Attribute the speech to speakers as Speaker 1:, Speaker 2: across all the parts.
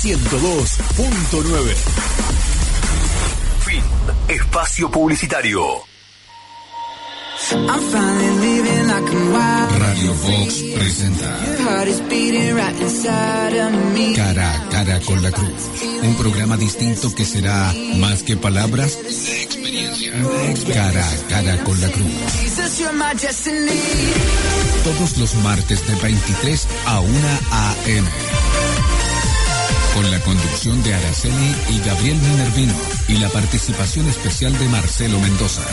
Speaker 1: 102.9. Fin. Espacio publicitario.
Speaker 2: Radio Vox presenta Cara a cara con la cruz. Un programa distinto que será más que palabras, experiencia. Cara a cara con la cruz. Todos los martes de 23 a 1 a.m. Con la conducción de Araceli y Gabriel Minervino y la participación especial de Marcelo Mendoza.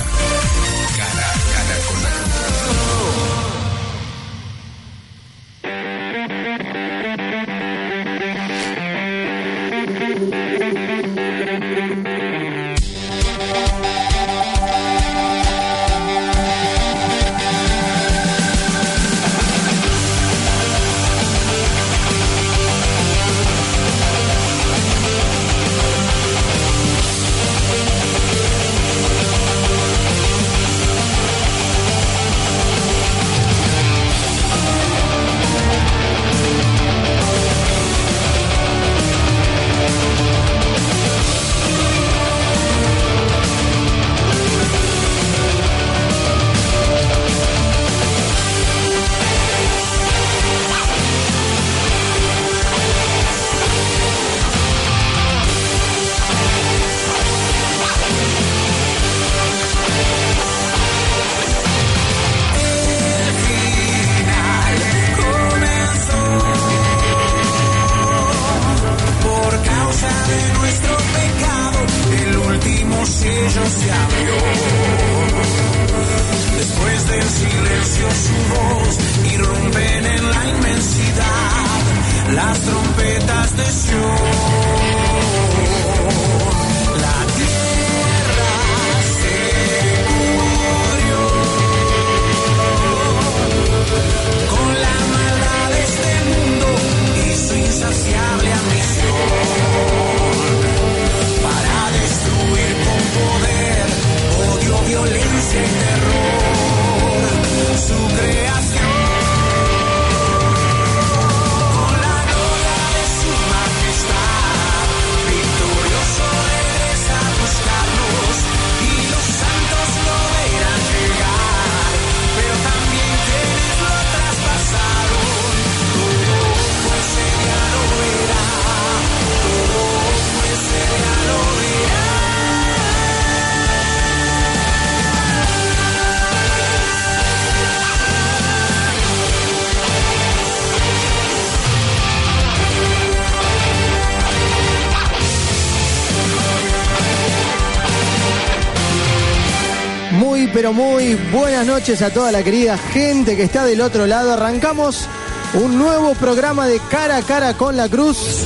Speaker 3: Buenas noches a toda la querida gente que está del otro lado. Arrancamos un nuevo programa de Cara a Cara con la Cruz.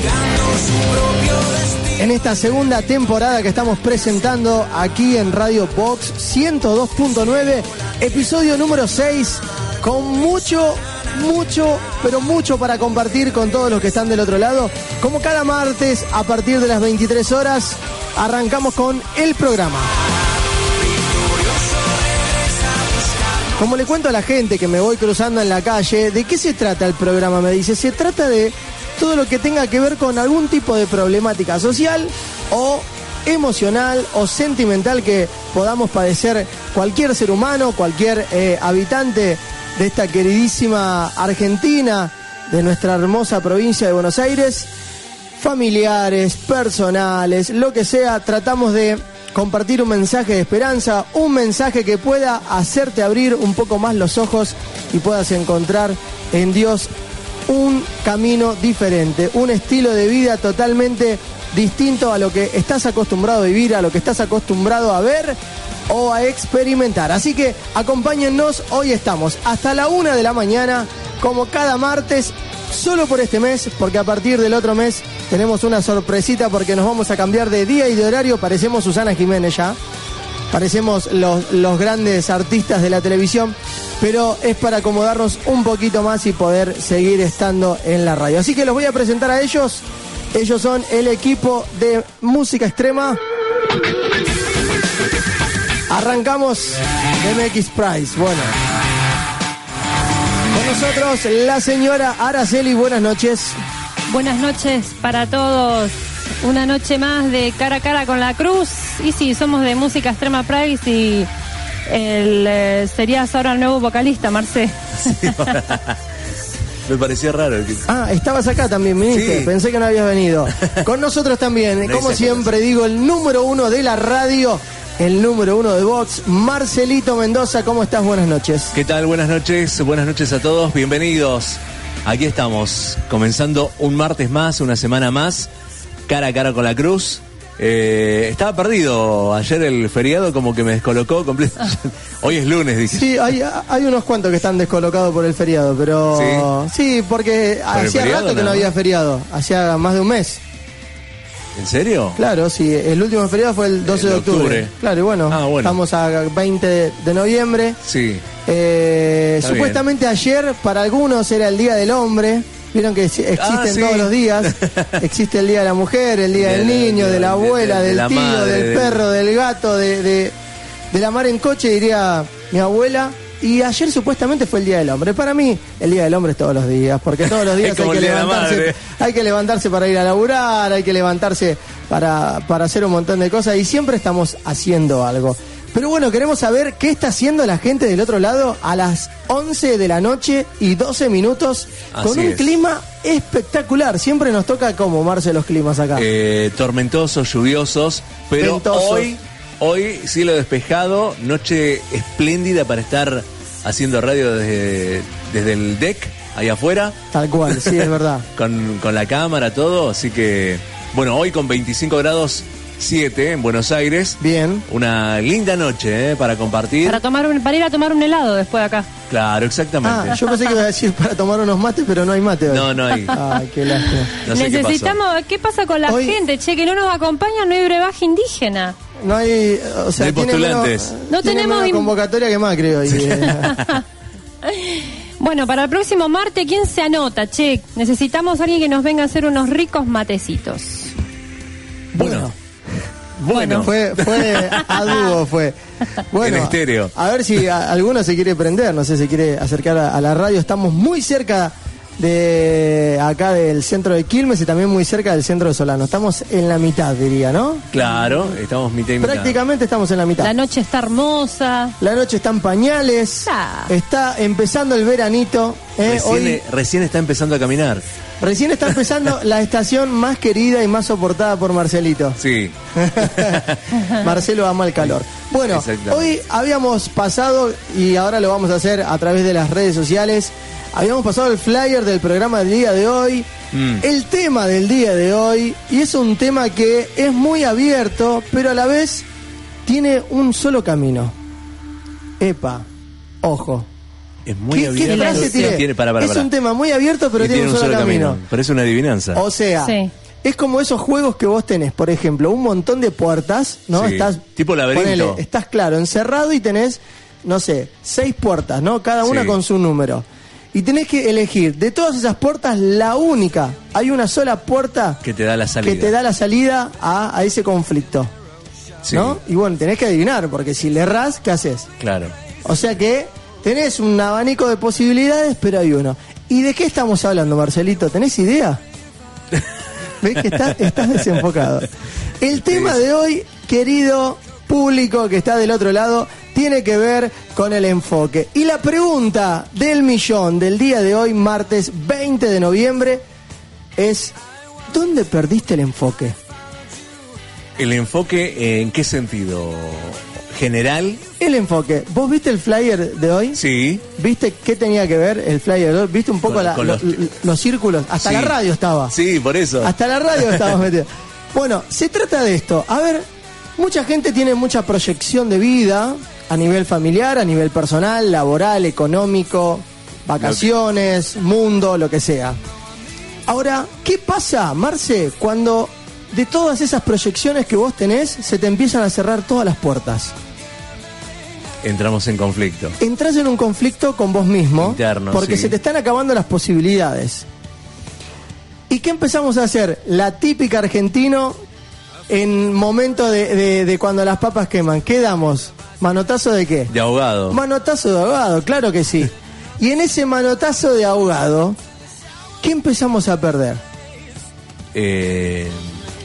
Speaker 3: En esta segunda temporada que estamos presentando aquí en Radio Box 102.9, episodio número 6, con mucho, mucho, pero mucho para compartir con todos los que están del otro lado. Como cada martes, a partir de las 23 horas, arrancamos con el programa. Como le cuento a la gente que me voy cruzando en la calle, ¿de qué se trata el programa? Me dice, se trata de todo lo que tenga que ver con algún tipo de problemática social o emocional o sentimental que podamos padecer cualquier ser humano, cualquier eh, habitante de esta queridísima Argentina, de nuestra hermosa provincia de Buenos Aires, familiares, personales, lo que sea, tratamos de compartir un mensaje de esperanza, un mensaje que pueda hacerte abrir un poco más los ojos y puedas encontrar en Dios un camino diferente, un estilo de vida totalmente distinto a lo que estás acostumbrado a vivir, a lo que estás acostumbrado a ver o a experimentar. Así que acompáñennos, hoy estamos hasta la una de la mañana, como cada martes, solo por este mes, porque a partir del otro mes tenemos una sorpresita porque nos vamos a cambiar de día y de horario, parecemos Susana Jiménez ya. Parecemos los, los grandes artistas de la televisión, pero es para acomodarnos un poquito más y poder seguir estando en la radio. Así que los voy a presentar a ellos. Ellos son el equipo de música extrema. Arrancamos MX Price. Bueno. Con nosotros la señora Araceli. Buenas noches.
Speaker 4: Buenas noches para todos. Una noche más de cara a cara con la cruz. Y sí, somos de música extrema Price y el, eh, serías ahora el nuevo vocalista, Marce.
Speaker 5: Me parecía raro. que-
Speaker 3: Ah, estabas acá también, viniste.
Speaker 5: Sí.
Speaker 3: Pensé que no habías venido. Con nosotros también, como siempre digo, el número uno de la radio, el número uno de Vox, Marcelito Mendoza. ¿Cómo estás? Buenas noches.
Speaker 5: ¿Qué tal? Buenas noches, buenas noches a todos, bienvenidos. Aquí estamos, comenzando un martes más, una semana más, cara a cara con la cruz. Eh, estaba perdido ayer el feriado, como que me descolocó completamente. Hoy es lunes, dije.
Speaker 3: Sí, hay, hay unos cuantos que están descolocados por el feriado, pero. Sí, porque
Speaker 5: ¿Por el
Speaker 3: hacía rato que no había feriado. Hacía más de un mes.
Speaker 5: ¿En serio?
Speaker 3: Claro, sí. El último feriado fue el 12
Speaker 5: El
Speaker 3: de octubre.
Speaker 5: octubre.
Speaker 3: Claro, y bueno,
Speaker 5: Ah, bueno.
Speaker 3: estamos a 20 de, de noviembre.
Speaker 5: Sí.
Speaker 3: Eh, supuestamente ayer para algunos era el Día del Hombre. Vieron que existen
Speaker 5: Ah, sí.
Speaker 3: todos los días. Existe el Día de la Mujer, el Día
Speaker 5: De-
Speaker 3: del Niño,
Speaker 5: de-
Speaker 3: la abuela,
Speaker 5: de- de
Speaker 3: del tío,
Speaker 5: madre,
Speaker 3: del perro, del gato, de, de, de la mar en coche, diría mi abuela. Y ayer supuestamente fue el Día del Hombre. Para mí, el Día del Hombre es todos los días, porque todos los días hay que levantarse. Hay que levantarse para ir a laburar, hay que levantarse para, para hacer un montón de cosas y siempre estamos haciendo algo. Pero bueno, queremos saber qué está haciendo la gente del otro lado a las 11 de la noche y 12 minutos con un
Speaker 5: es.
Speaker 3: clima espectacular. Siempre nos toca como Marce los climas acá.
Speaker 5: Eh, tormentosos, lluviosos, pero
Speaker 3: Ventosos.
Speaker 5: hoy, hoy cielo despejado, noche espléndida para estar haciendo radio desde, desde el deck, ahí afuera.
Speaker 3: Tal cual, sí, es verdad.
Speaker 5: con, con la cámara, todo. Así que, bueno, hoy con 25 grados 7 en Buenos Aires.
Speaker 3: Bien.
Speaker 5: Una linda noche ¿eh? para compartir.
Speaker 4: Para, tomar un, para ir a tomar un helado después de acá.
Speaker 5: Claro, exactamente.
Speaker 3: Ah, yo pensé que iba a decir para tomar unos mates, pero no hay mate hoy.
Speaker 5: No, no hay.
Speaker 3: Ay, qué lástima.
Speaker 5: No sé qué pasó.
Speaker 4: Necesitamos, ¿qué, pasa con la
Speaker 3: Hoy-
Speaker 4: gente? Che, que no nos acompaña, no hay brebaje indígena.
Speaker 3: No hay, o sea,
Speaker 5: No hay postulantes.
Speaker 3: menos-
Speaker 4: No tenemos
Speaker 3: menos
Speaker 4: im-
Speaker 3: convocatoria que más, creo. y, eh,
Speaker 4: Bueno, para el próximo martes, ¿quién se anota? Che, necesitamos a alguien que nos venga a hacer unos ricos matecitos.
Speaker 5: Bueno. Bueno.
Speaker 3: Fue, fue a dúo, fue. Bueno,
Speaker 5: En estéreo.
Speaker 3: A ver si a- alguno se quiere prender, no sé, se quiere acercar a, a la radio. Estamos muy cerca de acá del centro de Quilmes y también muy cerca del centro de Solano. Estamos en la mitad, diría, ¿no?
Speaker 5: Claro, estamos mitad y mitad.
Speaker 3: Prácticamente estamos en la mitad.
Speaker 4: La noche está hermosa.
Speaker 3: La noche está en pañales,
Speaker 4: Ah.
Speaker 3: está empezando el veranito. ¿eh?
Speaker 5: Recién,
Speaker 3: Hoy
Speaker 5: recién está empezando a caminar.
Speaker 3: Recién está empezando la estación más querida y más soportada por Marcelito.
Speaker 5: Sí.
Speaker 3: Marcelo ama el calor. Bueno, hoy habíamos pasado, y ahora lo vamos a hacer a través de las redes sociales, habíamos pasado el flyer del programa del día de hoy,
Speaker 5: Mm.
Speaker 3: el tema del día de hoy, y es un tema que es muy abierto, pero a la vez tiene un solo camino. Epa, ojo.
Speaker 5: Es muy
Speaker 3: ¿Qué, qué
Speaker 5: abierto.
Speaker 3: frase tiré?
Speaker 5: Tiene, para, para,
Speaker 3: es un tema muy abierto, pero
Speaker 5: Y
Speaker 3: tiene, un solo, camino.
Speaker 5: Parece una adivinanza.
Speaker 3: O sea,
Speaker 4: Sí.
Speaker 3: es como esos juegos que vos tenés, por ejemplo, un montón de puertas, ¿no?
Speaker 5: Sí,
Speaker 3: Estás
Speaker 5: tipo laberinto.
Speaker 3: ponele, estás claro, encerrado y tenés, no sé, seis puertas, ¿no? Cada una
Speaker 5: Sí.
Speaker 3: con su número. Y tenés que elegir de todas esas puertas la única. Hay una sola puerta
Speaker 5: que te da la salida.
Speaker 3: que te da la salida a, a ese conflicto,
Speaker 5: Sí,
Speaker 3: ¿no? Y bueno, tenés que adivinar, porque si le errás, ¿qué haces?
Speaker 5: Claro.
Speaker 3: O sea que tenés un abanico de posibilidades, pero hay uno. ¿Y de qué estamos hablando, Marcelito? ¿Tenés idea? ¿Ves que estás, estás desenfocado? El tema de hoy, querido público que está del otro lado, tiene que ver con el enfoque. Y la pregunta del millón del día de hoy, martes 20 de noviembre, es, ¿dónde perdiste el enfoque?
Speaker 5: ¿El enfoque en qué sentido? ¿General?
Speaker 3: El enfoque. ¿Vos viste el flyer de hoy?
Speaker 5: Sí.
Speaker 3: ¿Viste qué tenía que ver el flyer? de hoy? ¿Viste un poco
Speaker 5: Con-
Speaker 3: la-
Speaker 5: con
Speaker 3: lo-
Speaker 5: los-
Speaker 3: los... círculos? Hasta
Speaker 5: Sí.
Speaker 3: la radio estaba.
Speaker 5: Sí, por eso.
Speaker 3: Hasta la radio estábamos metidos. Bueno, se trata de esto. A ver, mucha gente tiene mucha proyección de vida a nivel familiar, a nivel personal, laboral, económico, vacaciones, mundo, lo que sea. Ahora, ¿qué pasa, Marce, cuando de todas esas proyecciones que vos tenés se te empiezan a cerrar todas las puertas?
Speaker 5: Entramos en conflicto.
Speaker 3: entras en un conflicto con vos mismo
Speaker 5: Interno,
Speaker 3: porque
Speaker 5: sí.
Speaker 3: se te están acabando las posibilidades. ¿Y qué empezamos a hacer? La típica argentino en momento de, de- de cuando las papas queman. ¿Qué damos? ¿Manotazo de qué?
Speaker 5: De ahogado.
Speaker 3: Manotazo de ahogado, claro que sí. Y en ese manotazo de ahogado, ¿qué empezamos a perder?
Speaker 5: eh,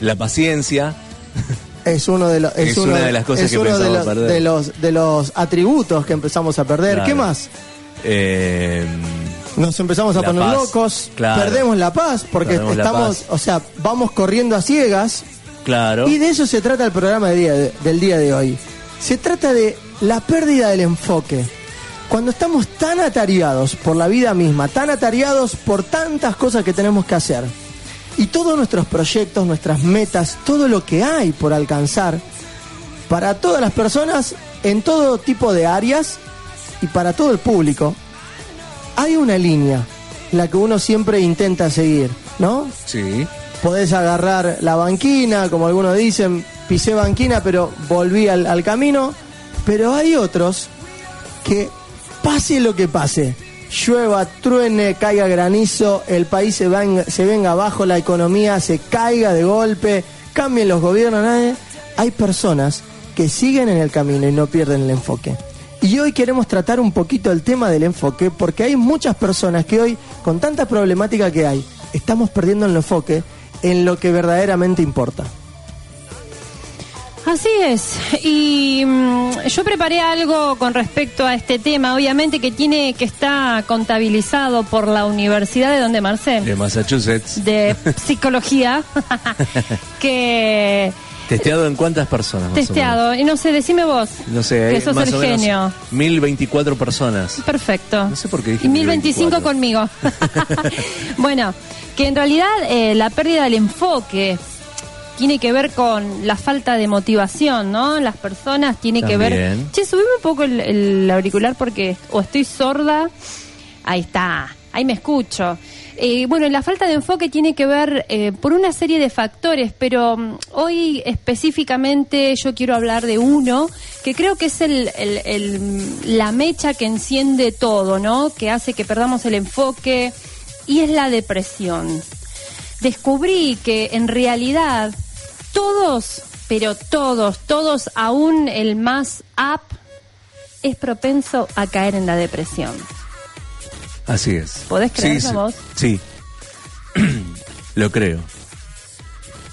Speaker 5: la paciencia.
Speaker 3: Es uno de los
Speaker 5: Es una de las cosas
Speaker 3: es
Speaker 5: que
Speaker 3: uno de
Speaker 5: perder.
Speaker 3: de los de los atributos que empezamos a perder.
Speaker 5: Claro.
Speaker 3: ¿Qué más?
Speaker 5: eh,
Speaker 3: Nos empezamos a poner
Speaker 5: paz,
Speaker 3: locos,
Speaker 5: claro.
Speaker 3: perdemos la paz porque
Speaker 5: Perdemos
Speaker 3: estamos,
Speaker 5: paz.
Speaker 3: o sea, vamos corriendo a ciegas
Speaker 5: claro.
Speaker 3: y de eso se trata el programa de día de- del día de hoy. Se trata de la pérdida del enfoque. Cuando estamos tan atareados por la vida misma, tan atareados por tantas cosas que tenemos que hacer, y todos nuestros proyectos, nuestras metas, todo lo que hay por alcanzar, para todas las personas, en todo tipo de áreas y para todo el público, hay una línea, la que uno siempre intenta seguir, ¿no?
Speaker 5: Sí.
Speaker 3: Podés agarrar la banquina, como algunos dicen, pisé banquina, pero volví al, al camino. Pero hay otros que, pase lo que pase, llueva, truene, caiga granizo, el país se venga, se venga abajo, la economía se caiga de golpe, cambien los gobiernos, nadie. Hay personas que siguen en el camino y no pierden el enfoque. Y hoy queremos tratar un poquito el tema del enfoque, porque hay muchas personas que hoy, con tanta problemática que hay, estamos perdiendo el enfoque en lo que verdaderamente importa.
Speaker 4: Así es. Y mm, yo preparé algo con respecto a este tema, obviamente que tiene que está contabilizado por la Universidad de donde Marcel,
Speaker 5: De Massachusetts.
Speaker 4: de psicología, que
Speaker 5: ¿Testeado en cuántas personas? más o
Speaker 4: testeado. Y no sé, decime vos.
Speaker 5: No sé,
Speaker 4: que sos
Speaker 5: más
Speaker 4: el
Speaker 5: o menos
Speaker 4: genio.
Speaker 5: 1024 personas.
Speaker 4: Perfecto.
Speaker 5: No sé por qué dije
Speaker 4: Y 1025
Speaker 5: 1024.
Speaker 4: conmigo. bueno, que en realidad eh, la pérdida del enfoque tiene que ver con la falta de motivación, ¿no? Las personas tiene que ver... Che, subime un poco el, el auricular porque o estoy sorda. Ahí está, ahí me escucho. Eh, bueno, la falta de enfoque tiene que ver eh, por una serie de factores, pero mm, hoy específicamente yo quiero hablar de uno que creo que es el, el- el- la mecha que enciende todo, ¿no? Que hace que perdamos el enfoque y es la depresión. Descubrí que en realidad todos, pero todos, todos, aún el más up, es propenso a caer en la depresión.
Speaker 5: Así es.
Speaker 4: ¿Podés creerlo
Speaker 5: sí, sí.
Speaker 4: vos?
Speaker 5: Sí. Lo creo.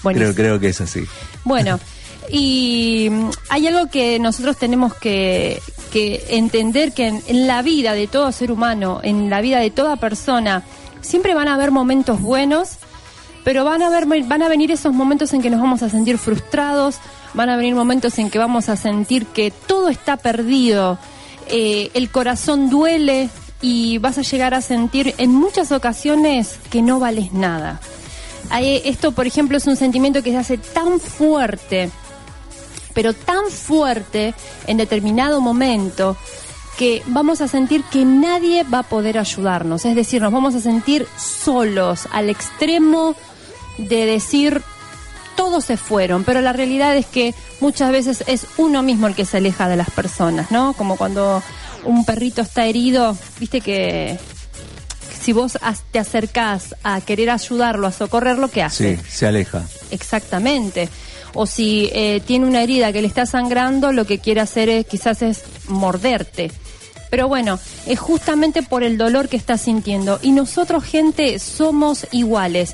Speaker 4: Buenísimo.
Speaker 5: Creo, creo que es así.
Speaker 4: Bueno, y mm, hay algo que nosotros tenemos que, que entender que en, en la vida de todo ser humano, en la vida de toda persona, siempre van a haber momentos buenos, pero van a, haber, van a venir esos momentos en que nos vamos a sentir frustrados, van a venir momentos en que vamos a sentir que todo está perdido, eh, el corazón duele y vas a llegar a sentir en muchas ocasiones que no vales nada. Esto, por ejemplo, es un sentimiento que se hace tan fuerte, pero tan fuerte en determinado momento que vamos a sentir que nadie va a poder ayudarnos. Es decir, nos vamos a sentir solos, al extremo de decir todos se fueron, pero la realidad es que muchas veces es uno mismo el que se aleja de las personas, ¿no? Como cuando un perrito está herido, viste que si vos te acercás a querer ayudarlo, a socorrerlo, ¿qué hace?
Speaker 5: Sí, se aleja.
Speaker 4: Exactamente. O si eh, tiene una herida que le está sangrando, lo que quiere hacer es quizás es morderte. Pero bueno, es justamente por el dolor que está sintiendo. Y nosotros, gente, somos iguales.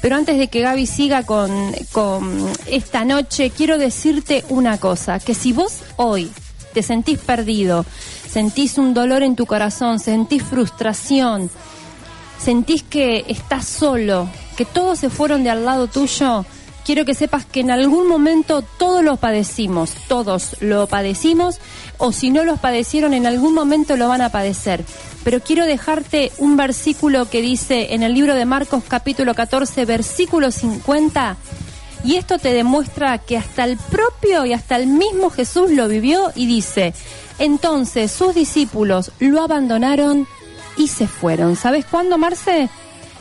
Speaker 4: Pero antes de que Gaby siga con, con esta noche, quiero decirte una cosa, que si vos hoy te sentís perdido, sentís un dolor en tu corazón, sentís frustración, sentís que estás solo, que todos se fueron de al lado tuyo, quiero que sepas que en algún momento todos lo padecimos, todos lo padecimos, o si no los padecieron, en algún momento lo van a padecer. Pero quiero dejarte un versículo que dice en el libro de Marcos capítulo 14, versículo 50, y esto te demuestra que hasta el propio y hasta el mismo Jesús lo vivió y dice, entonces sus discípulos lo abandonaron y se fueron. ¿Sabes cuándo, Marce?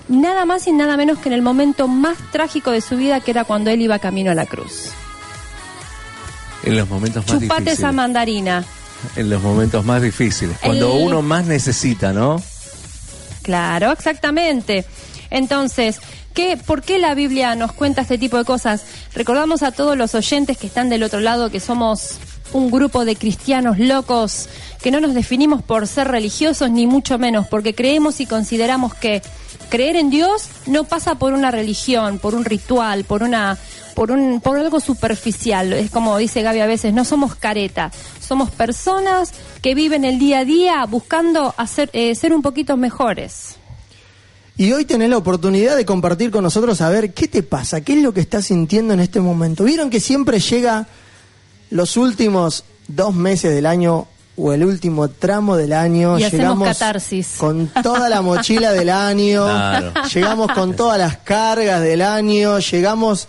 Speaker 4: Nada más y nada menos que en el momento más trágico de su vida, que era cuando él iba camino a la cruz.
Speaker 5: En los momentos más
Speaker 4: Chupate esa mandarina.
Speaker 5: En los momentos más difíciles. Cuando
Speaker 4: El-
Speaker 5: uno más necesita, ¿no?
Speaker 4: Claro, exactamente. Entonces, ¿qué, ¿por qué la Biblia nos cuenta este tipo de cosas? Recordamos a todos los oyentes que están del otro lado que somos un grupo de cristianos locos, que no nos definimos por ser religiosos ni mucho menos, porque creemos y consideramos que creer en Dios no pasa por una religión, por un ritual, por una por un por algo superficial. Es como dice Gaby a veces, no somos careta, somos personas que viven el día a día buscando hacer eh, ser un poquito mejores.
Speaker 3: Y hoy tenés la oportunidad de compartir con nosotros a ver qué te pasa, qué es lo que estás sintiendo en este momento. Vieron que siempre llega los últimos dos meses del año o el último tramo del año.
Speaker 4: Y hacemos
Speaker 3: llegamos
Speaker 4: catarsis.
Speaker 3: con toda la mochila del año,
Speaker 5: Claro.
Speaker 3: llegamos con todas las cargas del año, llegamos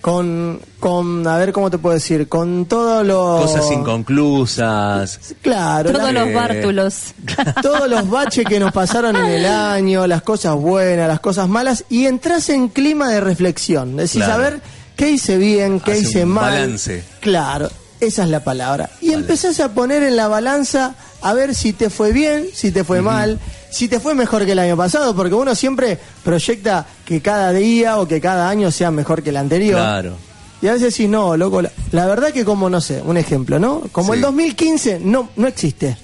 Speaker 3: con, con, a ver cómo te puedo decir, con todo lo...
Speaker 5: Cosas inconclusas.
Speaker 3: Claro,
Speaker 4: Todos
Speaker 3: la-
Speaker 4: los bártulos.
Speaker 3: todos los baches que nos pasaron en el año, las cosas buenas, las cosas malas, y entras en clima de reflexión. Decís,
Speaker 5: Claro.
Speaker 3: a ver, ¿qué hice bien, qué
Speaker 5: Hace
Speaker 3: hice
Speaker 5: un
Speaker 3: mal?
Speaker 5: balance.
Speaker 3: Claro, esa es la palabra. Y empezás a poner en la balanza a ver si te fue bien, si te fue mal, si te fue mejor que el año pasado, porque uno siempre proyecta que cada día o que cada año sea mejor que el anterior.
Speaker 5: Claro.
Speaker 3: Y a veces decís, no, loco, la, la verdad que como, no sé, un ejemplo, ¿no? Como el
Speaker 5: Sí.
Speaker 3: 2015 no, no existe.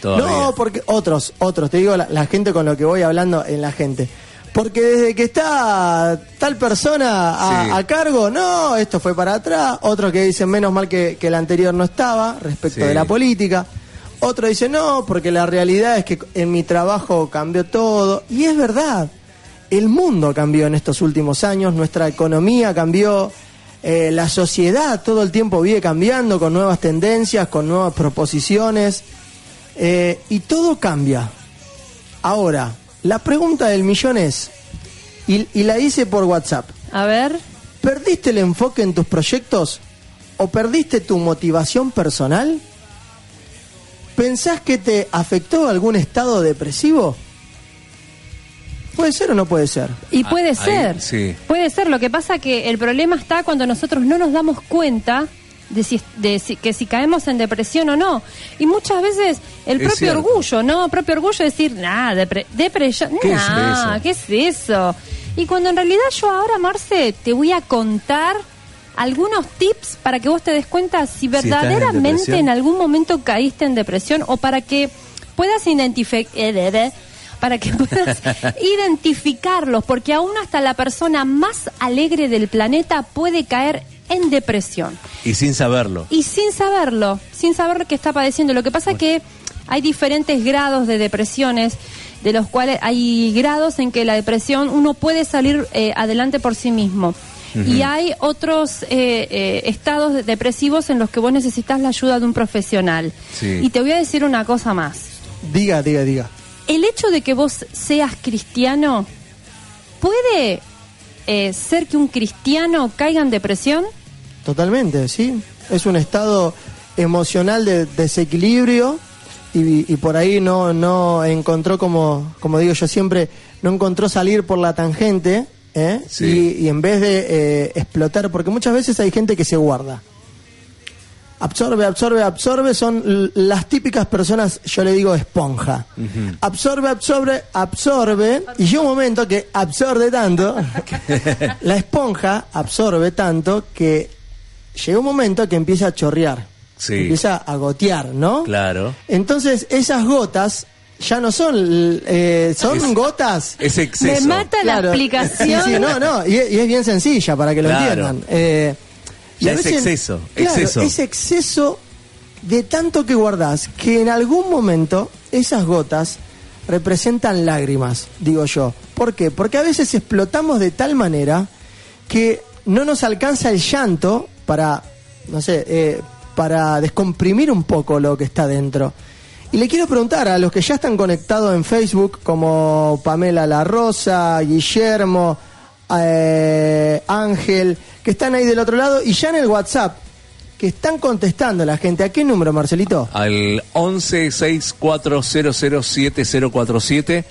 Speaker 5: Todavía.
Speaker 3: No, porque otros, otros, te digo la, la gente con lo que voy hablando en la gente. Porque desde que está tal persona a,
Speaker 5: Sí.
Speaker 3: a cargo, no, esto fue para atrás. Otros que dicen menos mal que, que el anterior no estaba respecto
Speaker 5: Sí.
Speaker 3: de la política. Otro dice no, porque la realidad es que en mi trabajo cambió todo. Y es verdad, el mundo cambió en estos últimos años, nuestra economía cambió, eh, la sociedad todo el tiempo vive cambiando con nuevas tendencias, con nuevas proposiciones. Eh, y todo cambia. Ahora, la pregunta del millón es, y, y la hice por WhatsApp,
Speaker 4: A ver,
Speaker 3: ¿perdiste el enfoque en tus proyectos o perdiste tu motivación personal? ¿Pensás que te afectó algún estado depresivo? ¿Puede ser o no puede ser?
Speaker 4: y
Speaker 5: Ah,
Speaker 4: puede
Speaker 5: ahí,
Speaker 4: ser.
Speaker 5: sí.
Speaker 4: Puede ser. Lo que pasa que el problema está cuando nosotros no nos damos cuenta de si, de si- que si caemos en depresión o no. Y muchas veces el
Speaker 5: Es
Speaker 4: propio
Speaker 5: cierto.
Speaker 4: orgullo, ¿no? Propio orgullo es decir, nah, depre depresión,
Speaker 5: ¿Qué es
Speaker 4: nah? ¿qué es eso? Y cuando en realidad yo ahora, Marce, te voy a contar algunos tips para que vos te des cuenta si
Speaker 5: en
Speaker 4: verdaderamente
Speaker 5: depresión.
Speaker 4: en algún momento caíste en depresión o para que puedas identificar para que puedas identificarlos, porque aún hasta la persona más alegre del planeta puede caer en depresión.
Speaker 5: Y sin saberlo.
Speaker 4: Y sin saberlo, sin saber lo que está padeciendo. Lo que pasa es que hay diferentes grados de depresiones, de los cuales hay grados en que la depresión uno puede salir eh, adelante por sí mismo. Y hay otros eh, eh, estados de- depresivos en los que vos necesitas la ayuda de un profesional.
Speaker 5: Sí.
Speaker 4: Y te voy a decir una cosa más.
Speaker 3: Diga, diga, diga.
Speaker 4: El hecho de que vos seas cristiano, ¿puede eh, ser que un cristiano caiga en depresión?
Speaker 3: Totalmente, sí. Es un estado emocional de desequilibrio y, y por ahí no, no encontró, como, como digo yo siempre, no encontró salir por la tangente ¿eh?
Speaker 5: Sí.
Speaker 3: y, y en vez de eh, explotar, porque muchas veces hay gente que se guarda. Absorbe, absorbe, absorbe, son las típicas personas, yo le digo esponja. Absorbe, absorbe, absorbe, y llega un momento que absorbe tanto, la esponja absorbe tanto que llega un momento que empieza a chorrear,
Speaker 5: Sí.
Speaker 3: empieza a gotear, ¿no?
Speaker 5: Claro.
Speaker 3: Entonces esas gotas ya no son, eh, son
Speaker 5: Es-
Speaker 3: gotas.
Speaker 5: Ese exceso.
Speaker 4: Me mata la explicación.
Speaker 3: Sí, sí, no, no, y, es- y es bien sencilla para que lo
Speaker 5: Claro.
Speaker 3: entiendan. Eh,
Speaker 5: Ya es
Speaker 3: veces-
Speaker 5: exceso,
Speaker 3: claro,
Speaker 5: exceso.
Speaker 3: Es exceso de tanto que guardás que en algún momento esas gotas representan lágrimas, digo yo. ¿Por qué? Porque a veces explotamos de tal manera que no nos alcanza el llanto para, no sé, eh, para descomprimir un poco lo que está dentro. Y le quiero preguntar a los que ya están conectados en Facebook, como Pamela La Rosa, Guillermo, eh, Ángel, que están ahí del otro lado, y ya en el WhatsApp, que están contestando la gente. ¿A qué número, Marcelito?
Speaker 5: Al 1164007047.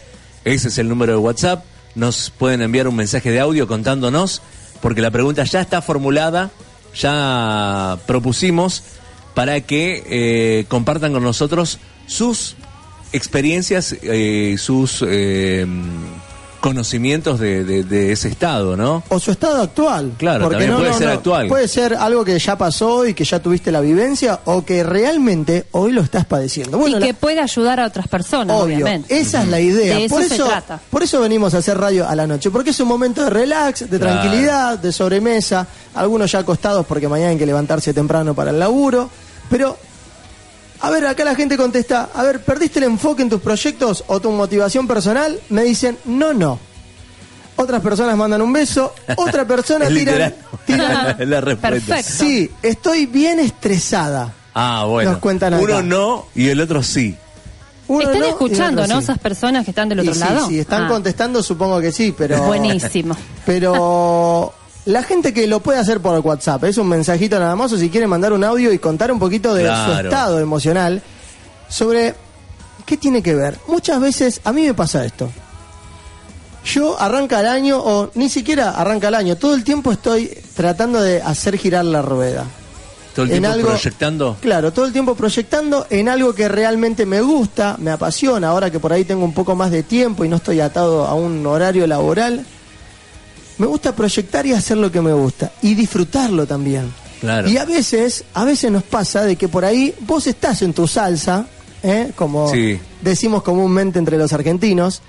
Speaker 5: Ese es el número de WhatsApp. Nos pueden enviar un mensaje de audio contándonos, porque la pregunta ya está formulada, ya propusimos para que eh, compartan con nosotros sus experiencias, eh, sus eh, conocimientos de, de- de ese estado, ¿no?
Speaker 3: o su estado actual.
Speaker 5: Claro, también puede ser actual.
Speaker 3: Puede ser algo que ya pasó y que ya tuviste la vivencia o que realmente hoy lo estás padeciendo. Bueno,
Speaker 4: y
Speaker 3: la-
Speaker 4: que puede ayudar a otras personas,
Speaker 3: Obvio,
Speaker 4: obviamente.
Speaker 3: esa es la idea.
Speaker 4: De eso
Speaker 3: por
Speaker 4: se
Speaker 3: eso,
Speaker 4: trata.
Speaker 3: por eso venimos a hacer radio a la noche, porque es un momento de relax, de
Speaker 5: Claro.
Speaker 3: tranquilidad, de sobremesa, algunos ya acostados porque mañana hay que levantarse temprano para el laburo, pero a ver, acá la gente contesta, a ver, ¿perdiste el enfoque en tus proyectos o tu motivación personal? Me dicen, no, no. Otras personas mandan un beso, otra persona tira,
Speaker 5: la respuesta.
Speaker 4: Perfecto.
Speaker 3: Sí, estoy bien estresada.
Speaker 5: Ah, bueno.
Speaker 3: Nos cuentan acá.
Speaker 5: Uno no y el otro sí.
Speaker 3: Uno
Speaker 4: Están
Speaker 3: no
Speaker 4: escuchando, ¿no?
Speaker 3: sí.
Speaker 4: Esas personas que están del
Speaker 3: Y
Speaker 4: otro
Speaker 3: sí,
Speaker 4: lado.
Speaker 3: Si están
Speaker 4: Ah,
Speaker 3: contestando, supongo que sí, pero.
Speaker 4: Buenísimo.
Speaker 3: Pero la gente que lo puede hacer por WhatsApp, es un mensajito nada más, o si quieren mandar un audio y contar un poquito de su estado emocional sobre qué tiene que ver. Muchas veces, a mí me pasa esto. Yo arranca el año, o ni siquiera arranca el año, todo el tiempo estoy tratando de hacer girar la rueda.
Speaker 5: Todo el tiempo
Speaker 3: algo-
Speaker 5: proyectando.
Speaker 3: Claro, todo el tiempo proyectando en algo que realmente me gusta, me apasiona, ahora que por ahí tengo un poco más de tiempo y no estoy atado a un horario laboral. Me gusta proyectar y hacer lo que me gusta y disfrutarlo también.
Speaker 5: Claro.
Speaker 3: Y a veces, a veces nos pasa de que por ahí vos estás en tu salsa, ¿eh? como
Speaker 5: Sí.
Speaker 3: decimos comúnmente entre los argentinos,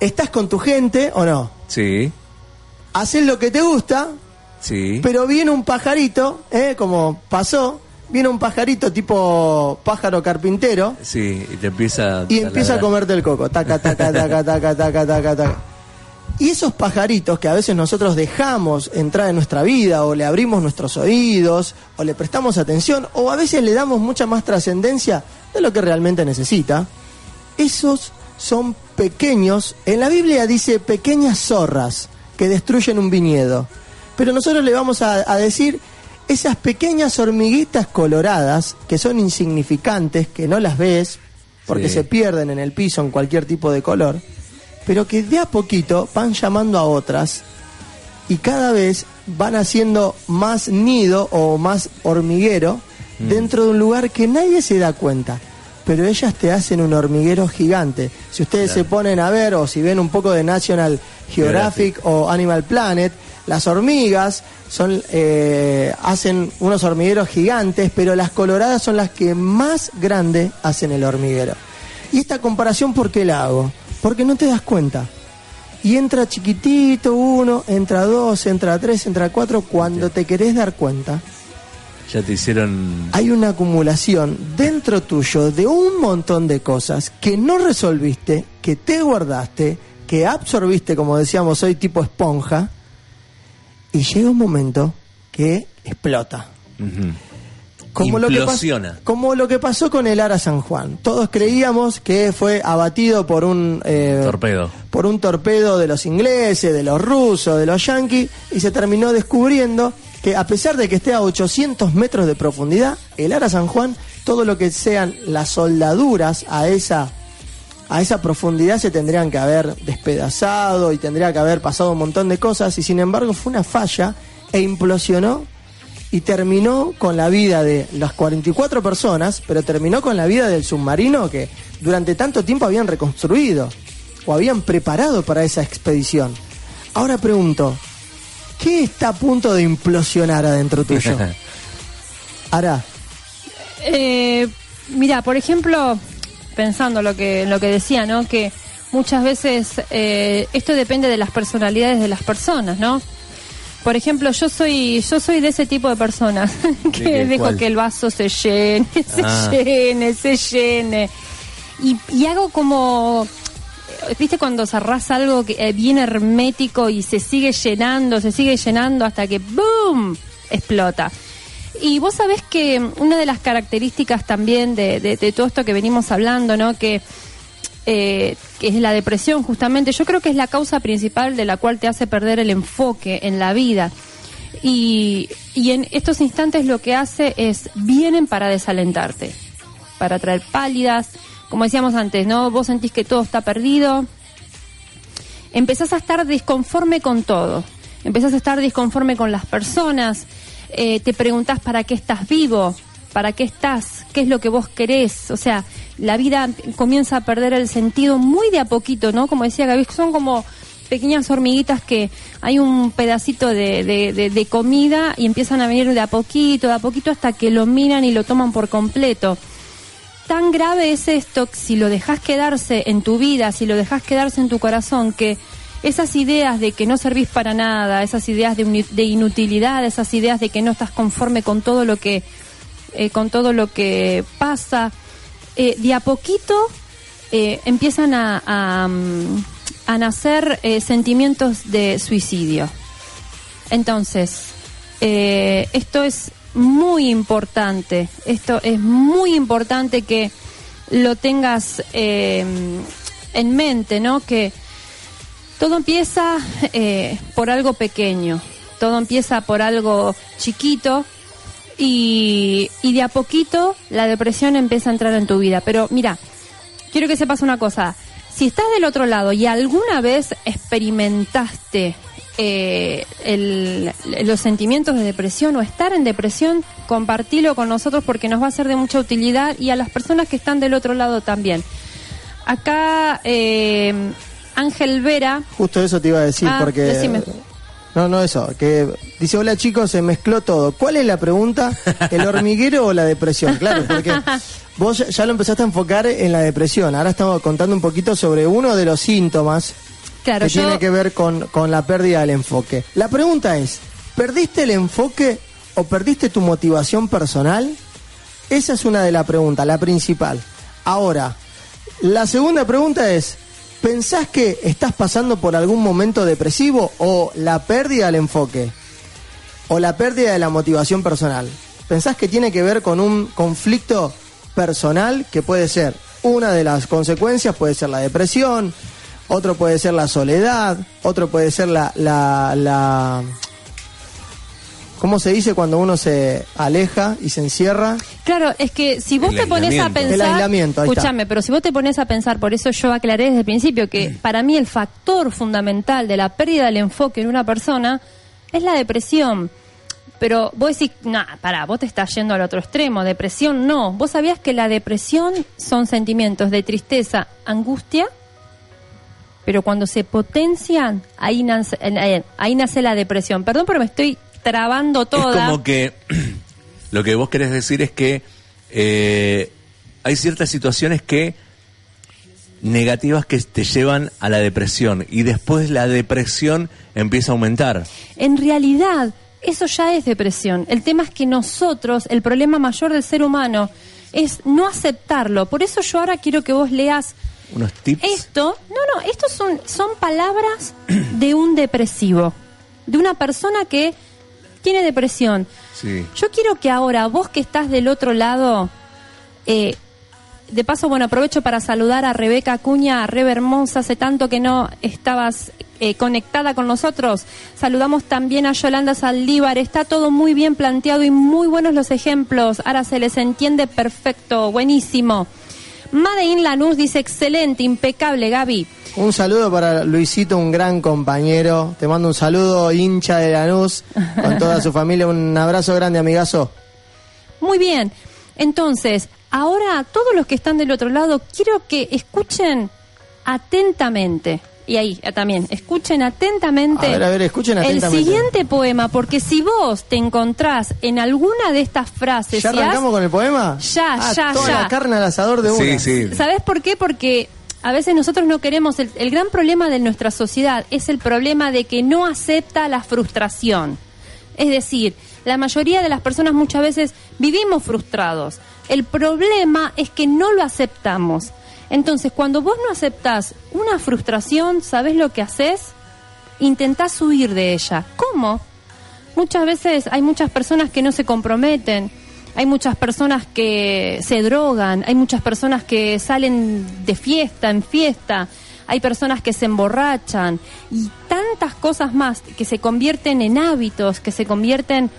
Speaker 3: estás con tu gente o no,
Speaker 5: Sí,
Speaker 3: haces lo que te gusta,
Speaker 5: sí.
Speaker 3: pero viene un pajarito, ¿eh? como pasó, viene un pajarito tipo pájaro carpintero
Speaker 5: Sí, y te empieza
Speaker 3: y empieza a comerte el coco. Taca, taca, taca, taca, taca, taca, taca. Y esos pajaritos que a veces nosotros dejamos entrar en nuestra vida o le abrimos nuestros oídos o le prestamos atención o a veces le damos mucha más trascendencia de lo que realmente necesita, esos son pequeños, en la Biblia dice pequeñas zorras que destruyen un viñedo, pero nosotros le vamos a, a decir esas pequeñas hormiguitas coloradas que son insignificantes, que no las ves porque
Speaker 5: Sí.
Speaker 3: se pierden en el piso en cualquier tipo de color, pero que de a poquito van llamando a otras y cada vez van haciendo más nido o más hormiguero dentro de un lugar que nadie se da cuenta. Pero ellas te hacen un hormiguero gigante. Si ustedes se ponen a ver o si ven un poco de National Geographic o Animal Planet, las hormigas son eh, hacen unos hormigueros gigantes, pero las coloradas son las que más grande hacen el hormiguero. Y esta comparación, ¿por qué la hago? Porque no te das cuenta. Y entra chiquitito uno, entra dos, entra tres, entra cuatro. Cuando te querés dar cuenta,
Speaker 5: Ya te hicieron.
Speaker 3: hay una acumulación dentro tuyo de un montón de cosas que no resolviste, que te guardaste, que absorbiste, como decíamos hoy, tipo esponja, y llega un momento que explota. Como lo, que pas-
Speaker 5: Implosiona.
Speaker 3: como lo que pasó con el Ara San Juan. Todos creíamos que fue abatido por un eh,
Speaker 5: Torpedo.
Speaker 3: por un torpedo de los ingleses, de los rusos, de los yanquis, y se terminó descubriendo que a pesar de que esté a 800 metros de profundidad, el Ara San Juan, todo lo que sean las soldaduras a esa a esa profundidad se tendrían que haber despedazado y tendría que haber pasado un montón de cosas y sin embargo fue una falla e implosionó y terminó con la vida de las 44 personas, pero terminó con la vida del submarino que durante tanto tiempo habían reconstruido o habían preparado para esa expedición. Ahora pregunto, ¿qué está a punto de implosionar adentro tuyo? Ara,
Speaker 4: Eh, mira, por ejemplo, pensando lo que lo que decía, ¿no? Que muchas veces eh, esto depende de las personalidades de las personas, ¿no? Por ejemplo, yo soy yo soy de ese tipo de personas que
Speaker 5: qué?
Speaker 4: dejo
Speaker 5: ¿Cuál?
Speaker 4: que el vaso se llene, se
Speaker 5: Ah.
Speaker 4: llene, se llene y, y hago como ¿Viste cuando cerrás algo que eh, bien hermético y se sigue llenando, se sigue llenando hasta que ¡boom! explota? Y vos sabés que una de las características también de, de- de todo esto que venimos hablando, ¿no? Que, eh, que es la depresión justamente, yo creo que es la causa principal de la cual te hace perder el enfoque en la vida. Y, y en estos instantes lo que hace es, vienen para desalentarte, para traer pálidas, como decíamos antes, ¿no? Vos sentís que todo está perdido, empezás a estar disconforme con todo, empezás a estar disconforme con las personas, eh, te preguntás para qué estás vivo, para qué estás, qué es lo que vos querés. O sea, la vida comienza a perder el sentido muy de a poquito, ¿no? Como decía Gaby, son como pequeñas hormiguitas que hay un pedacito de, comida y empiezan a venir de a poquito, de a poquito hasta que lo miran y lo toman por completo. Tan grave es esto si lo dejas quedarse en tu vida, si lo dejas quedarse en tu corazón, que esas ideas de que no servís para nada, esas ideas de, de inutilidad, esas ideas de que no estás conforme con todo lo que, eh, con todo lo que pasa, eh, de a poquito eh, empiezan a, a, mm, a nacer eh, sentimientos de suicidio. Entonces, esto es muy importante, esto es muy importante que lo tengas en mente, ¿no? Que todo empieza por algo pequeño, todo empieza por algo chiquito y, y de a poquito la depresión empieza a entrar en tu vida. Pero mira, quiero que sepas una cosa. Si estás del otro lado y alguna vez experimentaste eh, el- los sentimientos de depresión o estar en depresión, compartilo con nosotros porque nos va a ser de mucha utilidad y a las personas que están del otro lado también. Acá eh, Ángel Vera,
Speaker 3: Justo eso te iba a decir,
Speaker 4: Ah,
Speaker 3: porque...
Speaker 4: decime.
Speaker 3: No, no eso, que dice, hola chicos, se mezcló todo. ¿Cuál es la pregunta? ¿El hormiguero o la depresión? Claro, porque vos ya- lo empezaste a enfocar en la depresión. Ahora estamos contando un poquito sobre uno de los síntomas
Speaker 4: claro,
Speaker 3: que
Speaker 4: yo
Speaker 3: tiene que ver con, con la pérdida del enfoque. La pregunta es, ¿perdiste el enfoque o perdiste tu motivación personal? Esa es una de las preguntas, la principal. Ahora, la segunda pregunta es, ¿pensás que estás pasando por algún momento depresivo o la pérdida del enfoque? ¿O la pérdida de la motivación personal? ¿Pensás que tiene que ver con un conflicto personal que puede ser una de las consecuencias, puede ser la depresión, otro puede ser la soledad, otro puede ser la, la, la ¿cómo se dice cuando uno se aleja y se encierra?
Speaker 4: Claro, es que si vos
Speaker 5: El
Speaker 4: te pones a pensar.
Speaker 3: El aislamiento, ahí está.
Speaker 4: escúchame, pero si vos te pones a pensar, por eso yo aclaré desde el principio que para mí el factor fundamental de la pérdida del enfoque en una persona es la depresión. Pero vos decís, no, pará, vos te estás yendo al otro extremo, depresión no. Vos sabías que la depresión son sentimientos de tristeza, angustia, pero cuando se potencian, ahí nace, eh, ahí nace la depresión. Perdón, pero me estoy trabando toda.
Speaker 5: Es como que lo que vos querés decir es que eh, hay ciertas situaciones que negativas que te llevan a la depresión y después la depresión empieza a aumentar.
Speaker 4: En realidad, eso ya es depresión. El tema es que nosotros, el problema mayor del ser humano, es no aceptarlo. Por eso yo ahora quiero que vos leas
Speaker 5: Unos tips.
Speaker 4: esto. No, no, estos son, son palabras de un depresivo, de una persona que tiene depresión.
Speaker 5: Sí.
Speaker 4: Yo quiero que ahora, vos que estás del otro lado, eh, de paso, bueno, aprovecho para saludar a Rebeca Acuña, a Rebe Hermosa, hace tanto que no estabas eh, conectada con nosotros. Saludamos también a Yolanda Saldívar, está todo muy bien planteado y muy buenos los ejemplos. Ahora se les entiende perfecto, buenísimo. Made in Lanús dice, excelente, impecable, Gaby.
Speaker 3: Un saludo para Luisito, un gran compañero. Te mando un saludo, hincha de Lanús, con toda su familia. Un abrazo grande, amigazo.
Speaker 4: Muy bien. Entonces, ahora todos los que están del otro lado, quiero que escuchen atentamente. Y ahí eh, también, escuchen atentamente.
Speaker 3: A ver, a ver, escuchen atentamente.
Speaker 4: El siguiente poema, porque si vos te encontrás en alguna de estas frases,
Speaker 3: ¿Ya
Speaker 4: si has-
Speaker 3: arrancamos con el poema?
Speaker 4: Ya,
Speaker 3: Ah,
Speaker 4: ya,
Speaker 3: toda
Speaker 4: ya.
Speaker 3: la carne al asador de una.
Speaker 5: Sí, sí.
Speaker 4: ¿Sabes por qué? Porque a veces nosotros no queremos, el, el gran problema de nuestra sociedad es el problema de que no acepta la frustración. Es decir, la mayoría de las personas muchas veces vivimos frustrados. El problema es que no lo aceptamos. Entonces, cuando vos no aceptás una frustración, ¿sabés lo que haces? Intentás huir de ella. ¿Cómo? Muchas veces hay muchas personas que no se comprometen, hay muchas personas que se drogan, hay muchas personas que salen de fiesta en fiesta, hay personas que se emborrachan y tantas cosas más que se convierten en hábitos, que se convierten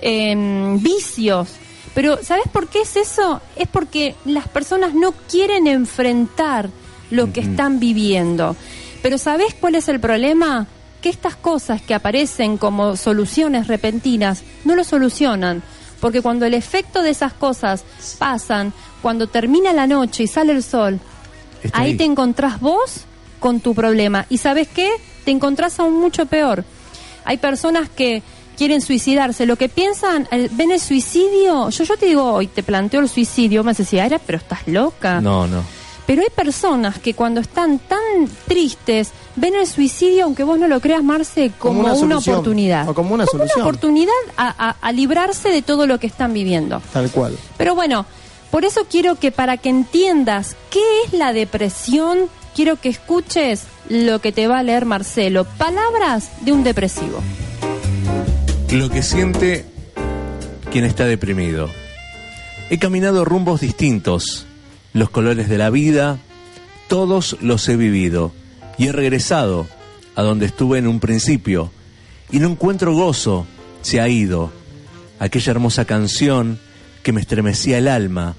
Speaker 4: en vicios. Pero ¿sabes por qué es eso? Es porque las personas no quieren enfrentar lo que están viviendo. Pero ¿sabes cuál es el problema? Que estas cosas que aparecen como soluciones repentinas no lo solucionan. Porque cuando el efecto de esas cosas pasan, cuando termina la noche y sale el sol,
Speaker 5: Está
Speaker 4: ahí
Speaker 5: ahí.
Speaker 4: te encontrás vos con tu problema. ¿Y sabes qué? Te encontrás aún mucho peor. Hay personas que quieren suicidarse. Lo que piensan, eh, ven el suicidio. Yo, yo te digo hoy, te planteo el suicidio. Me decía, "Ara, pero estás loca.
Speaker 5: No, no.
Speaker 4: Pero hay personas que cuando están tan tristes ven el suicidio, aunque vos no lo creas, Marce, como,
Speaker 3: Como una
Speaker 4: una,
Speaker 3: solución,
Speaker 4: oportunidad.
Speaker 3: o como una solución.
Speaker 4: oportunidad a, a- a librarse de todo lo que están viviendo.
Speaker 3: Tal cual.
Speaker 4: Pero bueno, por eso quiero que para que entiendas qué es la depresión, quiero que escuches lo que te va a leer Marcelo. Palabras de un depresivo.
Speaker 5: Lo que siente quien está deprimido. He caminado rumbos distintos, los colores de la vida, todos los he vivido y he regresado a donde estuve en un principio y no encuentro gozo, se ha ido. Aquella hermosa canción que me estremecía el alma,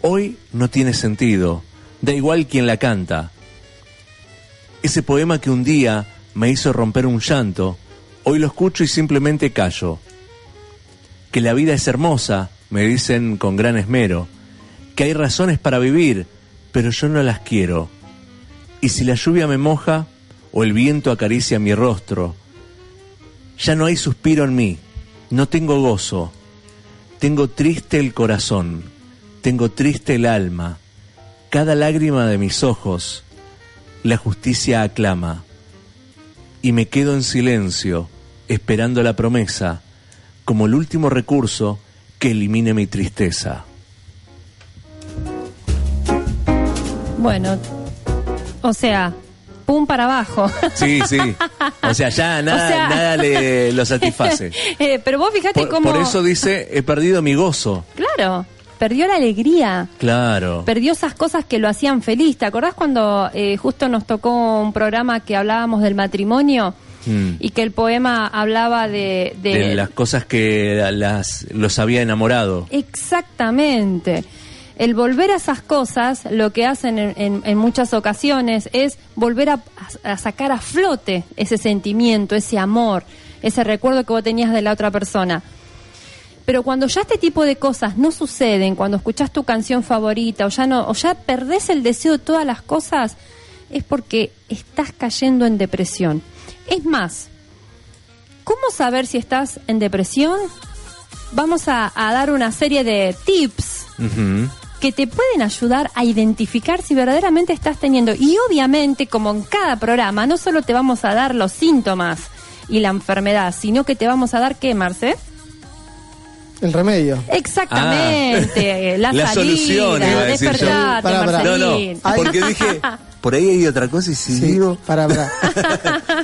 Speaker 5: hoy no tiene sentido, da igual quien la canta. Ese poema que un día me hizo romper un llanto, hoy lo escucho y simplemente callo. Que la vida es hermosa, me dicen con gran esmero, que hay razones para vivir, pero yo no las quiero. Y si la lluvia me moja o el viento acaricia mi rostro, ya no hay suspiro en mí, no tengo gozo, tengo triste el corazón, tengo triste el alma, cada lágrima de mis ojos, la justicia aclama, y me quedo en silencio, esperando la promesa, como el último recurso que elimine mi tristeza.
Speaker 4: Bueno, o sea, pum para abajo.
Speaker 5: Sí, sí. O sea, ya nada,
Speaker 4: O sea-
Speaker 5: nada le lo satisface.
Speaker 4: Eh, pero vos fíjate
Speaker 5: Por,
Speaker 4: cómo...
Speaker 5: por eso dice, he perdido mi gozo.
Speaker 4: Claro, perdió la alegría.
Speaker 5: Claro.
Speaker 4: Perdió esas cosas que lo hacían feliz. ¿Te acordás cuando eh, justo nos tocó un programa que hablábamos del matrimonio
Speaker 5: Mm.
Speaker 4: y que el poema hablaba de... de-
Speaker 5: De las cosas que las, los había enamorado.
Speaker 4: Exactamente. El volver a esas cosas, lo que hacen en, en- en muchas ocasiones es volver a, sacar a flote ese sentimiento, ese amor, ese recuerdo que vos tenías de la otra persona. Pero cuando ya este tipo de cosas no suceden, cuando escuchás tu canción favorita o ya no, o ya perdés el deseo de todas las cosas, es porque estás cayendo en depresión. Es más, ¿cómo saber si estás en depresión? Vamos a, dar una serie de tips. Que te pueden ayudar a identificar si verdaderamente estás teniendo. Y obviamente, como en cada programa, no solo te vamos a dar los síntomas y la enfermedad, sino que te vamos a dar qué, Marce?
Speaker 3: El remedio.
Speaker 4: Exactamente, la
Speaker 5: La
Speaker 4: salida,
Speaker 5: solución, iba a decir yo.
Speaker 4: despertate,
Speaker 3: Pará, pará.
Speaker 5: No, porque dije, por ahí hay otra cosa y si
Speaker 3: Sí,
Speaker 5: digo...
Speaker 3: para, para.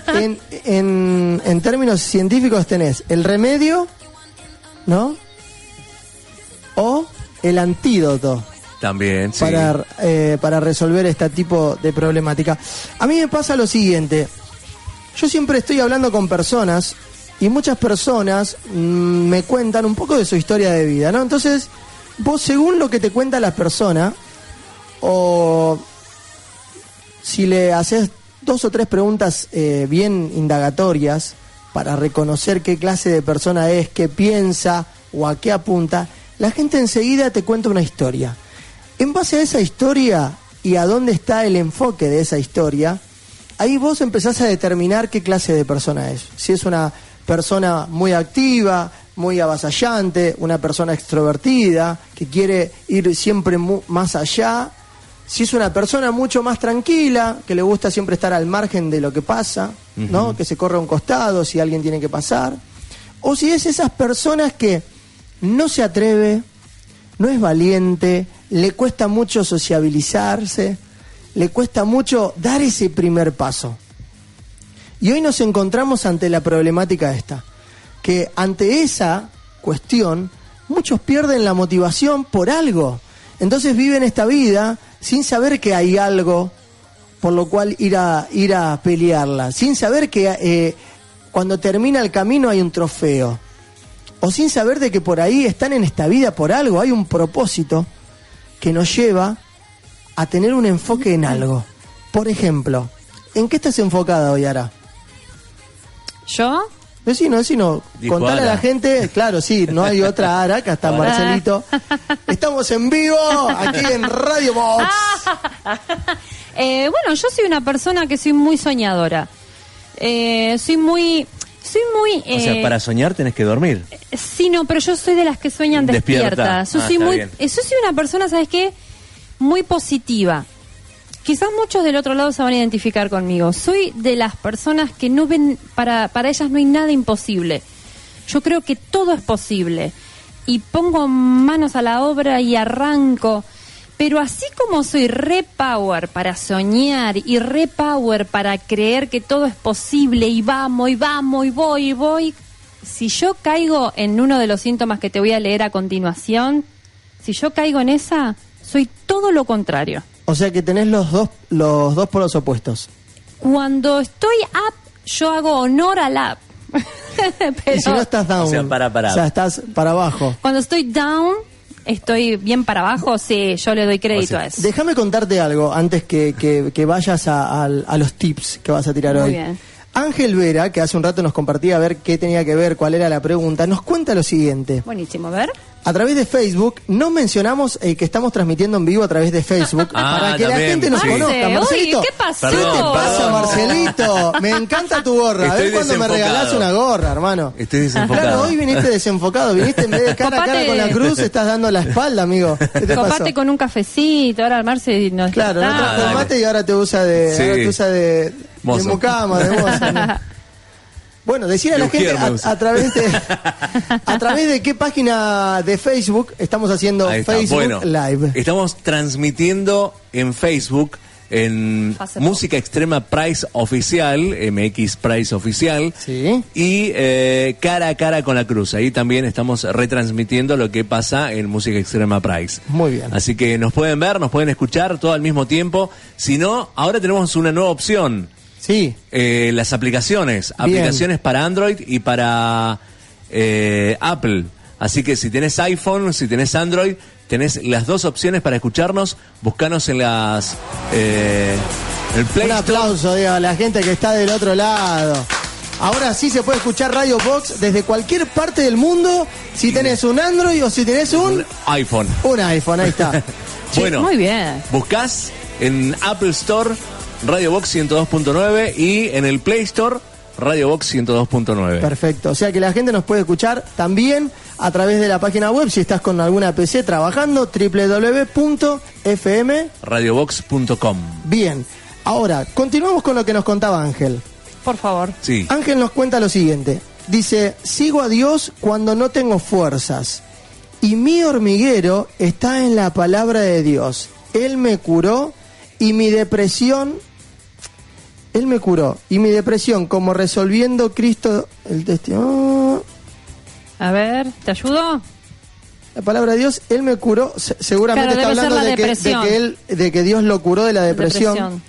Speaker 3: en, en, en términos científicos tenés el remedio, ¿no? O el antídoto
Speaker 5: También, sí.
Speaker 3: para, eh, para resolver este tipo de problemática. A mí me pasa lo siguiente. Yo siempre estoy hablando con personas y muchas personas mm, me cuentan un poco de su historia de vida, ¿no? Entonces, vos según lo que te cuenta la persona, o si le haces dos o tres preguntas eh, bien indagatorias para reconocer qué clase de persona es, qué piensa o a qué apunta, la gente enseguida te cuenta una historia. En base a esa historia y a dónde está el enfoque de esa historia, ahí vos empezás a determinar qué clase de persona es. Si es una persona muy activa, muy avasallante, una persona extrovertida, que quiere ir siempre más allá, si es una persona mucho más tranquila, que le gusta siempre estar al margen de lo que pasa, ¿no? Que se corre a un costado si alguien tiene que pasar. O si es esas personas que no se atreve, no es valiente, le cuesta mucho sociabilizarse, le cuesta mucho dar ese primer paso. Y hoy nos encontramos ante la problemática esta, que ante esa cuestión muchos pierden la motivación por algo. Entonces viven esta vida sin saber que hay algo por lo cual ir a, ir a pelearla, sin saber que eh, cuando termina el camino hay un trofeo, o sin saber de que por ahí están en esta vida por algo, hay un propósito que nos lleva a tener un enfoque en algo. Por ejemplo, ¿en qué estás enfocada hoy, Ara?
Speaker 4: Yo,
Speaker 3: Vecino, vecino,
Speaker 5: Dijo
Speaker 3: contale a la gente, claro, sí, no hay otra Ara, acá está Marcelito. Estamos en vivo aquí en Radio Box.
Speaker 4: Eh, bueno, yo soy una persona que soy muy soñadora. Eh, soy muy... Soy muy...
Speaker 5: O sea,
Speaker 4: eh,
Speaker 5: para soñar tenés que dormir.
Speaker 4: Sí, no, pero yo soy de las que sueñan
Speaker 5: Despierta.
Speaker 4: despiertas. Yo
Speaker 5: Ah,
Speaker 4: soy muy, eh, yo soy una persona, ¿sabes qué? Muy positiva. Quizás muchos del otro lado se van a identificar conmigo. Soy de las personas que no ven, para, para ellas no hay nada imposible. Yo creo que todo es posible. Y pongo manos a la obra y arranco. Pero así como soy re power para soñar y re power para creer que todo es posible y vamos y vamos y voy y voy, si yo caigo en uno de los síntomas que te voy a leer a continuación, si yo caigo en esa, soy todo lo contrario.
Speaker 3: O sea que tenés los dos, los dos polos opuestos.
Speaker 4: Cuando estoy up, yo hago honor al up. Pero
Speaker 3: y si no estás down.
Speaker 5: O sea, para, para.
Speaker 3: O sea, estás para abajo.
Speaker 4: cuando estoy down, estoy bien para abajo, sí, yo le doy crédito
Speaker 5: O sea,
Speaker 4: a eso.
Speaker 3: Déjame contarte algo antes que, que- que vayas a, los tips que vas a tirar
Speaker 4: Muy
Speaker 3: hoy.
Speaker 4: bien.
Speaker 3: Ángel Vera, que hace un rato nos compartía a ver qué tenía que ver, cuál era la pregunta, nos cuenta lo siguiente.
Speaker 4: Buenísimo, a ver.
Speaker 3: A través de Facebook, no mencionamos eh, que estamos transmitiendo en vivo a través de Facebook
Speaker 5: Ah,
Speaker 3: para que la
Speaker 5: también,
Speaker 3: gente nos
Speaker 5: sí.
Speaker 3: conozca.
Speaker 4: Marce,
Speaker 3: Marcelito,
Speaker 4: uy, ¿qué pasó?
Speaker 3: ¿Qué te pasa. Marcelito? Me encanta tu gorra. A ver cuándo me regalás una gorra, hermano.
Speaker 5: Estoy desenfocado.
Speaker 3: Claro, hoy viniste desenfocado, viniste en vez de cara a cara
Speaker 4: Copate.
Speaker 3: con la cruz, estás dando la espalda, amigo. ¿Qué te
Speaker 4: Comparte
Speaker 3: pasó?
Speaker 4: con un cafecito, ahora armarse nos
Speaker 3: Claro, no trajo mate y ahora te usa de,
Speaker 5: Sí.
Speaker 3: ahora te usa de, de mucama, de mozo, ¿no? Bueno, decir a la gente a, través de a través de qué página de Facebook estamos haciendo. Facebook
Speaker 5: Bueno,
Speaker 3: Live.
Speaker 5: estamos transmitiendo en Facebook en
Speaker 4: Hace
Speaker 5: Música Extrema Price Oficial, MX Price Oficial,
Speaker 3: Sí.
Speaker 5: y eh, Cara a Cara con la Cruz. Ahí también estamos retransmitiendo lo que pasa en Música Extrema Price.
Speaker 3: Muy bien.
Speaker 5: Así que nos pueden ver, nos pueden escuchar todo al mismo tiempo. Si no, ahora tenemos una nueva opción.
Speaker 3: Sí,
Speaker 5: Eh, las aplicaciones,
Speaker 3: Bien.
Speaker 5: aplicaciones para Android y para eh, Apple. Así que si tenés iPhone, si tenés Android, tenés las dos opciones para escucharnos. Buscanos en las eh, el Play
Speaker 3: un
Speaker 5: Store.
Speaker 3: aplauso digo, a la gente que está del otro lado. Ahora sí se puede escuchar Radio Box desde cualquier parte del mundo, si tenés un Android o si tenés un,
Speaker 5: un iPhone.
Speaker 3: un iPhone, ahí está.
Speaker 5: Bueno,
Speaker 4: Muy bien.
Speaker 5: buscás en Apple Store Radio Box 102.9 y en el Play Store Radio Box 102.9.
Speaker 3: Perfecto. O sea que la gente nos puede escuchar también a través de la página web si estás con alguna PC trabajando www.fm.
Speaker 5: Radiobox.com.
Speaker 3: Bien. Ahora, continuamos con lo que nos contaba Ángel.
Speaker 4: Por favor.
Speaker 5: Sí.
Speaker 3: Ángel nos cuenta lo siguiente. Dice, sigo a Dios cuando no tengo fuerzas. Y mi hormiguero está en la palabra de Dios. Él me curó y mi depresión... Él me curó y mi depresión como resolviendo Cristo el testimonio...
Speaker 4: A ver, ¿te ayudo?
Speaker 3: La palabra de Dios, Él me curó. Se- seguramente
Speaker 4: Claro,
Speaker 3: está hablando
Speaker 4: la
Speaker 3: de que, de, que él, de que Dios lo curó de la depresión.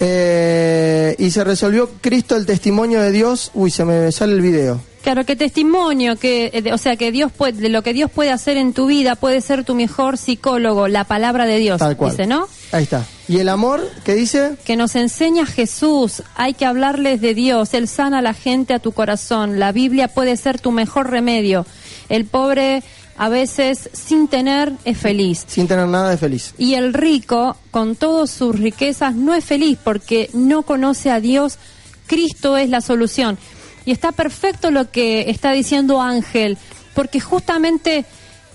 Speaker 3: Eh, y se resolvió Cristo el testimonio de Dios. Uy, se me sale el video.
Speaker 4: Claro, que testimonio, que, eh, o sea, que Dios puede, de lo que Dios puede hacer en tu vida puede ser tu mejor psicólogo, la palabra de Dios,
Speaker 3: Tal cual.
Speaker 4: dice, ¿no?
Speaker 3: Ahí está. ¿Y el amor qué dice?
Speaker 4: Que nos enseña Jesús, hay que hablarles de Dios, Él sana a la gente a tu corazón, la Biblia puede ser tu mejor remedio. El pobre a veces sin tener es feliz.
Speaker 3: Sin tener nada de feliz.
Speaker 4: Y el rico, con todas sus riquezas, no es feliz porque no conoce a Dios. Cristo es la solución. Y está perfecto lo que está diciendo Ángel, porque justamente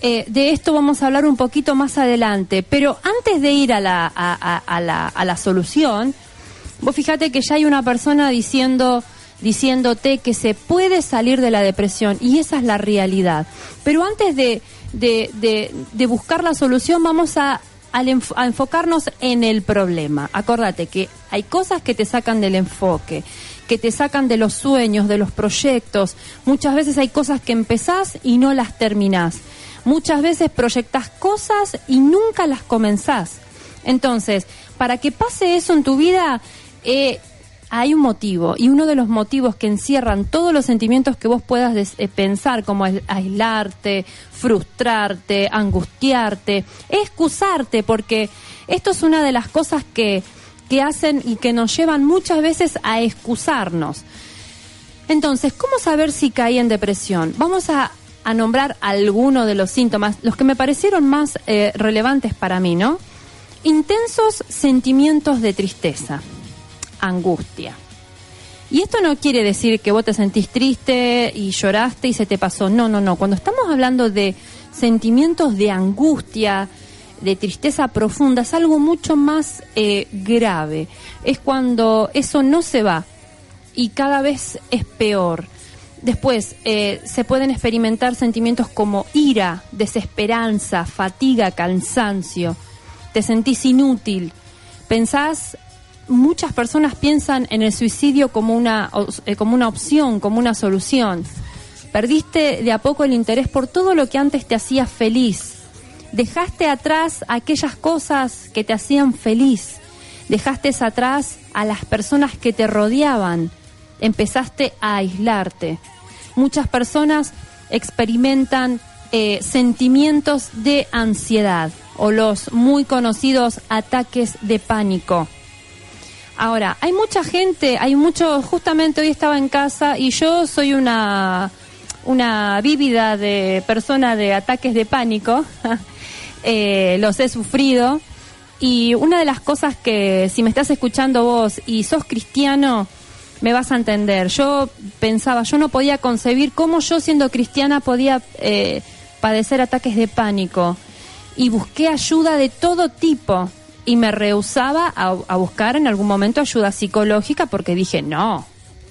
Speaker 4: eh, de esto vamos a hablar un poquito más adelante. Pero antes de ir a la, a, la, a la solución, vos fíjate que ya hay una persona diciendo diciéndote que se puede salir de la depresión y esa es la realidad. Pero antes de, de, de- buscar la solución vamos a, a enfocarnos en el problema. Acordate que hay cosas que te sacan del enfoque, que te sacan de los sueños, de los proyectos. Muchas veces hay cosas que empezás y no las terminás. Muchas veces proyectás cosas y nunca las comenzás. Entonces, para que pase eso en tu vida, eh, hay un motivo. Y uno de los motivos que encierran todos los sentimientos que vos puedas eh, pensar, como ais- aislarte, frustrarte, angustiarte, excusarte, porque esto es una de las cosas que, que hacen y que nos llevan muchas veces a excusarnos. Entonces, ¿cómo saber si caí en depresión? Vamos a, a nombrar algunos de los síntomas, los que me parecieron más eh, relevantes para mí, ¿no? Intensos sentimientos de tristeza, angustia. Y esto no quiere decir que vos te sentís triste y lloraste y se te pasó. No, no, no. Cuando estamos hablando de sentimientos de angustia, de tristeza profunda, es algo mucho más eh, grave. Es cuando eso no se va y cada vez es peor. Después eh, se pueden experimentar sentimientos como ira, desesperanza, fatiga, cansancio. Te sentís inútil. Pensás muchas personas piensan en el suicidio como una, eh, como una opción, como una solución. Perdiste de a poco el interés por todo lo que antes te hacía feliz. Dejaste atrás aquellas cosas que te hacían feliz. Dejaste atrás a las personas que te rodeaban. Empezaste a aislarte. Muchas personas experimentan eh, sentimientos de ansiedad o los muy conocidos ataques de pánico. Ahora, hay mucha gente, hay mucho, justamente hoy estaba en casa y yo soy una, una vívida de persona de ataques de pánico, eh, los he sufrido. Y una de las cosas que si me estás escuchando vos y sos cristiano, me vas a entender. Yo pensaba, yo no podía concebir cómo yo siendo cristiana podía eh, padecer ataques de pánico y busqué ayuda de todo tipo y me rehusaba a, buscar en algún momento ayuda psicológica porque dije, no,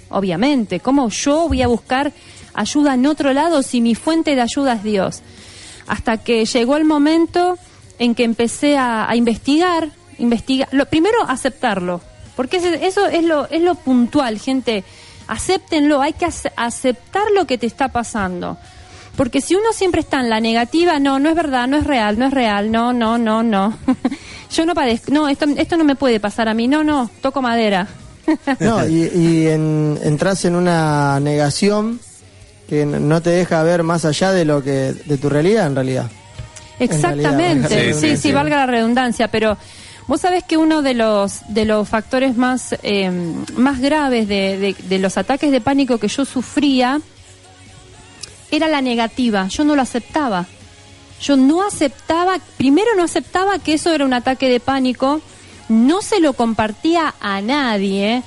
Speaker 4: obviamente, ¿cómo yo voy a buscar ayuda en otro lado si mi fuente de ayuda es Dios? Hasta que llegó el momento en que empecé a, investigar, investigar, lo primero aceptarlo, porque eso es lo, es lo puntual, gente, acéptenlo, hay que aceptar lo que te está pasando. Porque si uno siempre está en la negativa, no, no es verdad, no es real, no es real, no, no, no, no. yo no padezco, no, esto, esto no me puede pasar a mí, no, no, toco madera.
Speaker 3: no, y, entras en una negación que no te deja ver más allá de lo que de tu realidad en realidad.
Speaker 4: Exactamente, sí, sí, valga la redundancia, pero vos sabés que uno de los de los factores más eh, más graves de, de, los ataques de pánico que yo sufría era la negativa, yo no lo aceptaba. Yo no aceptaba, primero no aceptaba que eso era un ataque de pánico, no se lo compartía a nadie.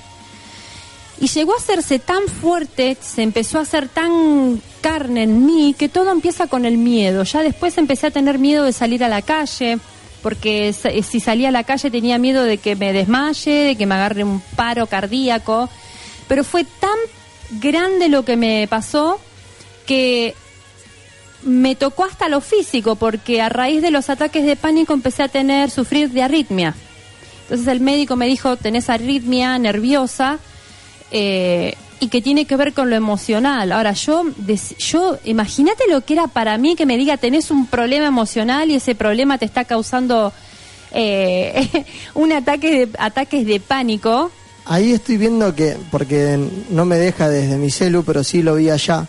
Speaker 4: Y llegó a hacerse tan fuerte, se empezó a hacer tan carne en mí, que todo empieza con el miedo. Ya después empecé a tener miedo de salir a la calle, porque si salía a la calle tenía miedo de que me desmaye, de que me agarre un paro cardíaco. Pero fue tan grande lo que me pasó que me tocó hasta lo físico, porque a raíz de los ataques de pánico empecé a tener, sufrir de arritmia. Entonces el médico me dijo, tenés arritmia nerviosa eh, y que tiene que ver con lo emocional. Ahora, yo, yo imagínate lo que era para mí que me diga, tenés un problema emocional y ese problema te está causando eh, un ataque de, ataques de pánico.
Speaker 3: Ahí estoy viendo que, porque no me deja desde mi celu, pero sí lo vi allá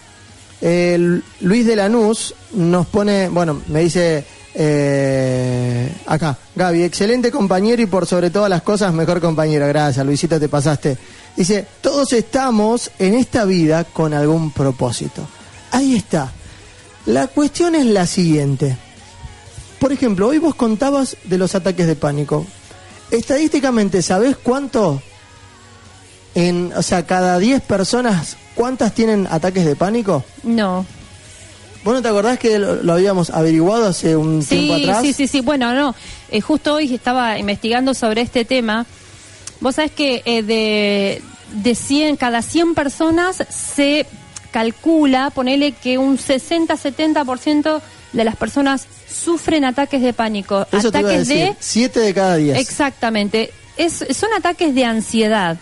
Speaker 3: Luis de Lanús nos pone, bueno, me dice eh, acá, Gaby, excelente compañero y por sobre todas las cosas, mejor compañero. Gracias, Luisito, te pasaste. Dice, todos estamos en esta vida con algún propósito. Ahí está. La cuestión es la siguiente. Por ejemplo, hoy vos contabas de los ataques de pánico. Estadísticamente, ¿sabés cuánto? En, o sea, cada 10 personas ¿Cuántas tienen ataques de pánico?
Speaker 4: No.
Speaker 3: ¿Vos no te acordás que lo, habíamos averiguado hace un tiempo atrás?
Speaker 4: Sí, sí, sí. Bueno, no. Eh, justo hoy estaba investigando sobre este tema. Vos sabés que eh, de, de 100, cada 100 personas se calcula, ponele que un 60-70% de las personas sufren ataques de pánico.
Speaker 3: Eso
Speaker 4: ataques
Speaker 3: te de 7 de cada 10.
Speaker 4: Exactamente. Es, son ataques de ansiedad.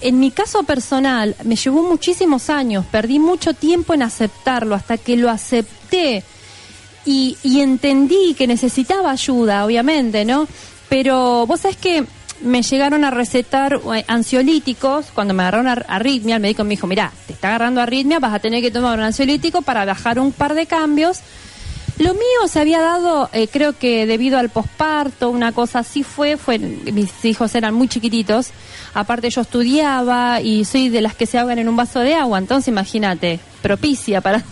Speaker 4: En mi caso personal, me llevó muchísimos años, perdí mucho tiempo en aceptarlo, hasta que lo acepté y, entendí que necesitaba ayuda, obviamente, ¿no? Pero vos sabés que me llegaron a recetar eh, ansiolíticos cuando me agarraron arritmia. El médico me dijo, mira, te está agarrando arritmia, vas a tener que tomar un ansiolítico para bajar un par de cambios. Lo mío se había dado, eh, creo que debido al posparto, una cosa así fue, fue, mis hijos eran muy chiquititos, aparte yo estudiaba y soy de las que se ahogan en un vaso de agua, entonces imagínate, propicia para...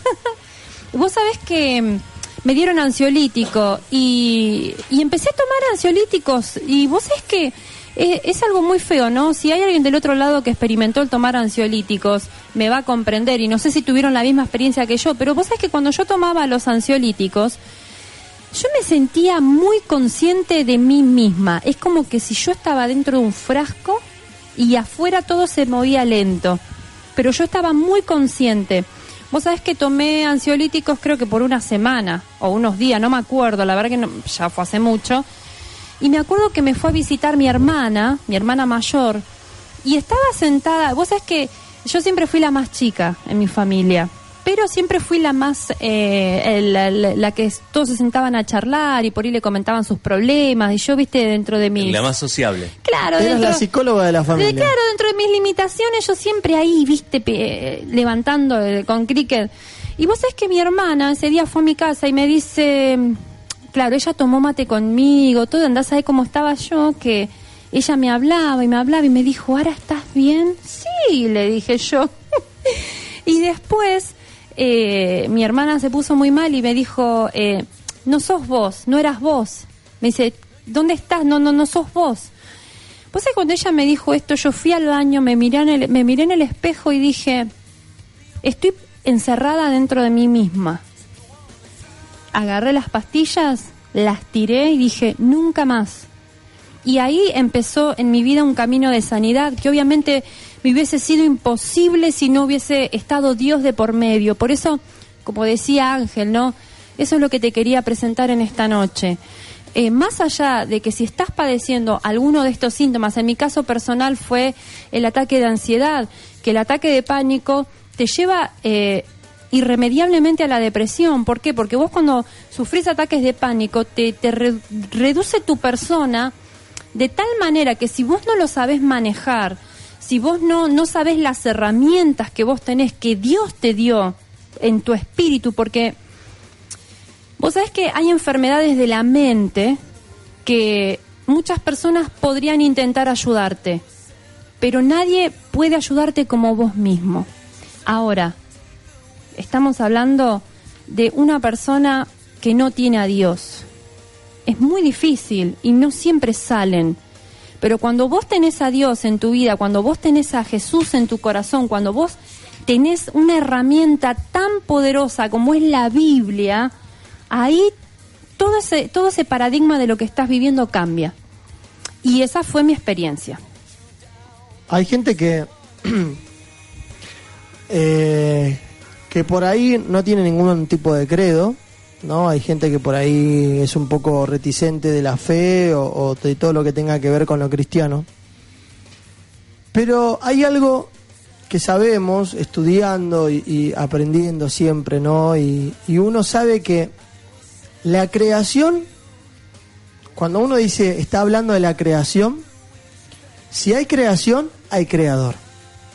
Speaker 4: Vos sabés que mm, me dieron ansiolítico y, y empecé a tomar ansiolíticos y vos sabés que es, es algo muy feo, ¿no? Si hay alguien del otro lado que experimentó el tomar ansiolíticos, me va a comprender y no sé si tuvieron la misma experiencia que yo, pero vos sabés que cuando yo tomaba los ansiolíticos, yo me sentía muy consciente de mí misma. Es como que si yo estaba dentro de un frasco y afuera todo se movía lento, pero yo estaba muy consciente. Vos sabés que tomé ansiolíticos creo que por una semana o unos días, no me acuerdo, la verdad que no- ya fue hace mucho. Y me acuerdo que me fue a visitar mi hermana, mi hermana mayor, y estaba sentada, vos sabés que yo siempre fui la más chica en mi familia, pero siempre fui la más, eh, el- la, la- la que todos se sentaban a charlar y por ahí le comentaban sus problemas, y yo, viste, dentro de mi...
Speaker 5: La más sociable.
Speaker 4: Claro,
Speaker 3: Eras
Speaker 4: dentro...
Speaker 3: la psicóloga de la
Speaker 4: de-
Speaker 3: familia.
Speaker 4: claro, dentro de mis limitaciones, yo siempre ahí, viste, pe- levantando con cricket. Y vos sabés que mi hermana ese día fue a mi casa y me dice, claro, ella tomó mate conmigo, todo, andás a ver cómo estaba yo, que ella me hablaba y me hablaba y me dijo, ¿ahora estás bien? Sí, le dije yo. y después eh, mi hermana se puso muy mal y me dijo, eh, no sos vos, no eras vos. Me dice, ¿dónde estás? No, no, no sos vos. Pues cuando ella me dijo esto, yo fui al baño, me miré, en el, me miré en el espejo y dije, estoy encerrada dentro de mí misma. Agarré las pastillas, las tiré y dije, nunca más. Y ahí empezó en mi vida un camino de sanidad que obviamente me hubiese sido imposible si no hubiese estado Dios de por medio. Por eso, como decía Ángel, ¿no? Eso es lo que te quería presentar en esta noche. Eh, más allá de que si estás padeciendo alguno de estos síntomas, en mi caso personal fue el ataque de ansiedad, que el ataque de pánico te lleva eh, irremediablemente a la depresión. ¿Por qué? Porque vos cuando sufrís ataques de pánico te, te re- reduce tu persona de tal manera que si vos no lo sabés manejar, si vos no, no sabés las herramientas que vos tenés, que Dios te dio en tu espíritu, porque vos sabés que hay enfermedades de la mente que muchas personas podrían intentar ayudarte, pero nadie puede ayudarte como vos mismo. Ahora, estamos hablando de una persona que no tiene a Dios. Es muy difícil y no siempre salen. Pero cuando vos tenés a Dios en tu vida, cuando vos tenés a Jesús en tu corazón, cuando vos tenés una herramienta tan poderosa como es la Biblia, ahí todo ese, todo ese paradigma de lo que estás viviendo cambia. Y esa fue mi experiencia.
Speaker 3: Hay gente que eh, que por ahí no tiene ningún tipo de credo, ¿no? Hay gente que por ahí es un poco reticente de la fe o, de todo lo que tenga que ver con lo cristiano. Pero hay algo que sabemos estudiando y, aprendiendo siempre, ¿no? Y uno sabe que la creación, cuando uno dice, está hablando de la creación, si hay creación, hay creador,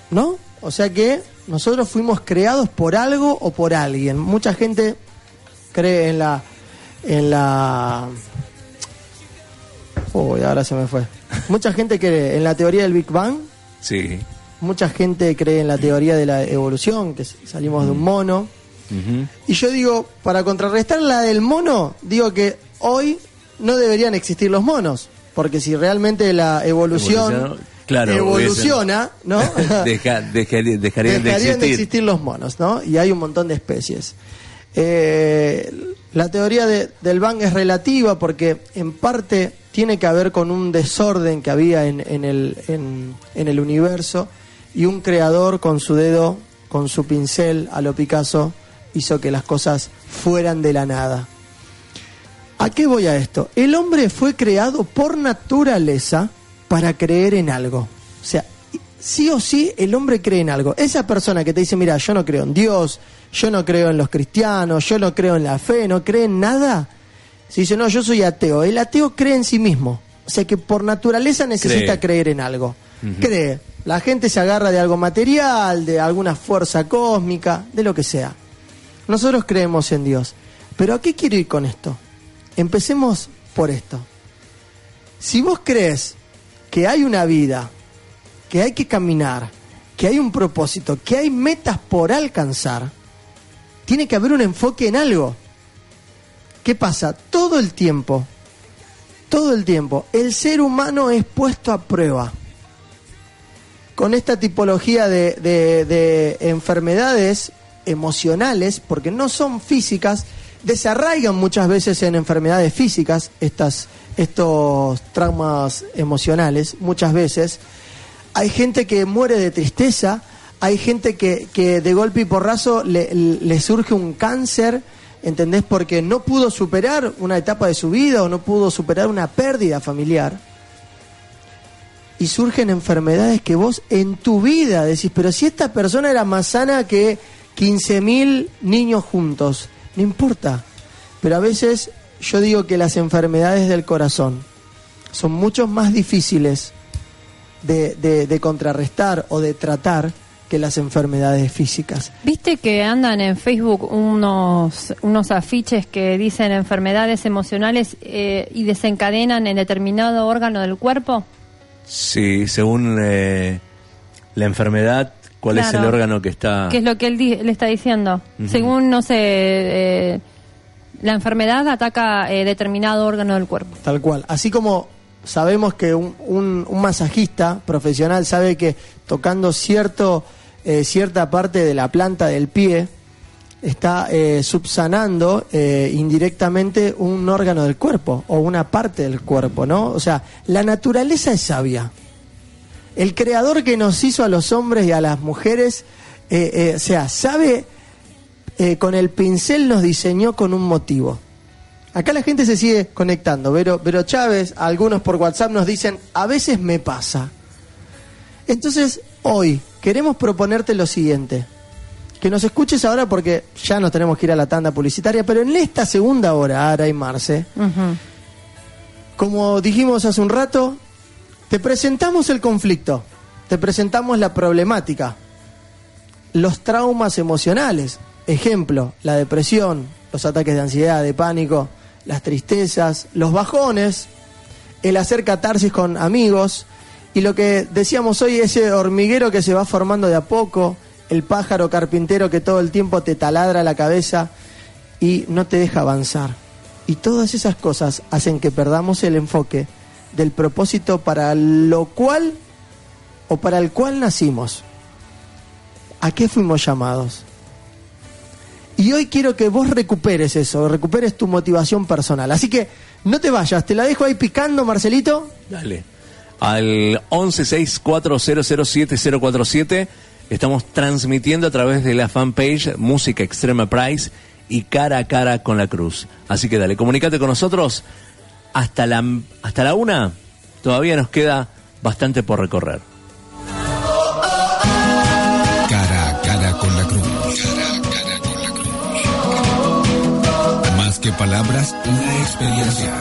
Speaker 3: ¿no? O sea que nosotros fuimos creados por algo o por alguien. Mucha gente cree en la en la Uy, ahora se me fue. Mucha gente cree en la teoría del Big Bang,
Speaker 5: Sí.
Speaker 3: mucha gente cree en la teoría de la evolución, que salimos de un mono. Y yo digo, para contrarrestar la del mono, digo que hoy no deberían existir los monos, porque si realmente la evolución
Speaker 5: claro,
Speaker 3: evoluciona, ¿no?
Speaker 5: Deja- dejaría- dejarían de existir.
Speaker 3: existir los monos, ¿no? Y hay un montón de especies. Eh, la teoría de- del Bang es relativa porque en parte tiene que ver con un desorden que había en, en el, en, en el universo y un creador con su dedo, con su pincel a lo Picasso, hizo que las cosas fueran de la nada. ¿A qué voy a esto? El hombre fue creado por naturaleza para creer en algo. O sea, sí o sí el hombre cree en algo. Esa persona que te dice, mira, yo no creo en Dios, yo no creo en los cristianos, yo no creo en la fe, no cree en nada. Si dice, no, yo soy ateo. El ateo cree en sí mismo. O sea que por naturaleza necesita
Speaker 5: Cree.
Speaker 3: creer en algo. Cree. La gente se agarra de algo material, de alguna fuerza cósmica, de lo que sea. Nosotros creemos en Dios. Pero ¿a qué quiero ir con esto? Empecemos por esto. Si vos crees que hay una vida, que hay que caminar, que hay un propósito, que hay metas por alcanzar, tiene que haber un enfoque en algo. ¿Qué pasa? Todo el tiempo, todo el tiempo, el ser humano es puesto a prueba. Con esta tipología de, de- de enfermedades emocionales, porque no son físicas, desarraigan muchas veces en enfermedades físicas estas, estos traumas emocionales, muchas veces. Hay gente que muere de tristeza, hay gente que, que de golpe y porrazo le, le surge un cáncer, ¿entendés? Porque no pudo superar una etapa de su vida o no pudo superar una pérdida familiar. Y surgen enfermedades que vos en tu vida decís, pero si esta persona era más sana que 15.000 niños juntos, no importa. Pero a veces yo digo que las enfermedades del corazón son mucho más difíciles de, de- de contrarrestar o de tratar que las enfermedades físicas.
Speaker 4: ¿Viste que andan en Facebook unos, unos afiches que dicen enfermedades emocionales eh, y desencadenan en determinado órgano del cuerpo?
Speaker 5: Sí, según eh, la enfermedad, cuál es el órgano que está...
Speaker 4: ¿Qué es lo que él di- le está diciendo? Según, no sé, eh, la enfermedad ataca eh, determinado órgano del cuerpo.
Speaker 3: Tal cual. Así como sabemos que un, un- un masajista profesional sabe que tocando cierto, eh, cierta parte de la planta del pie está eh, subsanando eh, indirectamente un órgano del cuerpo o una parte del cuerpo, ¿no? O sea, la naturaleza es sabia. El creador que nos hizo a los hombres y a las mujeres, eh, eh, o sea, sabe, eh, con el pincel nos diseñó con un motivo. Acá la gente se sigue conectando. Vero, Vero Chávez, algunos por WhatsApp nos dicen, a veces me pasa. Entonces, hoy queremos proponerte lo siguiente. Que nos escuches ahora porque ya nos tenemos que ir a la tanda publicitaria, pero en esta segunda hora, Ara y Marce, como dijimos hace un rato, te presentamos el conflicto, te presentamos la problemática, los traumas emocionales, ejemplo, la depresión, los ataques de ansiedad, de pánico, las tristezas, los bajones, el hacer catarsis con amigos y lo que decíamos hoy, ese hormiguero que se va formando de a poco, el pájaro carpintero que todo el tiempo te taladra la cabeza y no te deja avanzar. Y todas esas cosas hacen que perdamos el enfoque del propósito para lo cual o para el cual nacimos. ¿A qué fuimos llamados? Y hoy quiero que vos recuperes eso, recuperes tu motivación personal. Así que no te vayas, te la dejo ahí picando, Marcelito.
Speaker 5: Dale. Al 1164007047 estamos transmitiendo a través de la fanpage Música Extrema Price y cara a cara con la cruz. Así que dale, comunícate con nosotros hasta la hasta la una. Todavía nos queda bastante por recorrer.
Speaker 2: Cara a cara con la cruz. Cara a cara con la cruz. Más que palabras, una experiencia.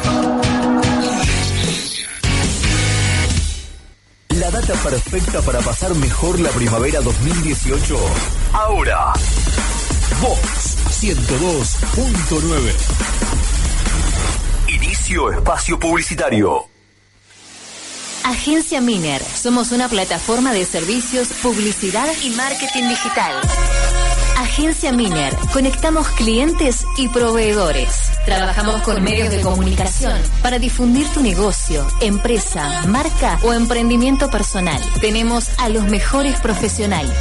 Speaker 1: La data perfecta para pasar mejor la primavera 2018. Ahora. Vox 102.9. Espacio publicitario.
Speaker 6: Agencia Miner. Somos una plataforma de servicios, publicidad y marketing digital. Agencia Miner. Conectamos clientes y proveedores. Trabajamos con medios de comunicación para difundir tu negocio, empresa, marca o emprendimiento personal. Tenemos a los mejores profesionales.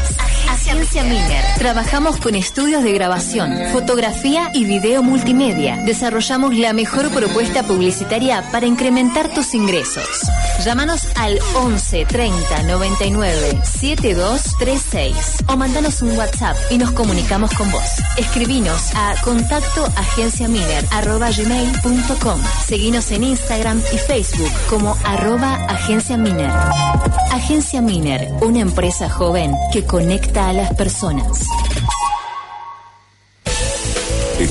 Speaker 6: Agencia Miner. Trabajamos con estudios de grabación, fotografía y video multimedia. Desarrollamos la mejor propuesta publicitaria para incrementar tus ingresos. Llámanos al 11 30 99 7236 o mandanos un WhatsApp y nos comunicamos con vos. Escribinos a contacto gmail.com. Seguinos en Instagram y Facebook como arroba. Agencia Miner, una empresa joven que conecta a las personas.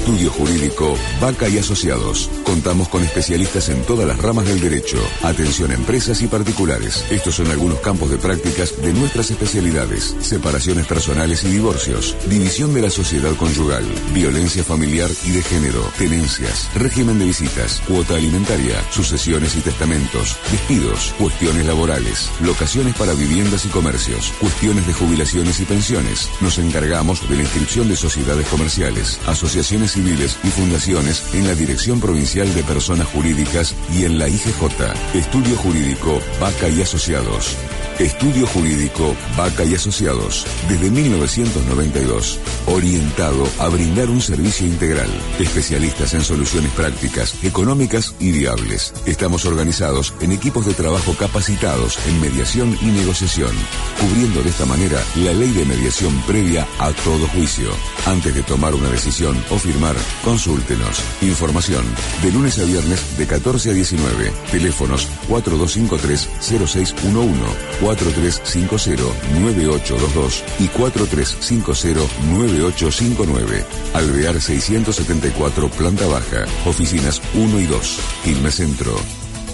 Speaker 7: Estudio Jurídico Vaca y Asociados. Contamos con especialistas en todas las ramas del derecho. Atención a empresas y particulares. Estos son algunos campos de prácticas de nuestras especialidades. Separaciones personales y divorcios. División de la sociedad conyugal. Violencia familiar y de género. Tenencias. Régimen de visitas. Cuota alimentaria. Sucesiones y testamentos. Despidos. Cuestiones laborales. Locaciones para viviendas y comercios. Cuestiones de jubilaciones y pensiones. Nos encargamos de la inscripción de sociedades comerciales, asociaciones civiles y fundaciones en la Dirección Provincial de Personas Jurídicas y en la IGJ. Estudio Jurídico Vaca y Asociados. Estudio Jurídico Vaca y Asociados, desde 1992, orientado a brindar un servicio integral, especialistas en soluciones prácticas, económicas y viables. Estamos organizados en equipos de trabajo capacitados en mediación y negociación, cubriendo de esta manera la ley de mediación previa a todo juicio. Antes de tomar una decisión o firmar, consúltenos. Información de lunes a viernes de 14 a 19. Teléfonos 4253-0611, 4350-9822 y 4350-9859. Alvear 674, planta baja. Oficinas 1 y 2. Quilmes Centro.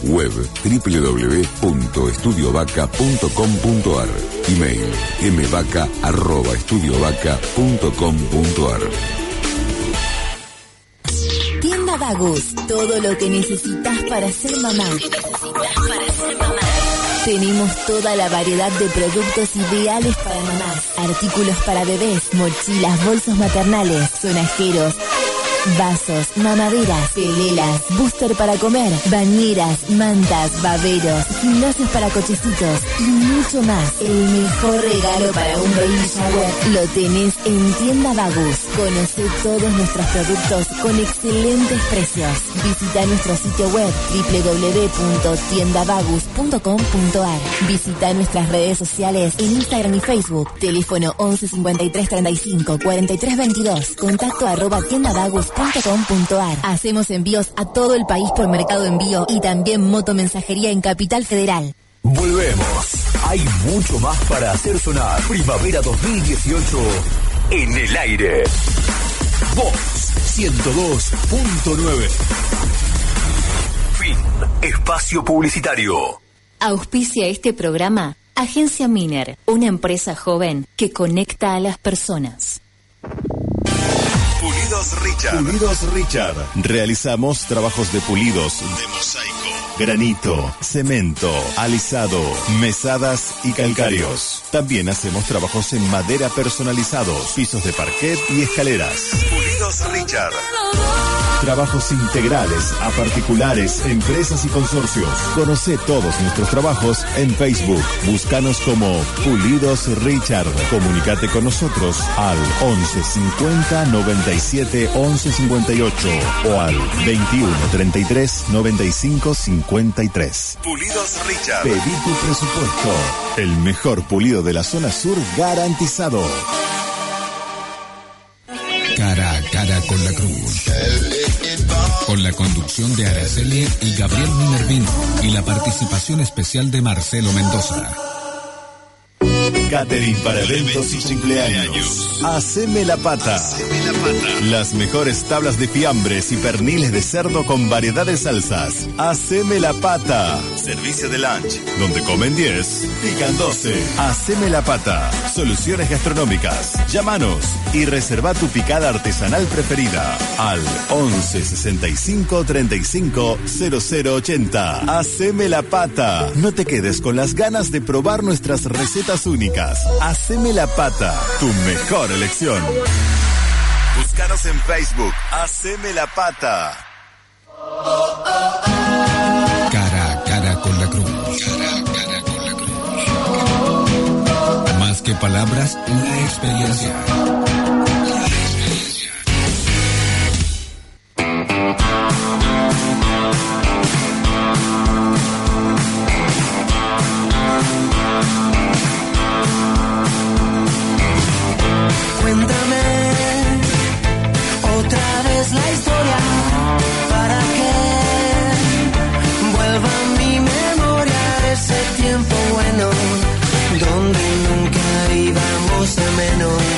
Speaker 7: Web www.estudiovaca.com.ar Email mvaca.estudiovaca.com.ar
Speaker 8: Tienda Bagus, todo lo que necesitas para ser mamá. Tenemos toda la variedad de productos ideales para mamás. Artículos para bebés, mochilas, bolsos maternales, sonajeros, vasos, mamaderas, pelelas, booster para comer, bañeras, mantas, baberos, gimnasios para cochecitos y mucho más. El mejor regalo para un baby shower lo tenés en Tienda Bagus. Conoce todos nuestros productos con excelentes precios. Visita nuestro sitio web www.tiendabagus.com.ar. Visita nuestras redes sociales en Instagram y Facebook. Teléfono 11 53 35 43 22. Contacto arroba tiendabagus.com.ar. Hacemos envíos a todo el país por Mercado Envío y también motomensajería en Capital Federal.
Speaker 1: Volvemos. Hay mucho más para hacer sonar. Primavera 2018 en el aire. Voz 102.9. Fin. Espacio publicitario.
Speaker 6: Auspicia este programa Agencia Miner, una empresa joven que conecta a las personas.
Speaker 9: Pulidos Richard. Pulidos Richard. Realizamos trabajos de pulidos, de mosaico, granito, cemento, alisado, mesadas y calcáreos. También hacemos trabajos en madera personalizados, pisos de parquet y escaleras. Pulidos Richard. Trabajos integrales a particulares, empresas y consorcios. Conoce todos nuestros trabajos en Facebook. Búscanos como Pulidos Richard. Comunicate con nosotros al 11 50 97 11 58 o al 21 33 95 53. Pulidos Richard. Pedí tu presupuesto. El mejor pulido de la zona sur garantizado.
Speaker 2: Cara a cara con la cruz. Con la conducción de Araceli y Gabriel Minervino y la participación especial de Marcelo Mendoza.
Speaker 9: Catering para eventos y cumpleaños. Haceme la pata. Las mejores tablas de fiambres y perniles de cerdo con variedad de salsas. Haceme la pata. Servicio de lunch, donde comen 10, pican 12. Haceme la pata. Soluciones gastronómicas. Llámanos y reserva tu picada artesanal preferida al 11 65 35 0080. Haceme la pata. No te quedes con las ganas de probar nuestras recetas únicas. Haceme la pata, tu mejor elección. Búscanos en Facebook. Haceme la pata.
Speaker 2: Cara a cara con la cruz. Cara a cara con la cruz. Más que palabras, una experiencia.
Speaker 10: Ese tiempo bueno donde nunca íbamos a menos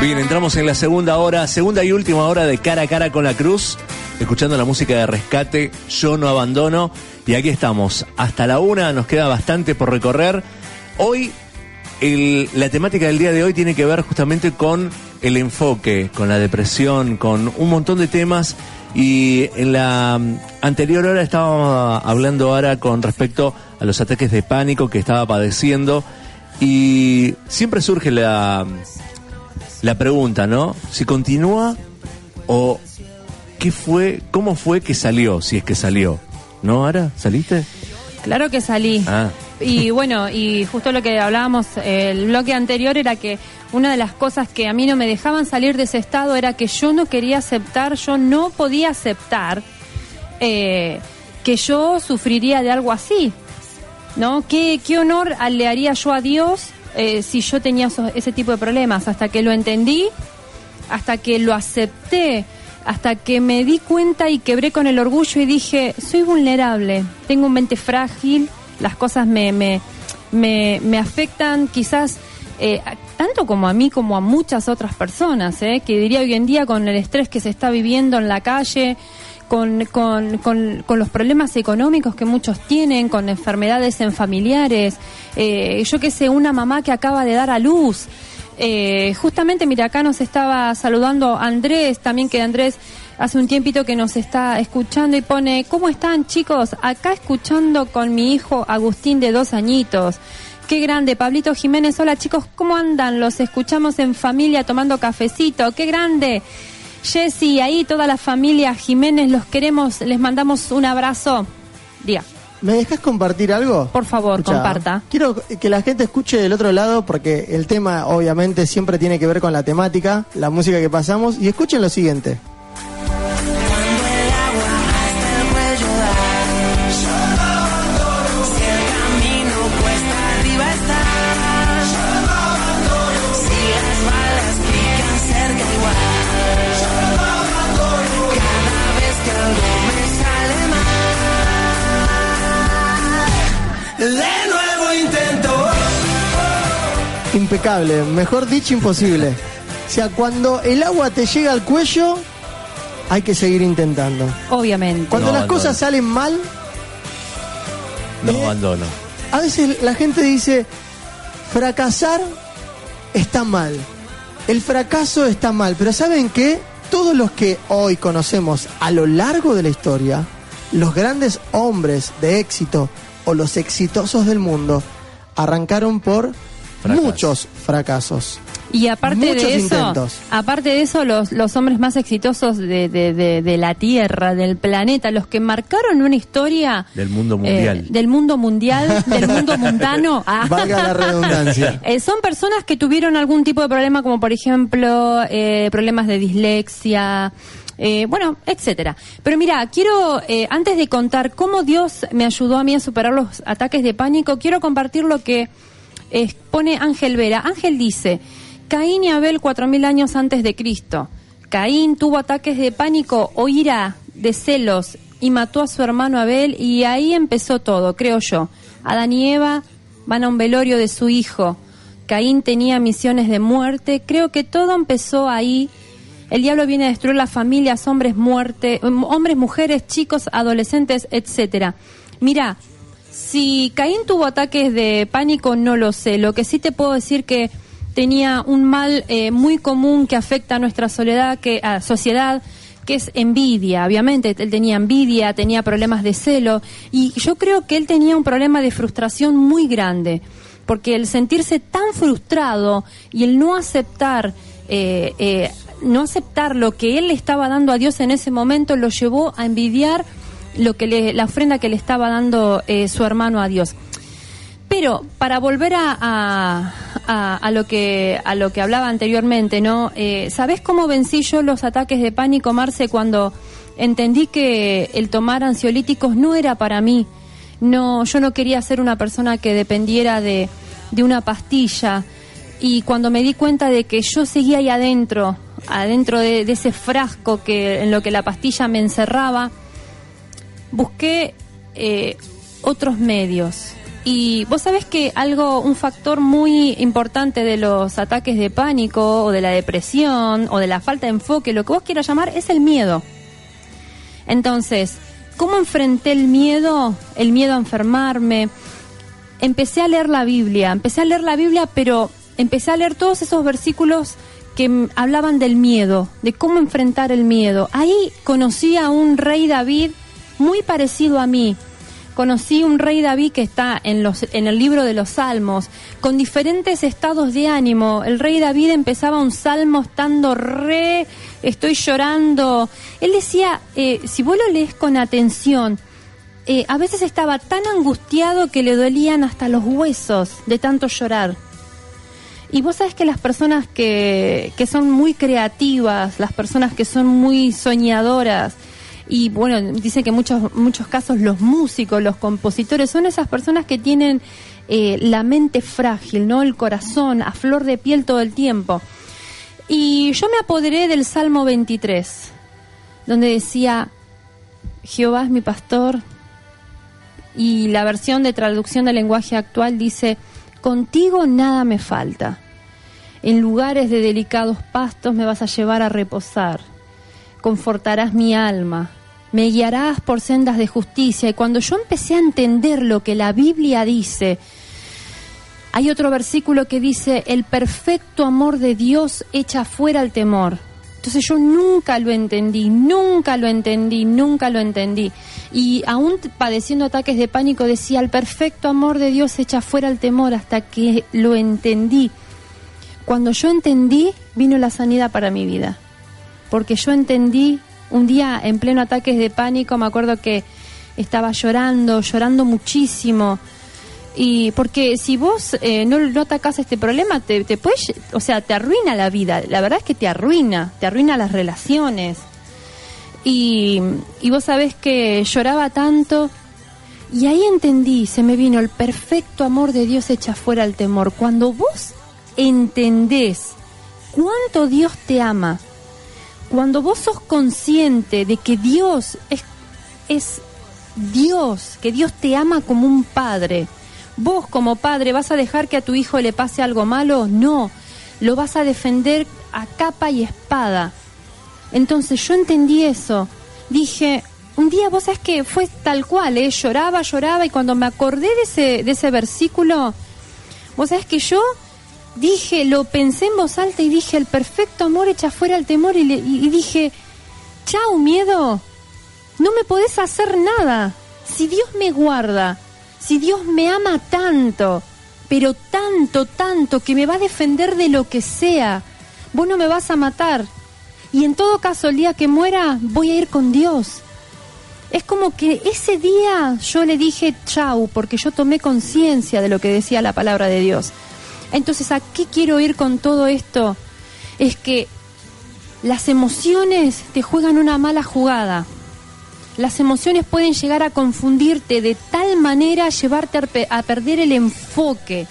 Speaker 5: Bien, entramos en la segunda hora, segunda y última hora de cara a cara con la cruz, escuchando la música de rescate, yo no abandono, y aquí estamos, hasta la una, nos queda bastante por recorrer. Hoy, el- la temática del día de hoy tiene que ver justamente con el enfoque, con la depresión, con un montón de temas, y en la mm, anterior hora estábamos hablando ahora con respecto a los ataques de pánico que estaba padeciendo, y siempre surge la la pregunta, ¿no? Si continúa o qué fue, cómo fue que salió, si es que salió. ¿No, Ara? ¿Saliste?
Speaker 4: Claro que salí.
Speaker 5: Ah.
Speaker 4: Y bueno, y justo lo que hablábamos el bloque anterior era que una de las cosas que a mí no me dejaban salir de ese estado era que yo no quería aceptar, yo no podía aceptar eh, que yo sufriría de algo así. ¿No? ¿Qué, qué honor le haría yo a Dios eh, si yo tenía esos- ese tipo de problemas? Hasta que lo entendí, hasta que lo acepté, hasta que me di cuenta y quebré con el orgullo y dije, soy vulnerable, tengo un mente frágil, las cosas me, me, me, me afectan quizás eh, tanto como a mí como a muchas otras personas, eh, que diría hoy en día con el estrés que se está viviendo en la calle, con, con, con, con los problemas económicos que muchos tienen, con enfermedades en familiares, eh, yo qué sé, una mamá que acaba de dar a luz. Eh, justamente, mira, acá nos estaba saludando Andrés, también que Andrés hace un tiempito que nos está escuchando y pone, ¿cómo están chicos? Acá escuchando con mi hijo Agustín de dos añitos. Qué grande, Pablito Jiménez. Hola chicos, ¿cómo andan? Los escuchamos en familia tomando cafecito. Qué grande. Jessy, ahí toda la familia Jiménez, los queremos, les mandamos un abrazo. Día.
Speaker 3: ¿Me dejas compartir algo?
Speaker 4: Por favor, comparta.
Speaker 3: Quiero que la gente escuche del otro lado porque el tema obviamente siempre tiene que ver con la temática, la música que pasamos y escuchen lo siguiente. Impecable, mejor dicho imposible. O sea, cuando el agua te llega al cuello, hay que seguir intentando.
Speaker 4: Obviamente.
Speaker 3: Cuando
Speaker 5: No
Speaker 3: las
Speaker 5: abandono.
Speaker 3: cosas salen mal,
Speaker 5: No
Speaker 3: Eh.
Speaker 5: abandono.
Speaker 3: a veces la gente dice, fracasar está mal. El fracaso está mal, pero ¿saben qué? Todos los que hoy conocemos a lo largo de la historia, los grandes hombres de éxito o los exitosos del mundo, arrancaron por
Speaker 5: Fracaso.
Speaker 3: muchos fracasos.
Speaker 4: Y aparte
Speaker 3: Muchos
Speaker 4: de eso,
Speaker 3: intentos.
Speaker 4: aparte de eso, los, los hombres más exitosos de, de, de- de la Tierra, del planeta, los que marcaron una historia
Speaker 5: Del mundo mundial.
Speaker 4: eh, del mundo mundial, del mundo mundano, ah,
Speaker 3: Valga la redundancia.
Speaker 4: eh, son personas que tuvieron algún tipo de problema, como por ejemplo eh, problemas de dislexia. eh, bueno, etcétera. Pero mira, quiero, eh, antes de contar cómo Dios me ayudó a mí a superar los ataques de pánico, quiero compartir lo que expone Ángel Vera. Ángel dice, Caín y Abel cuatro mil años antes de Cristo. Caín tuvo ataques de pánico o ira, de celos, y mató a su hermano Abel, y ahí empezó todo, creo yo. Adán y Eva van a un velorio de su hijo. Caín tenía misiones de muerte. Creo que todo empezó ahí. El diablo viene a destruir las familias, hombres, muerte, hombres, mujeres, chicos, adolescentes, etcétera. Mira, si Caín tuvo ataques de pánico, no lo sé. Lo que sí te puedo decir que tenía un mal eh, muy común que afecta a nuestra soledad, que, a sociedad, que es envidia. Obviamente, él tenía envidia, tenía problemas de celo, y yo creo que él tenía un problema de frustración muy grande, porque el sentirse tan frustrado y el no aceptar, eh, eh, no aceptar lo que él le estaba dando a Dios en ese momento, lo llevó a envidiar lo que le, la ofrenda que le estaba dando eh, su hermano a Dios. Pero para volver a, a, a- a lo que a lo que hablaba anteriormente, ¿no? Eh, ¿Sabés cómo vencí yo los ataques de pánico, Marce, cuando entendí que el tomar ansiolíticos no era para mí? No, yo no quería ser una persona que dependiera de, de una pastilla. Y cuando me di cuenta de que yo seguía ahí adentro, adentro de, de ese frasco que en lo que la pastilla me encerraba, busqué eh, otros medios. Y vos sabés que algo, un factor muy importante de los ataques de pánico o de la depresión o de la falta de enfoque, lo que vos quieras llamar, es el miedo. Entonces, ¿cómo enfrenté el miedo? El miedo a enfermarme. Empecé a leer la Biblia, empecé a leer la Biblia, pero empecé a leer todos esos versículos que hablaban del miedo, de cómo enfrentar el miedo. Ahí conocí a un rey David muy parecido a mí. Conocí un rey David que está en, los, en el libro de los Salmos, con diferentes estados de ánimo. El rey David empezaba un salmo estando re, estoy llorando. Él decía, eh, si vos lo lees con atención, eh, a veces estaba tan angustiado que le dolían hasta los huesos de tanto llorar. Y vos sabés que las personas que, que son muy creativas, las personas que son muy soñadoras, y bueno, dicen que muchos, muchos casos los músicos, los compositores, son esas personas que tienen eh, la mente frágil, ¿no? El corazón a flor de piel todo el tiempo. Y yo me apoderé del Salmo 23, donde decía, Jehová es mi pastor, y la versión de traducción del lenguaje actual dice, contigo nada me falta. En lugares de delicados pastos me vas a llevar a reposar. Confortarás mi alma. Me guiarás por sendas de justicia. Y cuando yo empecé a entender lo que la Biblia dice, hay otro versículo que dice, el perfecto amor de Dios echa fuera el temor. Entonces yo nunca lo entendí, nunca lo entendí, nunca lo entendí. Y aún padeciendo ataques de pánico decía, el perfecto amor de Dios echa fuera el temor hasta que lo entendí. Cuando yo entendí, vino la sanidad para mi vida. Porque yo entendí, un día en pleno ataques de pánico, me acuerdo que estaba llorando, llorando muchísimo. Y porque si vos eh, no, no atacás este problema, te, te puedes, o sea, te arruina la vida. La verdad es que te arruina, te arruina las relaciones. Y, y vos sabés que lloraba tanto. Y ahí entendí, se me vino el perfecto amor de Dios echa fuera el temor. Cuando vos entendés cuánto Dios te ama, cuando vos sos consciente de que Dios es, Dios, que Dios te ama como un padre, vos como padre vas a dejar que a tu hijo le pase algo malo, no, lo vas a defender a capa y espada. Entonces yo entendí eso, dije, un día vos sabés que fue tal cual, ¿eh? lloraba, lloraba y cuando me acordé de ese, de ese versículo, vos sabés que yo dije, lo pensé en voz alta y dije, el perfecto amor echa fuera el temor y, le- y- dije, chau miedo, no me podés hacer nada. Si Dios me guarda, si Dios me ama tanto, pero tanto, tanto, que me va a defender de lo que sea, vos no me vas a matar. Y en todo caso, el día que muera, voy a ir con Dios. Es como que ese día yo le dije chau, porque yo tomé conciencia de lo que decía la palabra de Dios. Entonces, ¿a qué quiero ir con todo esto? Es que las emociones te juegan una mala jugada. Las emociones pueden llegar a confundirte de tal manera, llevarte a, a perder el enfoque.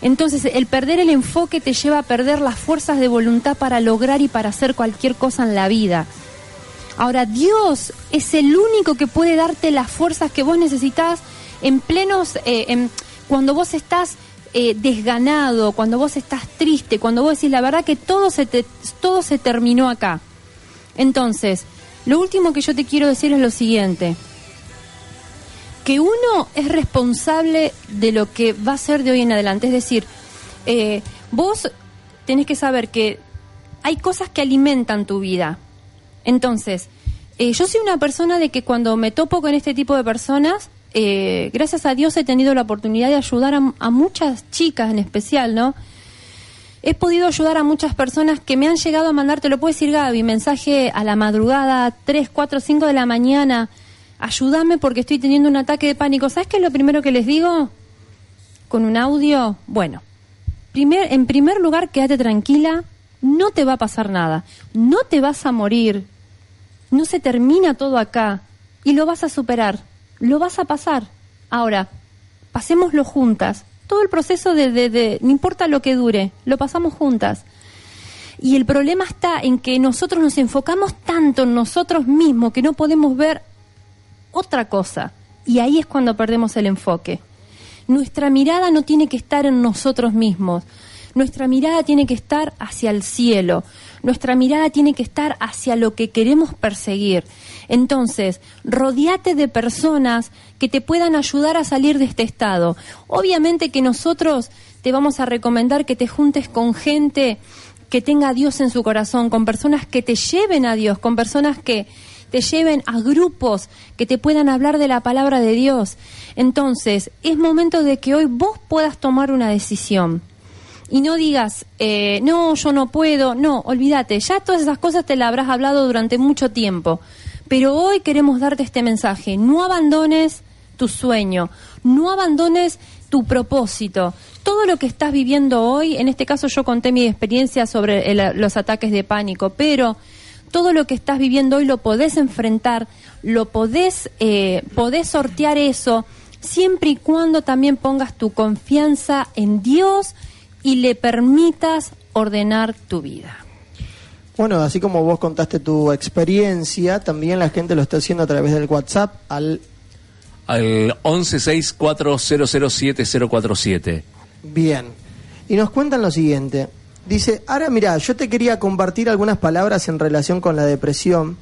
Speaker 4: Entonces, el perder el enfoque te lleva a perder las fuerzas de voluntad para lograr y para hacer cualquier cosa en la vida. Ahora, Dios es el único que puede darte las fuerzas que vos necesitas en plenos, eh, en- cuando vos estás eh, desganado, cuando vos estás triste, cuando vos decís la verdad que todo se, te- todo se terminó acá. Entonces, lo último que yo te quiero decir es lo siguiente que uno es responsable de lo que va a ser de hoy en adelante. Es decir, eh, vos tenés que saber que hay cosas que alimentan tu vida. Entonces, eh, yo soy una persona de que cuando me topo con este tipo de personas, eh, gracias a Dios he tenido la oportunidad de ayudar a, a muchas chicas en especial, ¿no? He podido ayudar a muchas personas que me han llegado a mandar, te lo puedo decir Gaby, mensaje a la madrugada, 3, 4, 5 de la mañana, ayúdame porque estoy teniendo un ataque de pánico. ¿Sabes qué es lo primero que les digo? Con un audio, bueno, primer, en primer lugar, quédate tranquila, no te va a pasar nada, no te vas a morir, no se termina todo acá y lo vas a superar, lo vas a pasar. Ahora, pasémoslo juntas. Todo el proceso de, de, de, no importa lo que dure, lo pasamos juntas. Y el problema está en que nosotros nos enfocamos tanto en nosotros mismos que no podemos ver otra cosa. Y ahí es cuando perdemos el enfoque. Nuestra mirada no tiene que estar en nosotros mismos. Nuestra mirada tiene que estar hacia el cielo. Nuestra mirada tiene que estar hacia lo que queremos perseguir. Entonces, rodeate de personas que te puedan ayudar a salir de este estado. Obviamente que nosotros te vamos a recomendar que te juntes con gente que tenga a Dios en su corazón, con personas que te lleven a Dios, con personas que te lleven a grupos que te puedan hablar de la palabra de Dios. Entonces, es momento de que hoy vos puedas tomar una decisión. Y no digas, eh, no, yo no puedo, no, olvídate, ya todas esas cosas te las habrás hablado durante mucho tiempo. Pero hoy queremos darte este mensaje, no abandones tu sueño, no abandones tu propósito. Todo lo que estás viviendo hoy, en este caso yo conté mi experiencia sobre el- los ataques de pánico, pero todo lo que estás viviendo hoy lo podés enfrentar, lo podés, eh, podés sortear eso, siempre y cuando también pongas tu confianza en Dios y le permitas ordenar tu vida.
Speaker 3: Bueno, así como vos contaste tu experiencia, también la gente lo está haciendo a través del WhatsApp al
Speaker 5: Al 1164007047.
Speaker 3: bien. Y nos cuentan lo siguiente. Dice, ahora mira, yo te quería compartir algunas palabras en relación con la depresión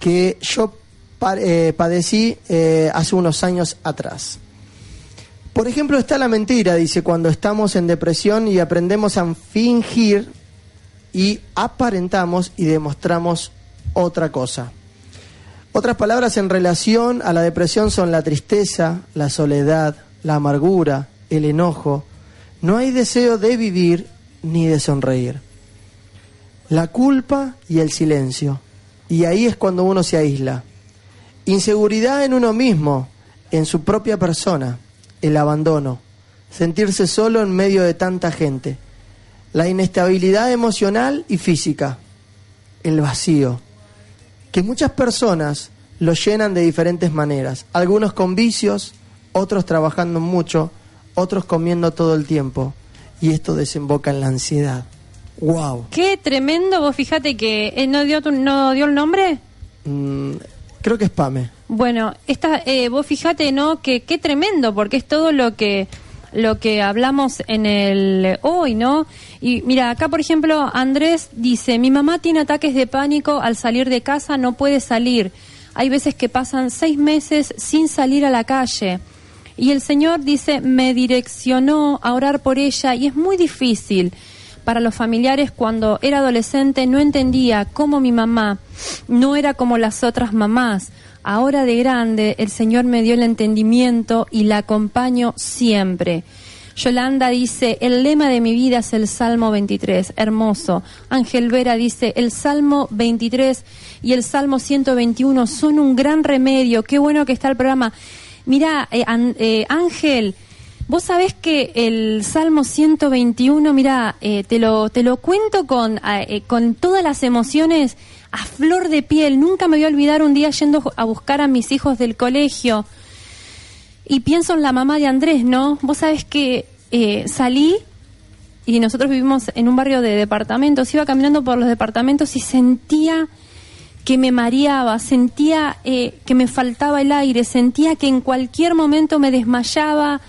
Speaker 3: que yo pa- eh, padecí eh, hace unos años atrás. Por ejemplo, está la mentira, dice, cuando estamos en depresión y aprendemos a fingir y aparentamos y demostramos otra cosa. Otras palabras en relación a la depresión son la tristeza, la soledad, la amargura, el enojo. No hay deseo de vivir ni de sonreír. La culpa y el silencio. Y ahí es cuando uno se aísla. Inseguridad en uno mismo, en su propia persona. El abandono. Sentirse solo en medio de tanta gente. La inestabilidad emocional y física. El vacío que muchas personas lo llenan de diferentes maneras. Algunos con vicios, otros trabajando mucho, otros comiendo todo el tiempo. Y esto desemboca en la ansiedad. ¡Wow!
Speaker 4: Qué tremendo, vos fíjate que eh, no dio tu- no dio el nombre.
Speaker 3: Mm, creo que es Pame.
Speaker 4: Bueno, esta, eh, vos fíjate, ¿no? Que qué tremendo, porque es todo lo que lo que hablamos en el hoy, ¿no? Y mira, acá por ejemplo, Andrés dice, mi mamá tiene ataques de pánico al salir de casa, no puede salir. Hay veces que pasan seis meses sin salir a la calle. Y el Señor dice, me direccionó a orar por ella y es muy difícil para los familiares cuando era adolescente no entendía cómo mi mamá no era como las otras mamás. Ahora de grande el Señor me dio el entendimiento y la acompaño siempre. Yolanda dice, el lema de mi vida es el Salmo 23, hermoso. Ángel Vera dice, el Salmo 23 y el Salmo 121 son un gran remedio. Qué bueno que está el programa. Mira, eh, eh, Ángel, vos sabés que el Salmo 121, mira, eh, te, lo, te lo cuento con, ah, eh, con todas las emociones a flor de piel. Nunca me voy a olvidar un día yendo a buscar a mis hijos del colegio y pienso en la mamá de Andrés, ¿no? Vos sabés que eh, salí y nosotros vivimos en un barrio de departamentos, iba caminando por los departamentos y sentía que me mareaba, sentía eh, que me faltaba el aire, sentía que en cualquier momento me desmayaba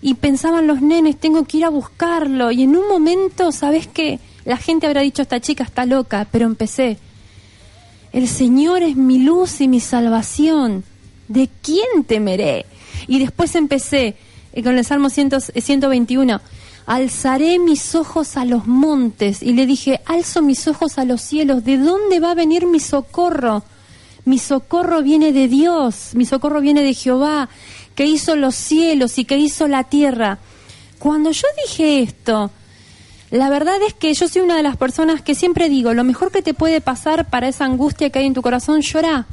Speaker 4: y pensaban los nenes, tengo que ir a buscarlo. Y en un momento, ¿sabes qué? La gente habrá dicho, esta chica está loca, pero empecé. El Señor es mi luz y mi salvación. ¿De quién temeré? Y después empecé eh, con el Salmo 100 eh, 121. Alzaré mis ojos a los montes. Y le dije, alzo mis ojos a los cielos. ¿De dónde va a venir mi socorro? Mi socorro viene de Dios. Mi socorro viene de Jehová, que hizo los cielos y que hizo la tierra. Cuando yo dije esto, la verdad es que yo soy una de las personas que siempre digo, lo mejor que te puede pasar para esa angustia que hay en tu corazón, llorá,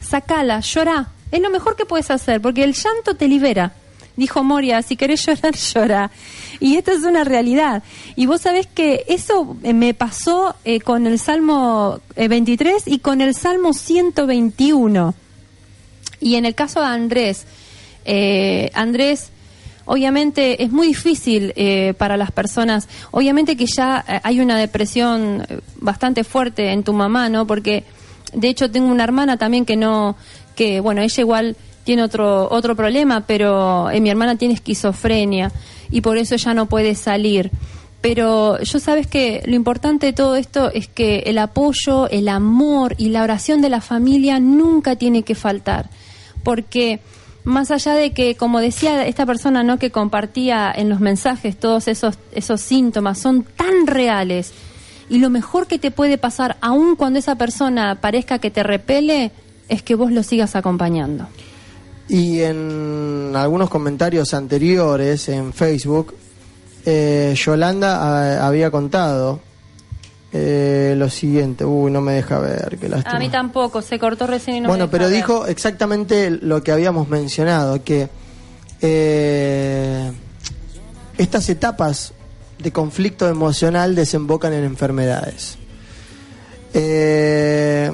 Speaker 4: sacala, llorá. Es lo mejor que puedes hacer, porque el llanto te libera. Dijo Moria, si querés llorar, llora. Y esta es una realidad. Y vos sabés que eso eh, me pasó eh, con el Salmo eh, 23 y con el Salmo 121. Y en el caso de Andrés, eh, Andrés, obviamente es muy difícil eh, para las personas. Obviamente que ya eh, hay una depresión eh, bastante fuerte en tu mamá, ¿no? Porque de hecho tengo una hermana también que no, que bueno, ella igual tiene otro, otro problema, pero eh, mi hermana tiene esquizofrenia y por eso ella no puede salir. Pero yo sabes que lo importante de todo esto es que el apoyo, el amor y la oración de la familia nunca tiene que faltar. Porque más allá de que, como decía esta persona, ¿no? que compartía en los mensajes todos esos, esos síntomas, son tan reales. Y lo mejor que te puede pasar, aun cuando esa persona parezca que te repele, es que vos lo sigas acompañando.
Speaker 3: Y en algunos comentarios anteriores en Facebook, eh, Yolanda ah, había contado eh, lo siguiente. Uy, no me deja ver. Qué
Speaker 4: A
Speaker 3: lástima.
Speaker 4: mí tampoco, se cortó recién y no
Speaker 3: bueno,
Speaker 4: me deja
Speaker 3: pero
Speaker 4: ver.
Speaker 3: dijo exactamente lo que habíamos mencionado, que eh, estas etapas de conflicto emocional desembocan en enfermedades. Eh,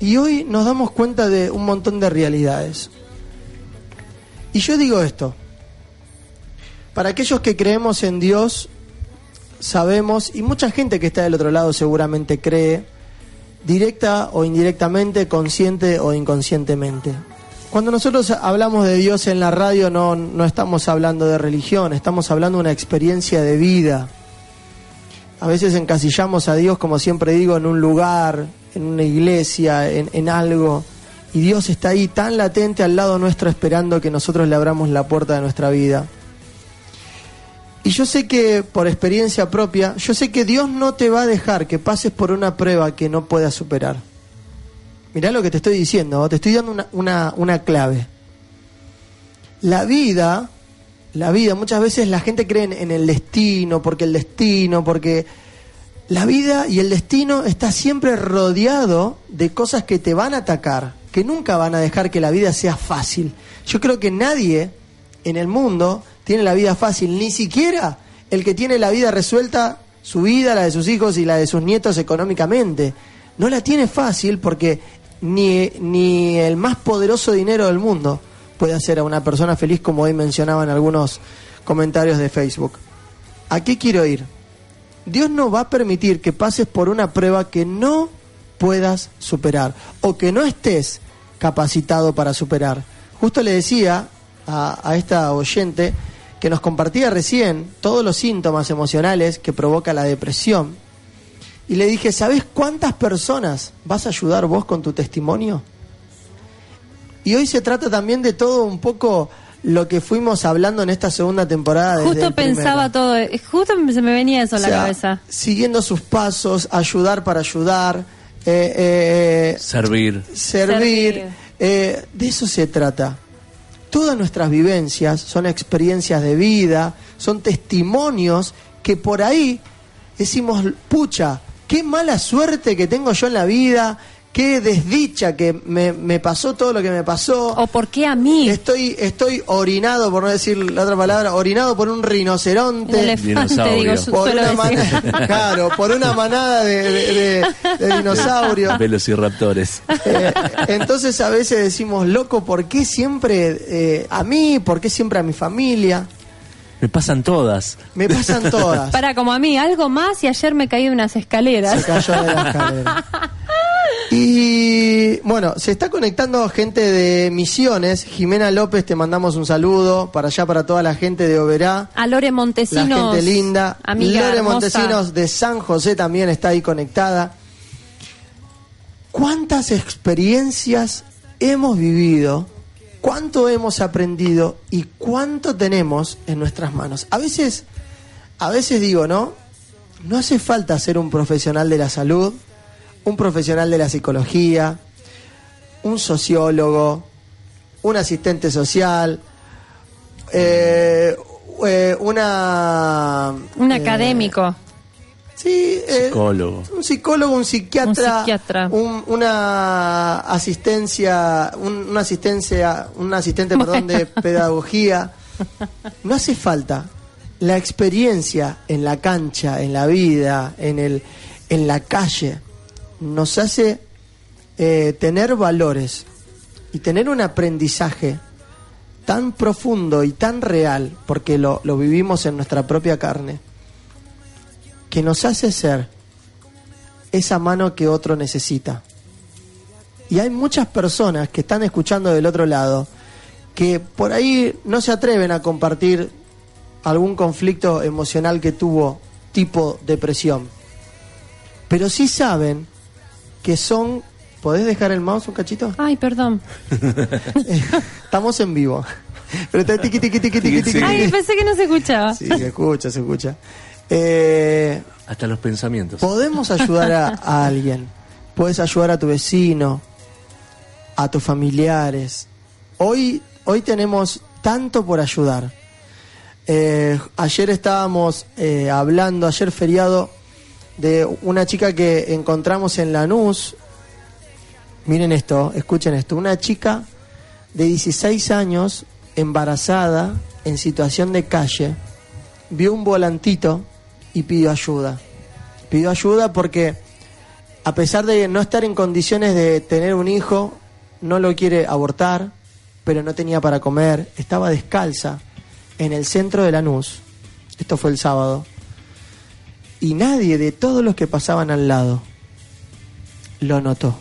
Speaker 3: y hoy nos damos cuenta de un montón de realidades. Y yo digo esto, para aquellos que creemos en Dios, sabemos, y mucha gente que está del otro lado seguramente cree, directa o indirectamente, consciente o inconscientemente. Cuando nosotros hablamos de Dios en la radio no, no estamos hablando de religión, estamos hablando de una experiencia de vida. A veces encasillamos a Dios, como siempre digo, en un lugar, en una iglesia, en, en algo. Y Dios está ahí tan latente al lado nuestro esperando que nosotros le abramos la puerta de nuestra vida. Y yo sé que, por experiencia propia, yo sé que Dios no te va a dejar que pases por una prueba que no puedas superar. Mirá lo que te estoy diciendo, te estoy dando una, una, una clave. La vida, la vida, muchas veces la gente cree en, en el destino, porque el destino, porque la vida y el destino está siempre rodeado de cosas que te van a atacar, que nunca van a dejar que la vida sea fácil. Yo creo que nadie en el mundo tiene la vida fácil, ni siquiera el que tiene la vida resuelta, su vida, la de sus hijos y la de sus nietos económicamente. No la tiene fácil porque ni, ni el más poderoso dinero del mundo puede hacer a una persona feliz, como hoy mencionaban algunos comentarios de Facebook. ¿A qué quiero ir? Dios no va a permitir que pases por una prueba que no puedas superar o que no estés capacitado para superar. Justo le decía a esta oyente que nos compartía recién todos los síntomas emocionales que provoca la depresión. Y le dije, ¿sabes cuántas personas vas a ayudar vos con tu testimonio? Y hoy se trata también de todo un poco lo que fuimos hablando en esta segunda temporada. desde
Speaker 4: Justo
Speaker 3: el primero.
Speaker 4: pensaba todo, eh, justo se me venía eso a
Speaker 3: O
Speaker 4: la
Speaker 3: sea,
Speaker 4: cabeza.
Speaker 3: Siguiendo sus pasos, ayudar para ayudar, eh, eh,
Speaker 5: Servir.
Speaker 3: servir.
Speaker 4: Servir.
Speaker 3: eh, de eso se trata. Todas nuestras vivencias son experiencias de vida, son testimonios que por ahí decimos, pucha, qué mala suerte que tengo yo en la vida, qué desdicha que me, me pasó todo lo que me pasó.
Speaker 4: ¿O por qué a mí?
Speaker 3: Estoy, estoy orinado, por no decir la otra palabra, orinado por un rinoceronte.
Speaker 4: Un elefante,
Speaker 5: Dinosaurio.
Speaker 4: digo, yo
Speaker 3: Por una, manada, claro, por una manada de, de- de- de dinosaurios.
Speaker 5: Velociraptores.
Speaker 3: Eh, entonces a veces decimos, loco, ¿por qué siempre eh, a mí? ¿Por qué siempre a mi familia?
Speaker 5: Me pasan todas.
Speaker 3: Me pasan todas.
Speaker 4: Para como a mí, algo más y ayer me caí de unas
Speaker 3: Se
Speaker 4: escaleras.
Speaker 3: cayó de la escalera. Y bueno, se está conectando gente de Misiones. Jimena López, te mandamos un saludo para allá, para toda la gente de Oberá.
Speaker 4: A Lore
Speaker 3: La
Speaker 4: Montesinos.
Speaker 3: gente linda.
Speaker 4: Amiga
Speaker 3: Lore
Speaker 4: hermosa.
Speaker 3: Montesinos de San José también está ahí conectada. ¿Cuántas experiencias hemos vivido? ¿Cuánto hemos aprendido? ¿Y cuánto tenemos en nuestras manos? A veces, a veces digo, ¿no? No hace falta ser un profesional de la salud, un profesional de la psicología, un sociólogo, un asistente social, eh, eh, una...
Speaker 4: Un
Speaker 3: eh,
Speaker 4: académico.
Speaker 3: Sí, eh,
Speaker 5: Psicólogo.
Speaker 3: un psicólogo, un psiquiatra,
Speaker 4: Un psiquiatra.
Speaker 3: un- una asistencia, un, una asistencia, un asistente, perdón, de pedagogía. No hace falta. La experiencia en la cancha, en la vida, en el, en la calle, nos hace eh, tener valores y tener un aprendizaje tan profundo y tan real, porque lo, lo vivimos en nuestra propia carne, que nos hace ser esa mano que otro necesita. Y hay muchas personas que están escuchando del otro lado que por ahí no se atreven a compartir algún conflicto emocional que tuvo tipo depresión. Pero sí saben que son... ¿Podés dejar el mouse un cachito?
Speaker 4: Ay, perdón.
Speaker 3: Estamos en vivo. Pero está tiqui, tiqui, tiqui, tiqui, tiqui.
Speaker 4: Ay, pensé que no se escuchaba.
Speaker 3: Sí, se escucha, se escucha. Eh,
Speaker 5: Hasta los pensamientos.
Speaker 3: podemos ayudar a, a alguien. Puedes ayudar a tu vecino, a tus familiares. Hoy, hoy tenemos tanto por ayudar. Eh, ayer estábamos eh, hablando, ayer feriado, de una chica que encontramos en Lanús. Miren esto, escuchen esto. Una chica de 16 años, embarazada, en situación de calle, vio un volantito y pidió ayuda. Pidió ayuda porque a pesar de no estar en condiciones de tener un hijo, no lo quiere abortar, pero no tenía para comer, estaba descalza en el centro de Lanús. Esto fue el sábado. Y nadie de todos los que pasaban al lado lo notó.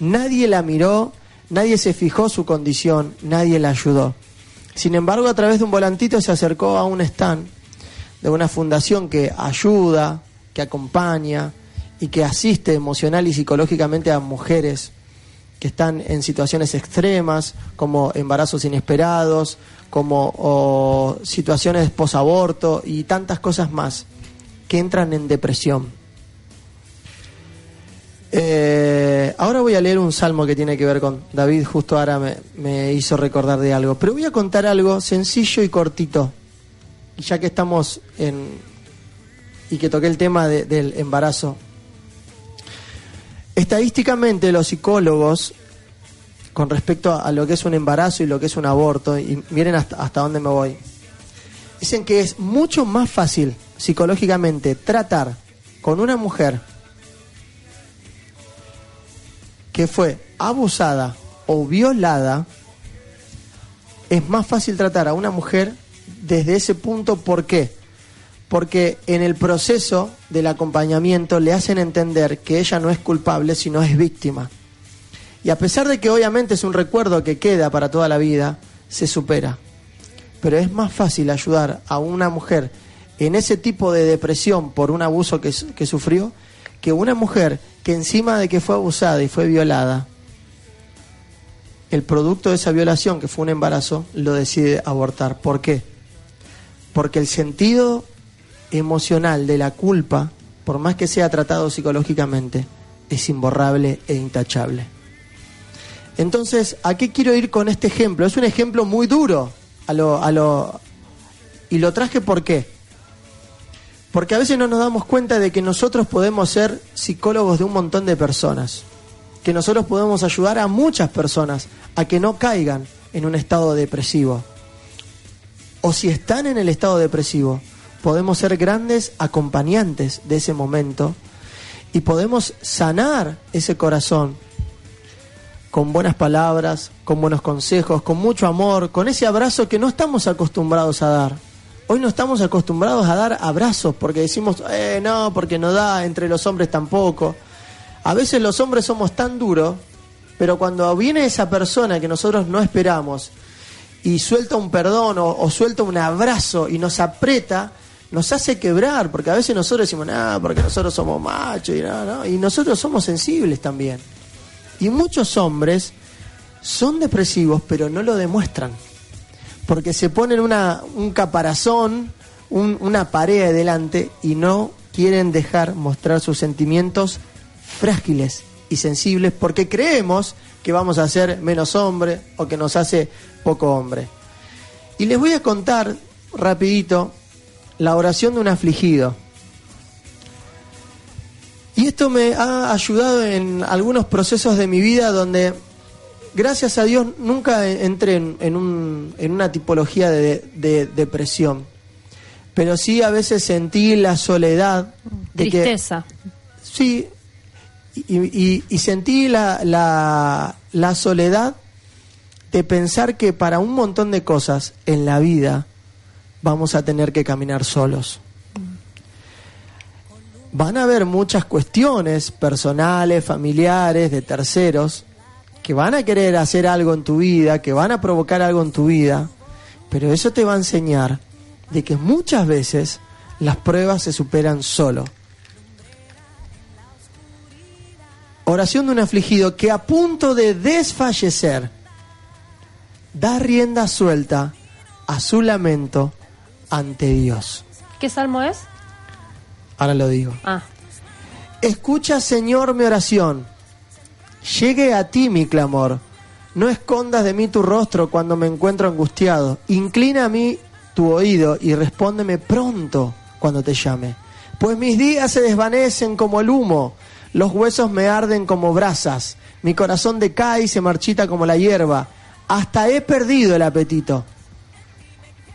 Speaker 3: Nadie la miró, nadie se fijó su condición, nadie la ayudó. Sin embargo, a través de un volantito se acercó a un stand de una fundación que ayuda, que acompaña y que asiste emocional y psicológicamente a mujeres que están en situaciones extremas, como embarazos inesperados, como o, situaciones posaborto y tantas cosas más que entran en depresión. Eh, ahora voy a leer un salmo que tiene que ver con David, justo ahora me, hizo recordar de algo, pero voy a contar algo sencillo y cortito, ya que estamos en... y que toqué el tema de- del embarazo. Estadísticamente los psicólogos, con respecto a, lo que es un embarazo y lo que es un aborto, y miren hasta dónde me voy, dicen que es mucho más fácil psicológicamente tratar con una mujer que fue abusada o violada, es más fácil tratar a una mujer desde ese punto. ¿Por qué? Porque en el proceso del acompañamiento le hacen entender que ella no es culpable, sino es víctima. Y a pesar de que obviamente es un recuerdo que queda para toda la vida, se supera. Pero es más fácil ayudar a una mujer en ese tipo de depresión por un abuso que, que sufrió que una mujer que encima de que fue abusada y fue violada, el producto de esa violación, que fue un embarazo, lo decide abortar. ¿Por qué? Porque el sentido emocional de la culpa, por más que sea tratado psicológicamente, es imborrable e intachable. Entonces, ¿a qué quiero ir con este ejemplo? Es un ejemplo muy duro a lo, a lo, y lo traje ¿por qué? Porque a veces no nos damos cuenta de que nosotros podemos ser psicólogos de un montón de personas, que nosotros podemos ayudar a muchas personas a que no caigan en un estado depresivo. O si están en el estado depresivo, podemos ser grandes acompañantes de ese momento y podemos sanar ese corazón con buenas palabras, con buenos consejos, con mucho amor, con ese abrazo que no estamos acostumbrados a dar. Hoy no estamos acostumbrados a dar abrazos porque decimos, eh, no, porque no da, entre los hombres tampoco. A veces los hombres somos tan duros, pero cuando viene esa persona que nosotros no esperamos y suelta un perdón o, suelta un abrazo y nos aprieta, nos hace quebrar, porque a veces nosotros decimos, no, porque nosotros somos machos y, no, no", y nosotros somos sensibles también. Y muchos hombres son depresivos, pero no lo demuestran. Porque se ponen una, un caparazón, un- una pared delante y no quieren dejar mostrar sus sentimientos frágiles y sensibles porque creemos que vamos a ser menos hombre o que nos hace poco hombre. Y les voy a contar rapidito la oración de un afligido. Y esto me ha ayudado en algunos procesos de mi vida donde, gracias a Dios, nunca entré en, en un- en una tipología de, de depresión. Pero sí a veces sentí la soledad. De que-
Speaker 4: Tristeza.
Speaker 3: sí, y, y- y sentí la, la, la soledad de pensar que para un montón de cosas en la vida vamos a tener que caminar solos. Van a haber muchas cuestiones personales, familiares, de terceros, que van a querer hacer algo en tu vida, que van a provocar algo en tu vida, pero eso te va a enseñar de que muchas veces las pruebas se superan solo. Oración de un afligido que a punto de desfallecer da rienda suelta a su lamento ante Dios.
Speaker 4: ¿Qué salmo es?
Speaker 3: Ahora lo digo.
Speaker 4: Ah,
Speaker 3: Escucha, Señor, mi oración. Llegue a ti mi clamor. No escondas de mí tu rostro cuando me encuentro angustiado. Inclina a mí tu oído y respóndeme pronto cuando te llame. Pues mis días se desvanecen como el humo, los huesos me arden como brasas, mi corazón decae y se marchita como la hierba. Hasta he perdido el apetito.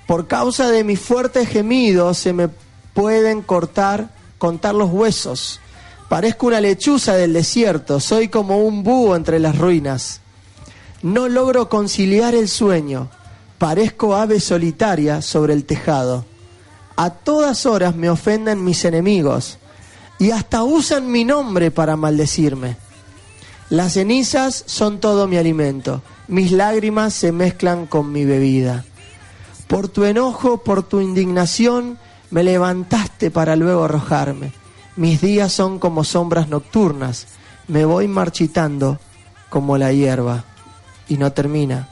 Speaker 3: Por causa de mis fuertes gemidos se me pueden cortar, contar los huesos. Parezco una lechuza del desierto, soy como un búho entre las ruinas. No logro conciliar el sueño, parezco ave solitaria sobre el tejado. A todas horas me ofenden mis enemigos y hasta usan mi nombre para maldecirme. Las cenizas son todo mi alimento, mis lágrimas se mezclan con mi bebida. Por tu enojo, por tu indignación, me levantaste para luego arrojarme. Mis días son como sombras nocturnas, me voy marchitando como la hierba. Y no termina.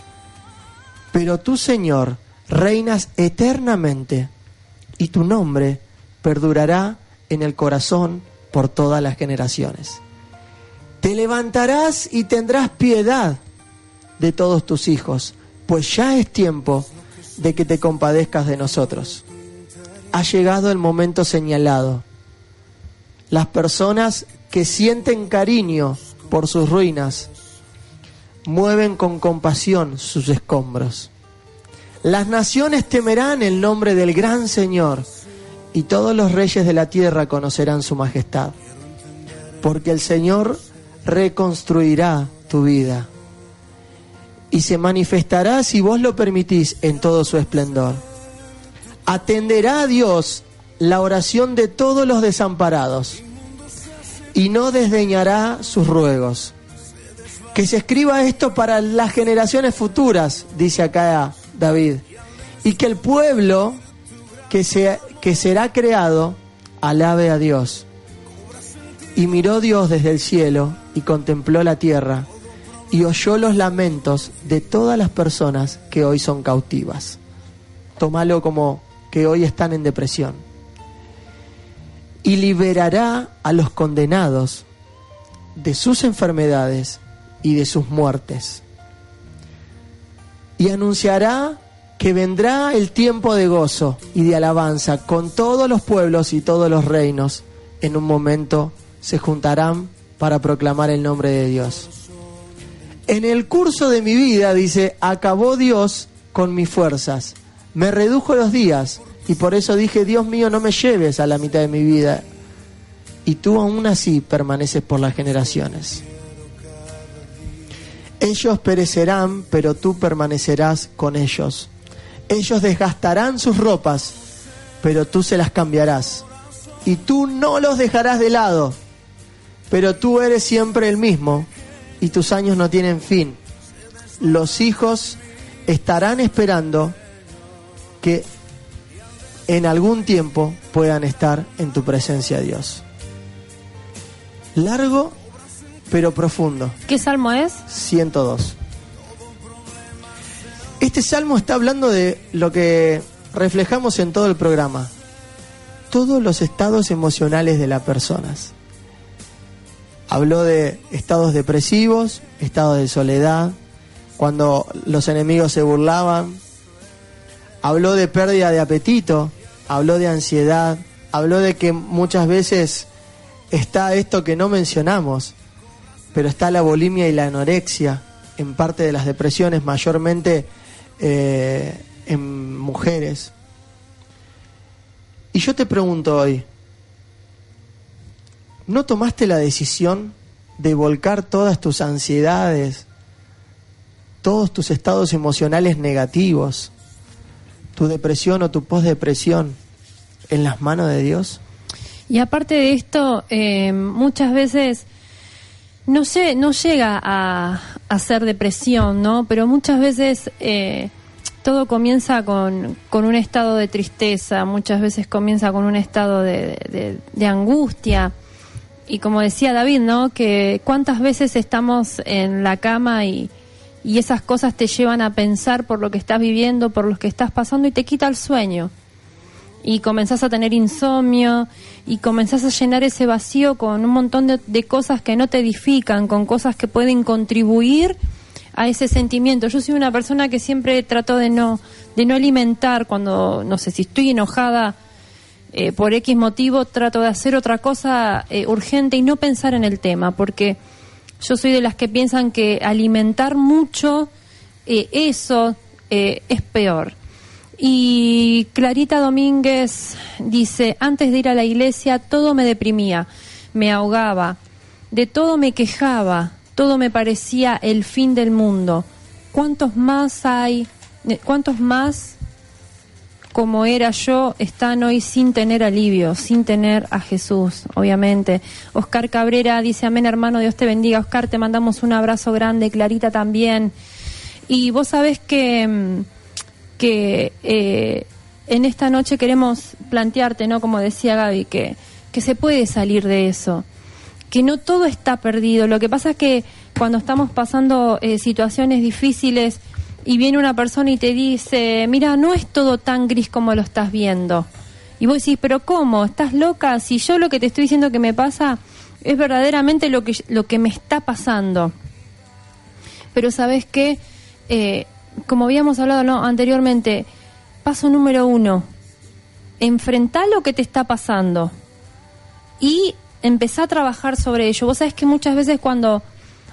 Speaker 3: Pero tú, Señor, reinas eternamente, y tu nombre perdurará en el corazón por todas las generaciones. Te levantarás y tendrás piedad de todos tus hijos, pues ya es tiempo de que te compadezcas de nosotros. Ha llegado el momento señalado. Las personas que sienten cariño por sus ruinas mueven con compasión sus escombros. Las naciones temerán el nombre del gran Señor y todos los reyes de la tierra conocerán su majestad, porque el Señor reconstruirá tu vida y se manifestará si vos lo permitís en todo su esplendor. Atenderá a Dios la oración de todos los desamparados y no desdeñará sus ruegos. Que se escriba esto para las generaciones futuras, dice acá David, y que el pueblo que, se, que será creado alabe a Dios. Y miró Dios desde el cielo y contempló la tierra y oyó los lamentos de todas las personas que hoy son cautivas. Tómalo como que hoy están en depresión. Y liberará a los condenados de sus enfermedades y de sus muertes. Y anunciará que vendrá el tiempo de gozo y de alabanza con todos los pueblos y todos los reinos. En un momento se juntarán para proclamar el nombre de Dios. En el curso de mi vida, dice, acabó Dios con mis fuerzas. Me redujo los días y por eso dije, Dios mío, no me lleves a la mitad de mi vida. Y tú aún así permaneces por las generaciones. Ellos perecerán, pero tú permanecerás con ellos. Ellos desgastarán sus ropas, pero tú se las cambiarás. Y tú no los dejarás de lado, pero tú eres siempre el mismo y tus años no tienen fin. Los hijos estarán esperando que en algún tiempo puedan estar en tu presencia, Dios. Largo, pero profundo.
Speaker 4: ¿qué salmo es?
Speaker 3: 102. Este salmo está hablando de lo que reflejamos en todo el programa. Todos los estados emocionales de las personas. Habló de estados depresivos, estados de soledad, cuando los enemigos se burlaban. Habló de pérdida de apetito, habló de ansiedad, habló de que muchas veces está esto que no mencionamos, pero está la bulimia y la anorexia en parte de las depresiones, mayormente eh, en mujeres. Y yo te pregunto hoy, ¿no tomaste la decisión de volcar todas tus ansiedades, todos tus estados emocionales negativos, tu depresión o tu posdepresión en las manos de Dios?
Speaker 4: Y aparte de esto, eh, muchas veces no sé, no llega a, a ser depresión, ¿no? Pero muchas veces eh, todo comienza con, con un estado de tristeza, muchas veces comienza con un estado de, de- de angustia. Y como decía David, ¿no? Que cuántas veces estamos en la cama y, y esas cosas te llevan a pensar por lo que estás viviendo, por lo que estás pasando y te quita el sueño y comenzás a tener insomnio y comenzás a llenar ese vacío con un montón de, cosas que no te edifican, con cosas que pueden contribuir a ese sentimiento. Yo soy una persona que siempre trato de no de no alimentar cuando no sé si estoy enojada eh, por X motivo, trato de hacer otra cosa eh, urgente y no pensar en el tema, porque yo soy de las que piensan que alimentar mucho eh, eso eh, es peor. Y Clarita Domínguez dice, antes de ir a la iglesia todo me deprimía, me ahogaba, de todo me quejaba, todo me parecía el fin del mundo. ¿Cuántos más hay? eh, ¿Cuántos más como era yo están hoy sin tener alivio, sin tener a Jesús, obviamente? Oscar Cabrera dice, amén hermano, Dios te bendiga. Oscar, te mandamos un abrazo grande, Clarita también. Y vos sabés que... mm, que eh, en esta noche queremos plantearte, ¿no? Como decía Gaby, que, que se puede salir de eso, que no todo está perdido. Lo que pasa es que cuando estamos pasando eh, situaciones difíciles y viene una persona y te dice, mira, no es todo tan gris como lo estás viendo. Y vos decís, pero ¿cómo? ¿Estás loca? Si yo lo que te estoy diciendo que me pasa es verdaderamente lo que, lo que me está pasando. Pero sabes qué, Eh, como habíamos hablado ¿no? anteriormente, paso número uno, enfrentá lo que te está pasando y empezá a trabajar sobre ello. Vos sabés que muchas veces cuando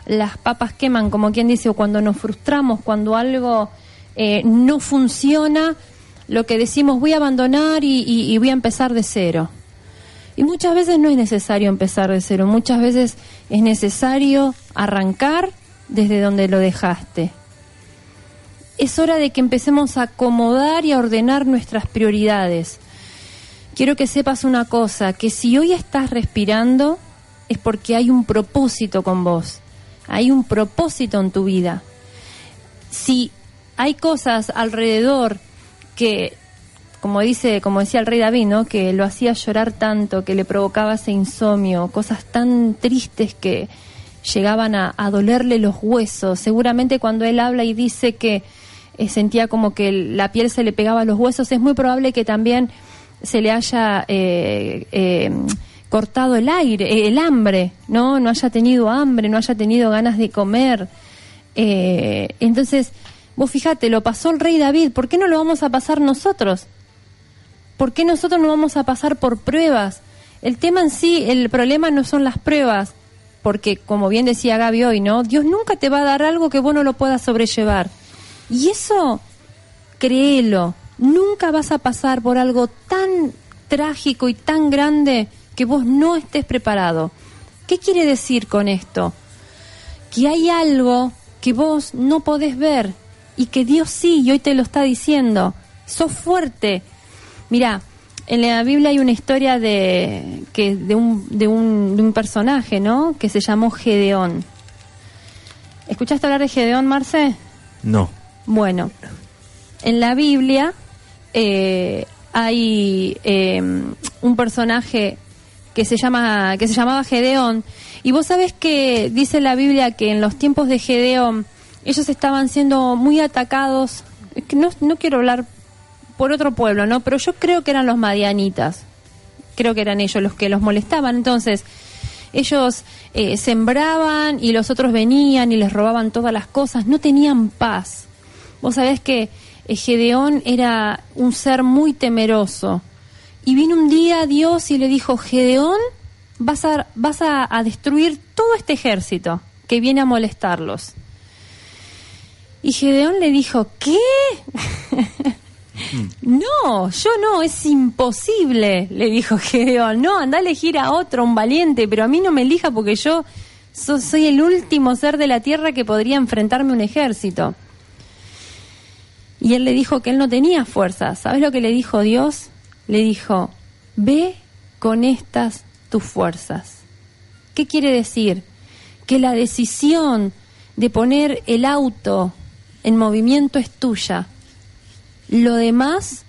Speaker 4: las papas queman, como quien dice, o cuando nos frustramos, cuando algo eh, no funciona, lo que decimos voy a abandonar y, y- voy a empezar de cero. Y muchas veces no es necesario empezar de cero, muchas veces es necesario arrancar desde donde lo dejaste. Es hora de que empecemos a acomodar y a ordenar nuestras prioridades. Quiero que sepas una cosa, que si hoy estás respirando es porque hay un propósito con vos, hay un propósito en tu vida. Si hay cosas alrededor que como dice, como decía el rey David, ¿no? que lo hacía llorar tanto, que le provocaba ese insomnio, cosas tan tristes que llegaban a, dolerle los huesos. Seguramente cuando él habla y dice que eh, sentía como que la piel se le pegaba a los huesos, es muy probable que también se le haya eh, eh, cortado el aire, eh, el hambre, ¿no? No haya tenido hambre, no haya tenido ganas de comer. Eh, entonces, vos fíjate, lo pasó el rey David, ¿por qué no lo vamos a pasar nosotros? ¿Por qué nosotros no vamos a pasar por pruebas? El tema en sí, el problema no son las pruebas, porque como bien decía Gaby hoy, ¿no? Dios nunca te va a dar algo que vos no lo puedas sobrellevar. Y eso, créelo, nunca vas a pasar por algo tan trágico y tan grande que vos no estés preparado. ¿Qué quiere decir con esto? Que hay algo que vos no podés ver y que Dios sí, y hoy te lo está diciendo. Sos fuerte. Mira, en la Biblia hay una historia de, que, de, un, de, un, de un personaje, ¿no? Que se llamó Gedeón. ¿Escuchaste hablar de Gedeón, Marce?
Speaker 5: No.
Speaker 4: Bueno, en la Biblia eh, hay eh, un personaje que se llama que se llamaba Gedeón y vos sabés que dice la Biblia que en los tiempos de Gedeón ellos estaban siendo muy atacados. No, no quiero hablar por otro pueblo, ¿no? Pero yo creo que eran los madianitas. Creo que eran ellos los que los molestaban. Entonces, ellos eh, sembraban y los otros venían y les robaban todas las cosas. No tenían paz. Vos sabés que eh, Gedeón era un ser muy temeroso. Y vino un día Dios y le dijo, Gedeón, vas a, vas a, a destruir todo este ejército que viene a molestarlos. Y Gedeón le dijo, ¿qué? No, yo no, es imposible, le dijo Gedeón. No, anda a elegir a otro, un valiente, pero a mí no me elija porque yo so- soy el último ser de la tierra que podría enfrentarme a un ejército. Y él le dijo que él no tenía fuerza. ¿Sabes lo que le dijo Dios? Le dijo, ve con estas tus fuerzas. ¿Qué quiere decir? Que la decisión de poner el auto en movimiento es tuya. Lo demás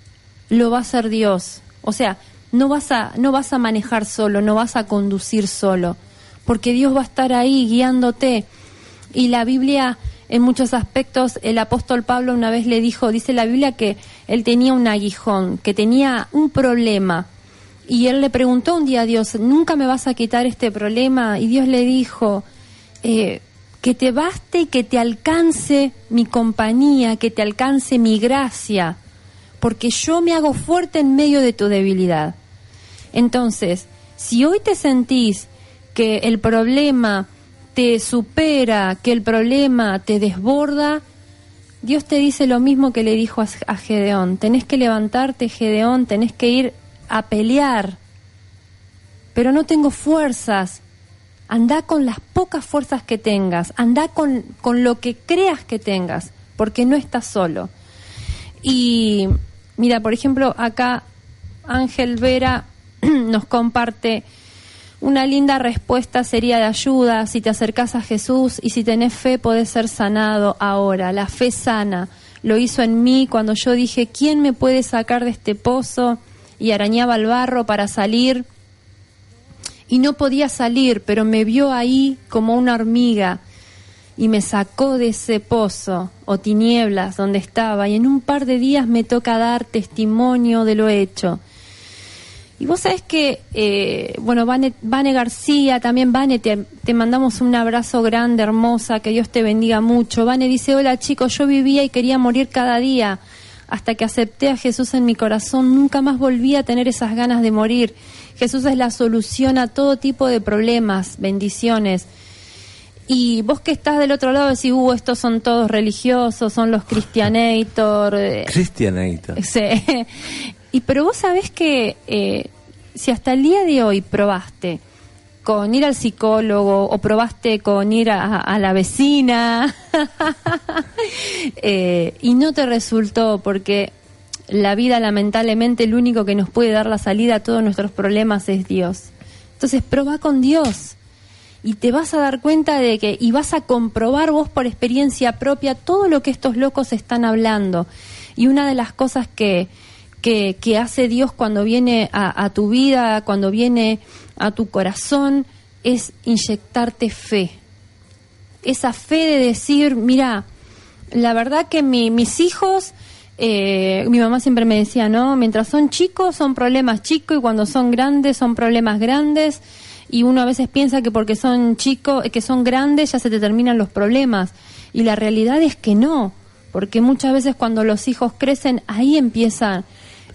Speaker 4: lo va a hacer Dios. O sea, no vas a no vas a manejar solo, no vas a conducir solo, porque Dios va a estar ahí guiándote. Y la Biblia en muchos aspectos el apóstol Pablo una vez le dijo, dice la Biblia que él tenía un aguijón, que tenía un problema. Y él le preguntó un día a Dios, ¿nunca me vas a quitar este problema? Y Dios le dijo, eh, que te baste y que te alcance mi compañía, que te alcance mi gracia, porque yo me hago fuerte en medio de tu debilidad. Entonces, si hoy te sentís que el problema te supera, que el problema te desborda, Dios te dice lo mismo que le dijo a Gedeón. Tenés que levantarte, Gedeón, tenés que ir a pelear. Pero no tengo fuerzas. Anda con las pocas fuerzas que tengas. Anda con, con lo que creas que tengas, porque no estás solo. Y mira, por ejemplo, acá Ángel Vera nos comparte una linda respuesta sería de ayuda si te acercas a Jesús y si tenés fe podés ser sanado ahora. La fe sana lo hizo en mí cuando yo dije, ¿quién me puede sacar de este pozo? Y arañaba el barro para salir. Y no podía salir, pero me vio ahí como una hormiga y me sacó de ese pozo o tinieblas donde estaba y en un par de días me toca dar testimonio de lo hecho. Y vos sabés que, eh, bueno, Vane, García, también Vane, te, te, mandamos un abrazo grande, hermosa, que Dios te bendiga mucho. Vane dice, hola chicos, yo vivía y quería morir cada día. Hasta que acepté a Jesús en mi corazón, nunca más volví a tener esas ganas de morir. Jesús es la solución a todo tipo de problemas, bendiciones. Y vos que estás del otro lado decís, uh, estos son todos religiosos, son los cristianator. Eh,
Speaker 5: cristianator.
Speaker 4: Sí. Y pero vos sabés que eh, si hasta el día de hoy probaste con ir al psicólogo o probaste con ir a, la vecina eh, y no te resultó porque la vida lamentablemente el único que nos puede dar la salida a todos nuestros problemas es Dios. Entonces probá con Dios y te vas a dar cuenta de que y vas a comprobar vos por experiencia propia todo lo que estos locos están hablando. Y una de las cosas que, que, hace Dios cuando viene a, tu vida, cuando viene a tu corazón, es inyectarte fe. Esa fe de decir, mira, la verdad que mis hijos, eh, mi mamá siempre me decía, ¿no? Mientras son chicos son problemas chicos y cuando son grandes son problemas grandes y uno a veces piensa que porque son chicos, que son grandes ya se te terminan los problemas y la realidad es que no, porque muchas veces cuando los hijos crecen ahí empiezan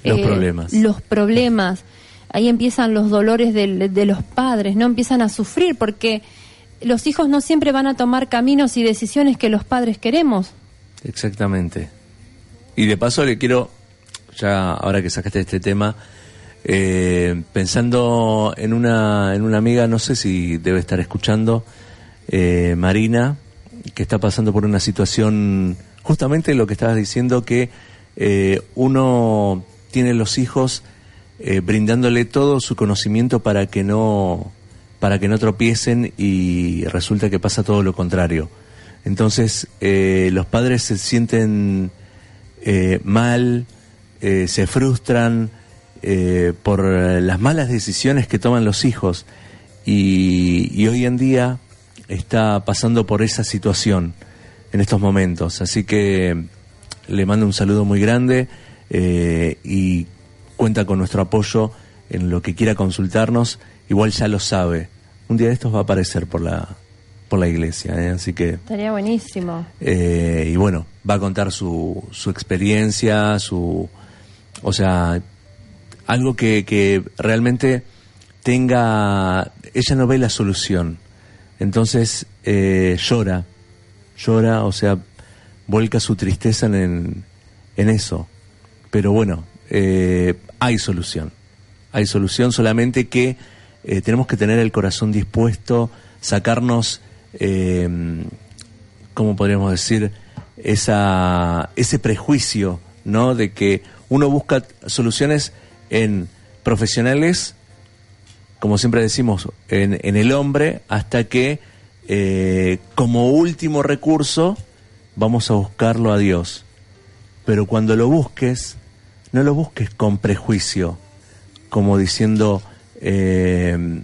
Speaker 5: los eh, problemas.
Speaker 4: Los problemas. Ahí empiezan los dolores de, de los padres, ¿no? Empiezan a sufrir porque los hijos no siempre van a tomar caminos y decisiones que los padres queremos.
Speaker 5: Exactamente. Y de paso le quiero, ya ahora que sacaste este tema, eh, pensando en una, en una amiga, no sé si debe estar escuchando, eh, Marina, que está pasando por una situación, justamente lo que estabas diciendo, que uno tiene los hijos eh, brindándole todo su conocimiento para que no para que no tropiecen y resulta que pasa todo lo contrario. Entonces eh, los padres se sienten eh, mal, se frustran por las malas decisiones que toman los hijos y, y hoy en día está pasando por esa situación en estos momentos. Así que le mando un saludo muy grande eh, y cuenta con nuestro apoyo en lo que quiera consultarnos, igual ya lo sabe. Un día de estos va a aparecer por la por la iglesia, ¿eh? así que
Speaker 4: estaría buenísimo.
Speaker 5: Eh, y bueno, va a contar su, su experiencia, su, o sea, algo que, que realmente tenga, ella no ve la solución, entonces llora, llora, o sea, vuelca su tristeza en, en eso pero bueno, eh, hay solución. Hay solución solamente que eh, tenemos que tener el corazón dispuesto, sacarnos, eh, ¿cómo podríamos decir? Esa, ese prejuicio, ¿no? De que uno busca soluciones en profesionales como siempre decimos, en, en el hombre hasta que eh, como último recurso vamos a buscarlo a Dios. Pero cuando lo busques, no lo busques con prejuicio, como diciendo, eh,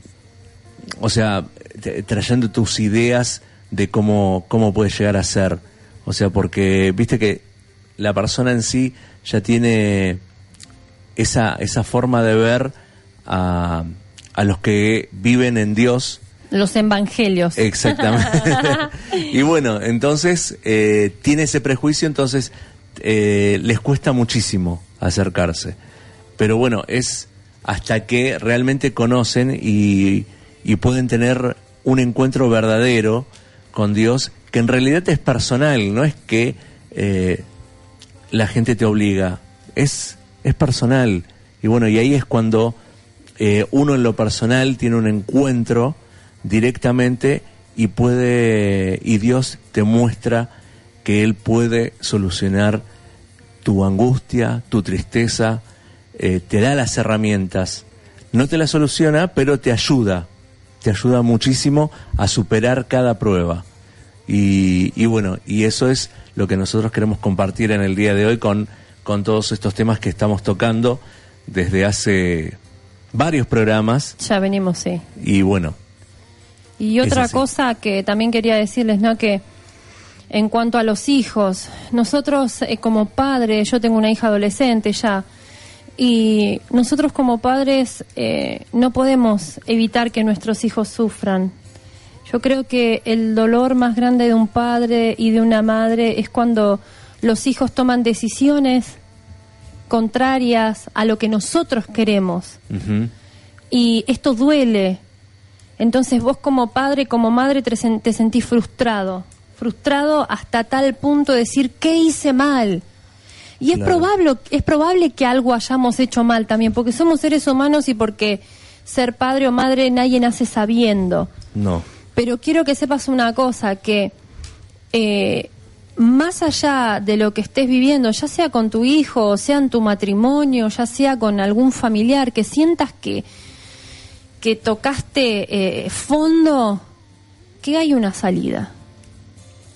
Speaker 5: o sea, trayendo tus ideas de cómo, cómo puede llegar a ser. O sea, porque viste que la persona en sí ya tiene esa, esa forma de ver a, a los que viven en Dios.
Speaker 4: Los evangelios.
Speaker 5: Exactamente. y bueno, entonces eh, tiene ese prejuicio, entonces eh, les cuesta muchísimo acercarse. Pero bueno, es hasta que realmente conocen y, pueden tener un encuentro verdadero con Dios, que en realidad es personal, no es que eh, la gente te obliga, es, es personal. Y bueno, y ahí es cuando eh, uno en lo personal tiene un encuentro directamente y puede, y Dios te muestra que Él puede solucionar tu angustia, tu tristeza, eh, te da las herramientas. No te la soluciona, pero te ayuda. Te ayuda muchísimo a superar cada prueba. Y, y bueno, y eso es lo que nosotros queremos compartir en el día de hoy con, con todos estos temas que estamos tocando desde hace varios programas.
Speaker 4: Ya venimos, sí.
Speaker 5: Y bueno,
Speaker 4: Y otra cosa que también quería decirles, ¿no? Que en cuanto a los hijos, nosotros eh, como padres, yo tengo una hija adolescente ya, y nosotros como padres eh, no podemos evitar que nuestros hijos sufran. Yo creo que el dolor más grande de un padre y de una madre es cuando los hijos toman decisiones contrarias a lo que nosotros queremos y esto duele. Entonces vos como padre, como madre te, te sentís frustrado, frustrado hasta tal punto de decir, ¿qué hice mal? Y es
Speaker 5: Claro.
Speaker 4: probable, es probable que algo hayamos hecho mal también, porque somos seres humanos y porque ser padre o madre nadie nace sabiendo.
Speaker 5: no.
Speaker 4: Pero quiero que sepas una cosa, que eh, más allá de lo que estés viviendo, ya sea con tu hijo, o sea en tu matrimonio, ya sea con algún familiar, que sientas que, que tocaste eh, fondo, que hay una salida.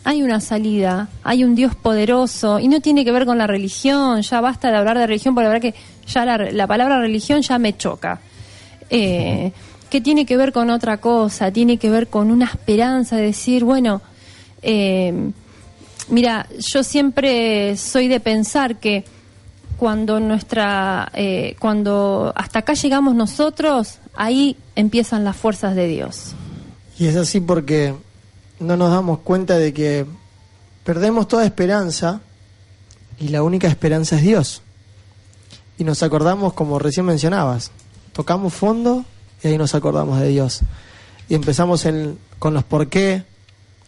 Speaker 4: Hay una salida, hay un Dios poderoso y no tiene que ver con la religión, ya basta de hablar de religión porque la verdad que ya la, la palabra religión ya me choca. Eh, que tiene que ver con otra cosa, tiene que ver con una esperanza de decir, bueno, eh, mira, yo siempre soy de pensar que cuando nuestra, eh, cuando hasta acá llegamos nosotros, ahí empiezan las fuerzas de Dios.
Speaker 3: Y es así porque no nos damos cuenta de que perdemos toda esperanza y la única esperanza es Dios. Y nos acordamos, como recién mencionabas, tocamos fondo y ahí nos acordamos de Dios. Y empezamos en- con los por qué,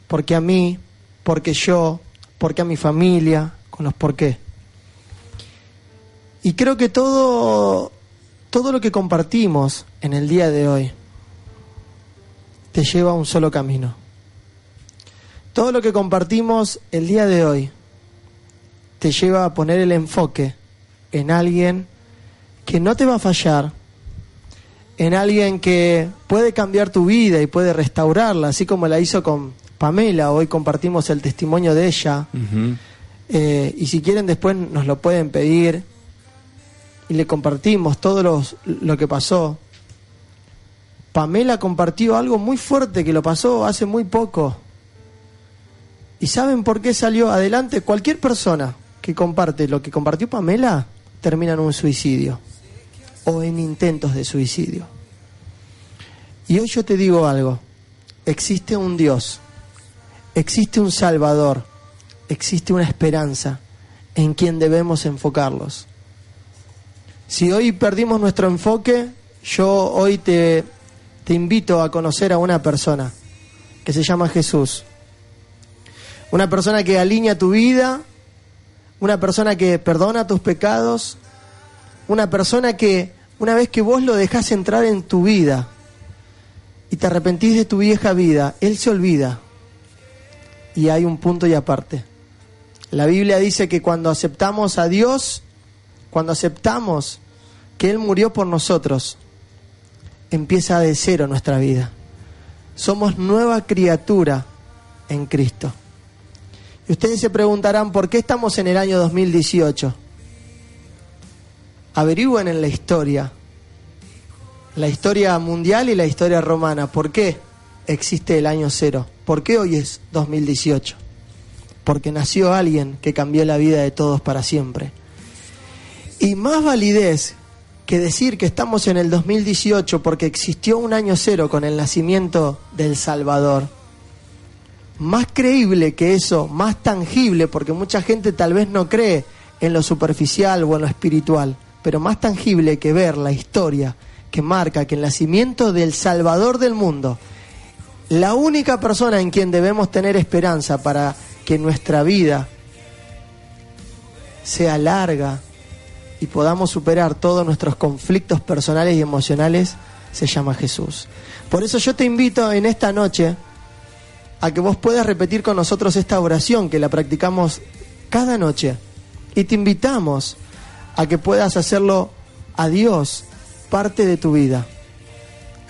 Speaker 3: por qué a mí, por qué yo, por qué a mi familia, con los por qué. Y creo que todo, todo lo que compartimos en el día de hoy te lleva a un solo camino. Todo lo que compartimos el día de hoy te lleva a poner el enfoque en alguien que no te va a fallar, en alguien que puede cambiar tu vida y puede restaurarla, así como la hizo con Pamela. Hoy compartimos el testimonio de ella. Eh, y si quieren después nos lo pueden pedir y le compartimos todo los- lo que pasó. Pamela compartió algo muy fuerte que lo pasó hace muy poco. ¿Y saben por qué salió adelante? Cualquier persona que comparte lo que compartió Pamela termina en un suicidio o en intentos de suicidio. Y hoy yo te digo algo. Existe un Dios, existe un Salvador, existe una esperanza en quien debemos enfocarlos. Si hoy perdimos nuestro enfoque, yo hoy te, te invito a conocer a una persona que se llama Jesús. Una persona que alinea tu vida, una persona que perdona tus pecados, una persona que una vez que vos lo dejás entrar en tu vida y te arrepentís de tu vieja vida, Él se olvida. Y hay un punto y aparte. La Biblia dice que cuando aceptamos a Dios, cuando aceptamos que Él murió por nosotros, empieza de cero nuestra vida. Somos nueva criatura en Cristo. Y ustedes se preguntarán, ¿por qué estamos en el año 2018? Averigüen en la historia, la historia mundial y la historia romana, ¿por qué existe el año cero? ¿Por qué hoy es 2018? Porque nació alguien que cambió la vida de todos para siempre. Y más validez que decir que estamos en el 2018 porque existió un año cero con el nacimiento del Salvador. Más creíble que eso, más tangible, porque mucha gente tal vez no cree en lo superficial o en lo espiritual, pero más tangible que ver la historia que marca que el nacimiento del Salvador del mundo, la única persona en quien debemos tener esperanza para que nuestra vida sea larga, y podamos superar todos nuestros conflictos personales y emocionales, se llama Jesús. Por eso yo te invito en esta noche a que vos puedas repetir con nosotros esta oración que la practicamos cada noche. Y te invitamos a que puedas hacerlo a Dios parte de tu vida.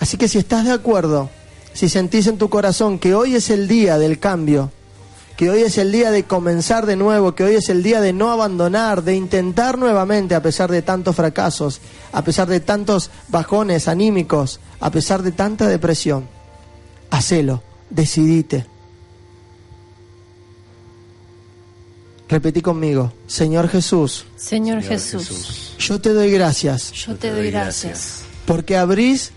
Speaker 3: Así que si estás de acuerdo, si sentís en tu corazón que hoy es el día del cambio, que hoy es el día de comenzar de nuevo, que hoy es el día de no abandonar, de intentar nuevamente a pesar de tantos fracasos, a pesar de tantos bajones anímicos, a pesar de tanta depresión. Hacelo, decidite. Repetí conmigo, Señor Jesús,
Speaker 4: Señor Jesús,
Speaker 3: yo te doy gracias.
Speaker 4: Yo te doy gracias.
Speaker 3: porque abrís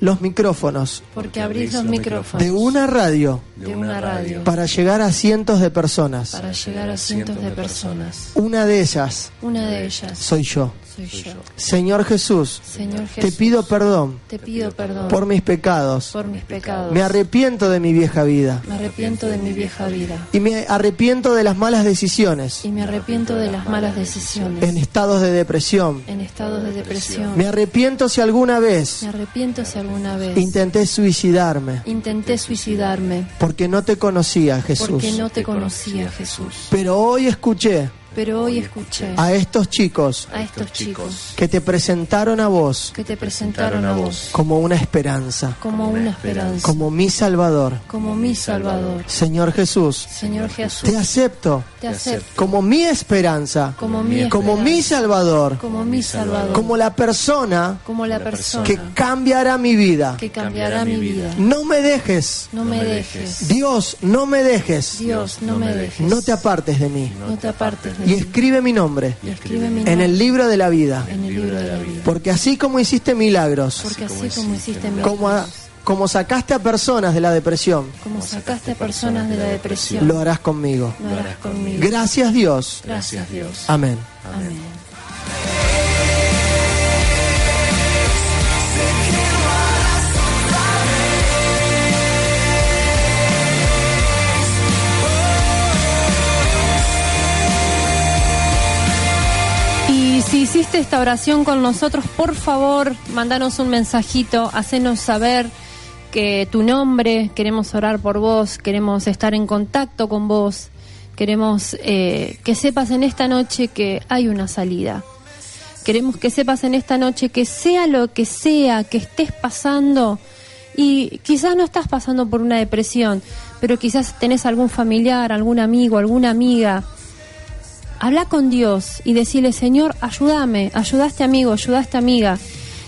Speaker 3: los micrófonos.
Speaker 4: Porque abrís los micrófonos.
Speaker 3: De una radio
Speaker 4: de una radio
Speaker 3: para llegar a cientos de personas.
Speaker 4: para llegar a cientos de personas.
Speaker 3: Una de ellas
Speaker 4: Una de ellas
Speaker 3: soy yo.
Speaker 4: soy yo.
Speaker 3: Señor Jesús,
Speaker 4: Señor
Speaker 3: te
Speaker 4: Jesús,
Speaker 3: pido perdón
Speaker 4: te pido perdón
Speaker 3: por mis pecados.
Speaker 4: por mis pecados.
Speaker 3: Me arrepiento de mi vieja vida
Speaker 4: Me arrepiento de mi vieja vida
Speaker 3: y me arrepiento de las malas decisiones
Speaker 4: y me arrepiento de las malas decisiones
Speaker 3: en estados de depresión.
Speaker 4: en estados de depresión.
Speaker 3: Me arrepiento si alguna vez
Speaker 4: Me arrepiento si alguna vez
Speaker 3: intenté suicidarme
Speaker 4: intenté suicidarme
Speaker 3: porque no te conocía, Jesús.
Speaker 4: porque no te conocía, Jesús.
Speaker 3: Pero hoy escuché
Speaker 4: Pero hoy escuché
Speaker 3: a estos chicos
Speaker 4: a estos chicos
Speaker 3: que te presentaron a vos
Speaker 4: que te presentaron a vos
Speaker 3: como una esperanza,
Speaker 4: como una esperanza,
Speaker 3: como mi Salvador.
Speaker 4: como mi Salvador.
Speaker 3: Señor Jesús,
Speaker 4: Señor Jesús,
Speaker 3: te acepto
Speaker 4: te acepto
Speaker 3: como mi esperanza,
Speaker 4: como mi
Speaker 3: como mi Salvador,
Speaker 4: como mi Salvador,
Speaker 3: como la persona
Speaker 4: como la persona
Speaker 3: que cambiará mi vida.
Speaker 4: que cambiará mi vida.
Speaker 3: No me dejes,
Speaker 4: No me dejes,
Speaker 3: Dios, no me dejes,
Speaker 4: Dios, no me dejes,
Speaker 3: no te apartes de mí.
Speaker 4: no te apartes de
Speaker 3: Y escribe mi nombre
Speaker 4: Y escribe mi
Speaker 3: en el libro de la vida,
Speaker 4: en el libro de la vida.
Speaker 3: porque así como hiciste milagros,
Speaker 4: Porque así como hiciste mi
Speaker 3: como, a- como sacaste a personas de la depresión,
Speaker 4: como sacaste a personas de la depresión,
Speaker 3: lo harás conmigo.
Speaker 4: lo harás conmigo.
Speaker 3: Gracias Dios.
Speaker 4: Gracias Dios.
Speaker 3: Amén.
Speaker 4: Amén. Hiciste esta oración con nosotros, por favor, mandanos un mensajito, hacenos saber que tu nombre, queremos orar por vos, queremos estar en contacto con vos, queremos eh, que sepas en esta noche que hay una salida. Queremos que sepas en esta noche que sea lo que sea que estés pasando, y quizás no estás pasando por una depresión, pero quizás tenés algún familiar, algún amigo, alguna amiga, habla con Dios y decirle, Señor, ayúdame, ayudaste amigo, ayudaste amiga.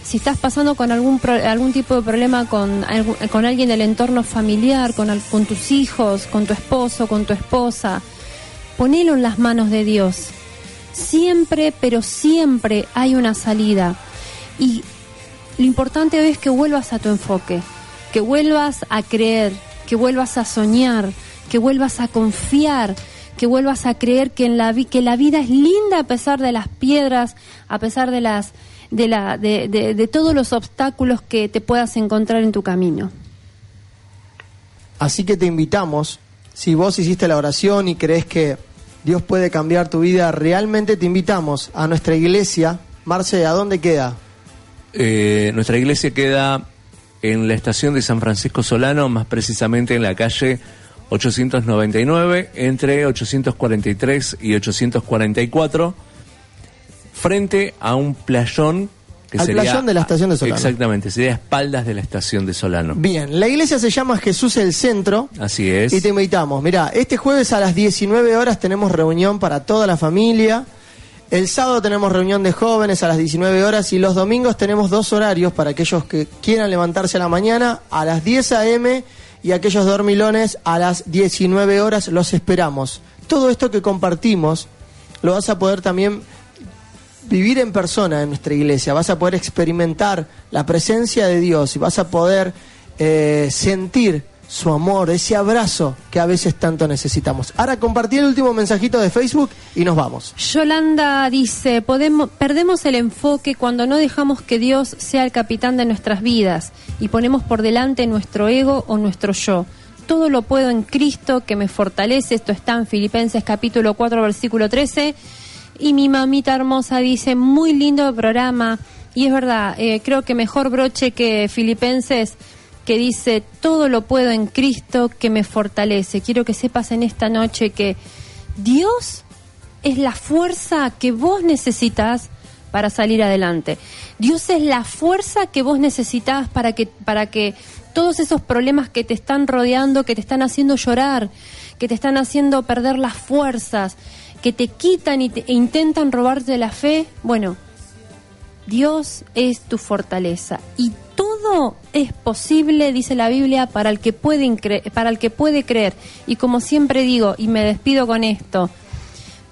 Speaker 4: Si estás pasando con algún algún tipo de problema con, con alguien del entorno familiar, con, con tus hijos, con tu esposo, con tu esposa, ponelo en las manos de Dios. Siempre, pero siempre hay una salida. Y lo importante es que vuelvas a tu enfoque, que vuelvas a creer, que vuelvas a soñar, que vuelvas a confiar, que vuelvas a creer que en la vi- que la vida es linda a pesar de las piedras, a pesar de las de la de, de- de todos los obstáculos que te puedas encontrar en tu camino.
Speaker 3: Así que te invitamos, si vos hiciste la oración y crees que Dios puede cambiar tu vida, realmente te invitamos a nuestra iglesia. Marce, ¿a dónde queda?
Speaker 5: Eh, nuestra iglesia queda en la estación de San Francisco Solano, más precisamente en la calle 899, entre 843 y 844, frente a un playón Que
Speaker 3: Al
Speaker 5: sería-
Speaker 3: playón de la estación de Solano.
Speaker 5: Exactamente, sería a espaldas de la estación de Solano.
Speaker 3: Bien, la iglesia se llama Jesús el Centro.
Speaker 5: Así es.
Speaker 3: Y te invitamos. Mira, este jueves a las 19 horas tenemos reunión para toda la familia. El sábado tenemos reunión de jóvenes a las 19 horas y los domingos tenemos dos horarios para aquellos que quieran levantarse a la mañana a las 10 a.m. y aquellos dormilones a las 19 horas. Los esperamos. Todo esto que compartimos lo vas a poder también vivir en persona en nuestra iglesia, vas a poder experimentar la presencia de Dios y vas a poder eh, sentir su amor, ese abrazo que a veces tanto necesitamos. Ahora compartí el último mensajito de Facebook y nos vamos.
Speaker 4: Yolanda dice, podemos, perdemos el enfoque cuando no dejamos que Dios sea el capitán de nuestras vidas y ponemos por delante nuestro ego o nuestro yo. Todo lo puedo en Cristo que me fortalece. Esto está en Filipenses capítulo 4 versículo 13. Y mi mamita hermosa dice, muy lindo programa. Y es verdad, eh, creo que mejor broche que Filipenses que dice, todo lo puedo en Cristo que me fortalece. Quiero que sepas en esta noche que Dios es la fuerza que vos necesitas para salir adelante. Dios es la fuerza que vos necesitas para que, para que todos esos problemas que te están rodeando, que te están haciendo llorar, que te están haciendo perder las fuerzas, que te quitan y te- e intentan robarte la fe, bueno, Dios es tu fortaleza y todo es posible, dice la Biblia, para el que puede para el que puede creer. Y como siempre digo y me despido con esto,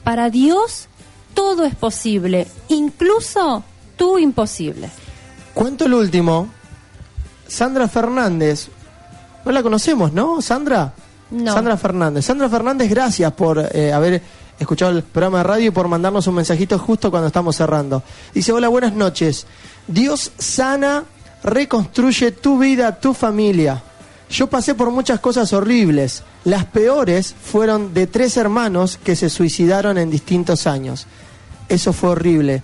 Speaker 4: para Dios todo es posible, incluso tú imposible.
Speaker 3: Cuento el último. Sandra Fernández. No la conocemos, ¿no, Sandra?
Speaker 4: No.
Speaker 3: Sandra Fernández. Sandra Fernández, gracias por eh, haber escuchado el programa de radio y por mandarnos un mensajito justo cuando estamos cerrando. Dice, hola, buenas noches. Dios sana, reconstruye tu vida, tu familia. Yo pasé por muchas cosas horribles. Las peores fueron de tres hermanos que se suicidaron en distintos años. Eso fue horrible.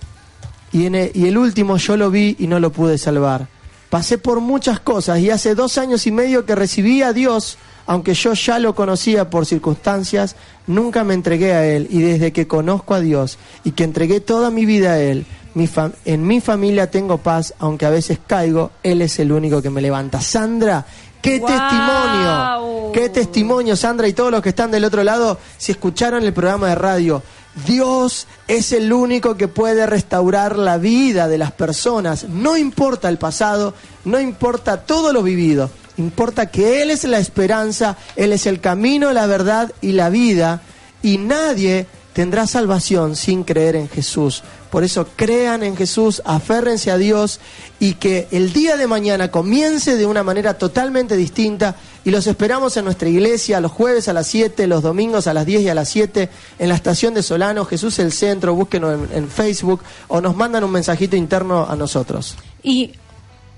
Speaker 3: Y, en e- y el último yo lo vi y no lo pude salvar. Pasé por muchas cosas y hace dos años y medio que recibí a Dios, aunque yo ya lo conocía por circunstancias, nunca me entregué a Él. Y desde que conozco a Dios y que entregué toda mi vida a Él, mi en mi familia tengo paz, aunque a veces caigo, Él es el único que me levanta. Sandra, qué testimonio, qué testimonio, Sandra, y todos los que están del otro lado, si escucharon el programa de radio. Dios es el único que puede restaurar la vida de las personas. No importa el pasado, no importa todo lo vivido. Importa que Él es la esperanza, Él es el camino, la verdad y la vida. Y nadie tendrá salvación sin creer en Jesús. Por eso crean en Jesús, aférrense a Dios y que el día de mañana comience de una manera totalmente distinta. Y los esperamos en nuestra iglesia los jueves a las 7, los domingos a las 10 y a las 7 en la estación de Solano, Jesús el Centro, búsquenos en, en Facebook o nos mandan un mensajito interno a nosotros.
Speaker 4: Y,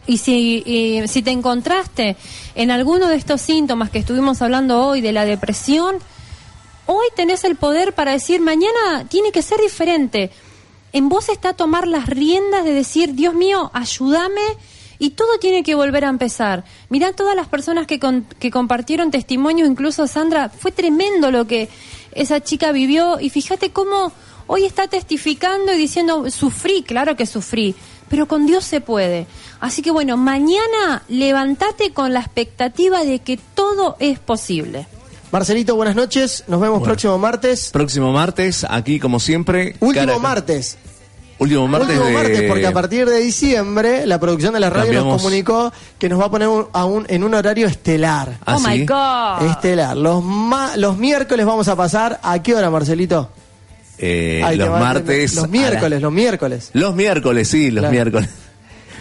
Speaker 4: y si, si te encontraste en alguno de estos síntomas que estuvimos hablando hoy de la depresión, hoy tenés el poder para decir, mañana tiene que ser diferente. En vos está tomar las riendas de decir, Dios mío, ayúdame y todo tiene que volver a empezar. Mirá todas las personas que, con- que compartieron testimonios, incluso Sandra, fue tremendo lo que esa chica vivió y fíjate cómo hoy está testificando y diciendo, sufrí, claro que sufrí, pero con Dios se puede. Así que bueno, mañana levántate con la expectativa de que todo es posible.
Speaker 3: Marcelito, buenas noches. Nos vemos
Speaker 5: Bueno.
Speaker 3: próximo martes.
Speaker 5: Próximo martes, aquí como siempre.
Speaker 3: Último
Speaker 5: cara-
Speaker 3: martes.
Speaker 5: Último martes
Speaker 3: Último
Speaker 5: de...
Speaker 3: martes, porque a partir de diciembre la producción de la radio nos comunicó que nos va a poner un- a un- en un horario estelar.
Speaker 5: Ah,
Speaker 4: oh my. God.
Speaker 3: Estelar. Los, ma- los miércoles vamos a pasar. ¿A qué hora, Marcelito?
Speaker 5: Eh,
Speaker 3: Ay,
Speaker 5: los martes...
Speaker 3: Los miércoles, los miércoles.
Speaker 5: Los miércoles, sí, los
Speaker 3: Claro.
Speaker 5: miércoles.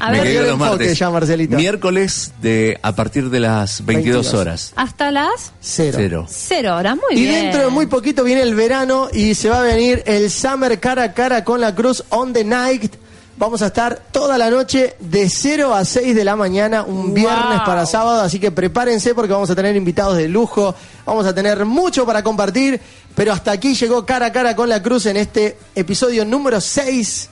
Speaker 4: A
Speaker 5: Me
Speaker 4: ver.
Speaker 5: quedé
Speaker 3: Perdió
Speaker 5: con
Speaker 3: el
Speaker 5: los
Speaker 3: enfoque
Speaker 5: martes.
Speaker 3: ya, Marcelito.
Speaker 5: Miércoles de a partir de las 22
Speaker 3: 22.
Speaker 5: horas.
Speaker 4: Hasta las
Speaker 3: Cero.
Speaker 5: Cero.
Speaker 4: cero horas, muy
Speaker 3: Y
Speaker 4: bien.
Speaker 3: dentro de muy poquito viene el verano y se va a venir el Summer cara a cara con la Cruz on the night. Vamos a estar toda la noche de 0 a 6 de la mañana, un
Speaker 4: Wow.
Speaker 3: viernes para sábado, así que prepárense porque vamos a tener invitados de lujo, vamos a tener mucho para compartir, pero hasta aquí llegó cara a cara con la Cruz en este episodio número 6.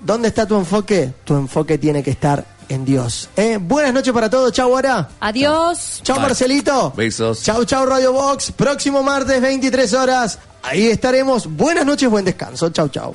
Speaker 3: ¿Dónde está tu enfoque? Tu enfoque tiene que estar en Dios. ¿eh? Buenas noches para todos, chau ahora.
Speaker 4: Adiós.
Speaker 3: Chau. Marcelito.
Speaker 5: Besos.
Speaker 3: Chau, chau Radio Box. Próximo martes, 23 horas. Ahí estaremos. Buenas noches, buen descanso. Chau, chau.